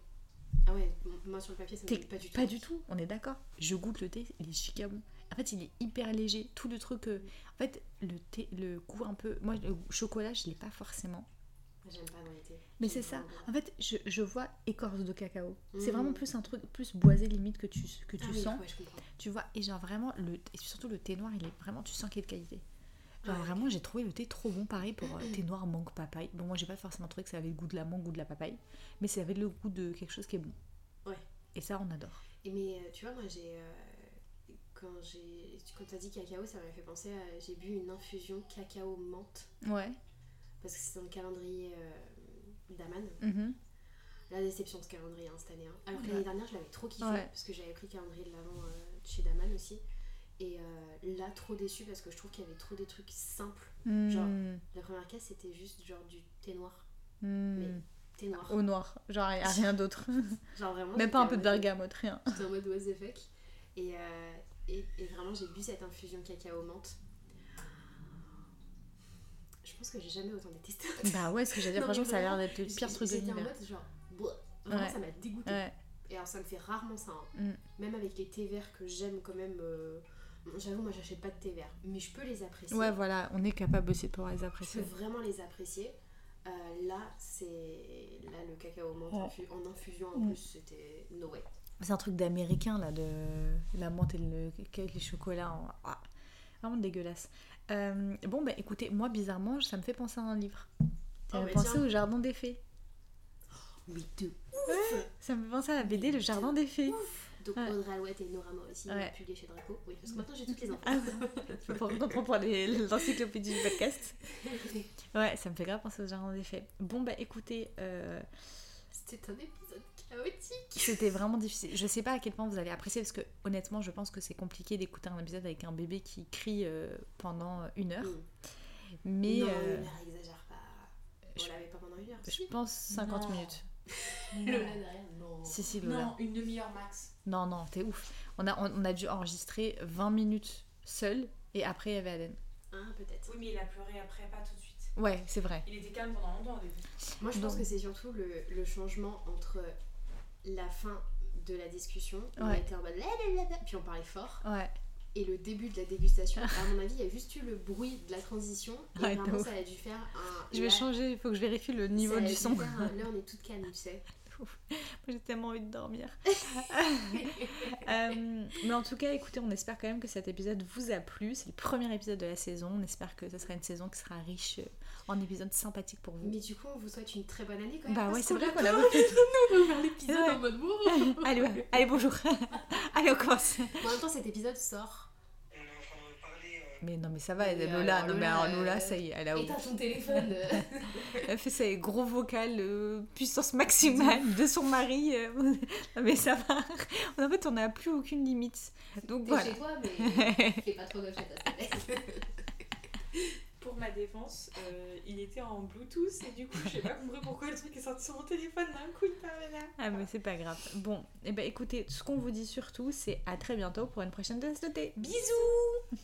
Ah ouais, moi sur le papier, ça me pas du tout. Pas du tout, on est d'accord. Je goûte le thé, il est giga bon. En fait, il est hyper léger. Tout le truc. euh, En fait, le thé, le goût un peu. Moi, le chocolat, je l'ai pas forcément. J'aime pas dans l'été. Mais c'est ça. En fait, je, je vois écorce de cacao. C'est Mhm. vraiment plus un truc plus boisé limite que tu, que tu Ah oui, sens. ouais, comprends. Tu vois, et genre vraiment, le, et surtout le thé noir, il est vraiment, tu sens qu'il est de qualité. Genre vraiment, j'ai trouvé le thé trop bon. Pareil pour euh, thé noir mangue papaye. Bon, moi j'ai pas forcément trouvé que ça avait le goût de la mangue ou de la papaye, mais ça avait le goût de quelque chose qui est bon. Ouais. Et ça, on adore. Et mais euh, tu vois, moi j'ai. euh, quand j'ai quand t'as dit cacao, ça m'a fait penser à. J'ai bu une infusion cacao menthe. Ouais. Parce que c'est dans le calendrier euh, d'Aman. Mhm. La déception ce calendrier hein, cette année. hein. Alors que Ouais. l'année dernière, je l'avais trop kiffé. Ouais. Parce que j'avais pris le calendrier de l'avant euh, chez Daman aussi. Et euh, là, trop déçu parce que je trouve qu'il y avait trop des trucs simples. Genre, Mm. La première case, c'était juste genre du thé noir. Mm. Mais thé noir. Au noir, genre a *laughs* rien d'autre. Genre vraiment. Même pas un peu de bergamote, rien. J'étais en mode what the fuck. Et, euh, et, et vraiment, j'ai bu cette infusion cacao menthe. Je pense que j'ai jamais autant détesté. *laughs* Bah ouais, ce que j'allais dire, franchement, ça a l'air d'être le pire truc de J'étais en l'univers. mode genre. bleh. Vraiment, Ouais. ça m'a dégoûté. Ouais. Et alors, ça me fait rarement ça. hein. Mm. Même avec les thés verts que j'aime quand même. euh, J'avoue, moi, j'achète pas de thé vert. Mais je peux les apprécier. Ouais, voilà, on est capable aussi de pouvoir les Je peux apprécier. vraiment les apprécier. Euh, là, c'est. Là, le cacao menthe Ouais. infu- en infusion en Mm. plus, c'était no way. C'est un truc d'américain là, de la menthe et le les chocolats. en- Ah, vraiment dégueulasse. Euh, bon, bah écoutez, moi bizarrement, ça me fait penser à un livre. Ça Oh, me fait penser tiens. au Jardin des Fées. Oui, de Ça me fait penser à la BD Le Jardin des Fées. Donc Ouais. Audrey Alouette et Nora Morisi Ouais. ont publié chez Draco. Oui, parce que maintenant j'ai toutes les infos. Ah, prends comprends pour l'encyclopédie du podcast. *laughs* Ouais, ça me fait grave penser au Jardin des Fées. Bon, bah écoutez, euh, C'était un épisode chaotique. C'était vraiment difficile. Je sais pas à quel point vous allez apprécier parce que honnêtement, je pense que c'est compliqué d'écouter un épisode avec un bébé qui crie euh, pendant une heure. Mm. Mais non, euh, une heure, exagère pas. On je- l'avait pas pendant une heure. je si. pense 50 Non. minutes. *laughs* Lola derrière, non. Si, si, Lola. Non, une demi-heure max. Non, non, t'es ouf. On a, on, on a dû enregistrer 20 minutes seul et après il y avait Aden. Ah, peut-être. Oui, mais il a pleuré après, pas tout de suite. Ouais, c'est vrai. Il était calme pendant longtemps au début. Moi, je pense Donc- que c'est surtout le, le changement entre la fin de la discussion, où on Ouais. était en mode lalalala, puis on parlait fort, Ouais. et le début de la dégustation. À mon avis, il y a juste eu le bruit de la transition, et Ouais, vraiment, ça a dû faire un. Je vais là, changer, il faut que je vérifie le niveau du son. faire un- Là, on est toutes calmes, tu sais. *laughs* Moi, J'ai tellement envie de dormir. *laughs* Euh, mais en tout cas, écoutez, on espère quand même que cet épisode vous a plu. C'est le premier épisode de la saison. On espère que ce sera une saison qui sera riche euh, en épisodes sympathiques pour vous. Mais du coup, on vous souhaite une très bonne année quand même. Bah ouais, c'est vrai qu'on a pas- beaucoup. On va ouvert l'épisode Ouais. en mode *laughs* allez, ouais. allez, bonjour. *laughs* allez, on commence. En même temps, cet épisode sort. Mais non, mais ça va, Mais Lola. non, mais alors, Lola, euh, ça y est, elle a t'as ton téléphone. *laughs* Elle fait ses gros vocales, euh, puissance maximale de son mari. non, mais ça va. En fait, on n'a plus aucune limite. Donc voilà. chez toi, mais fais pas trop gauche à ta. Pour ma défense, euh, il était en Bluetooth et du coup, j'ai pas compris pourquoi le truc est sorti sur mon téléphone d'un coup, il parlait là. Ah, mais c'est pas grave. Bon, et ben écoutez, ce qu'on vous dit surtout, c'est à très bientôt pour une prochaine tasse de thé. Bisous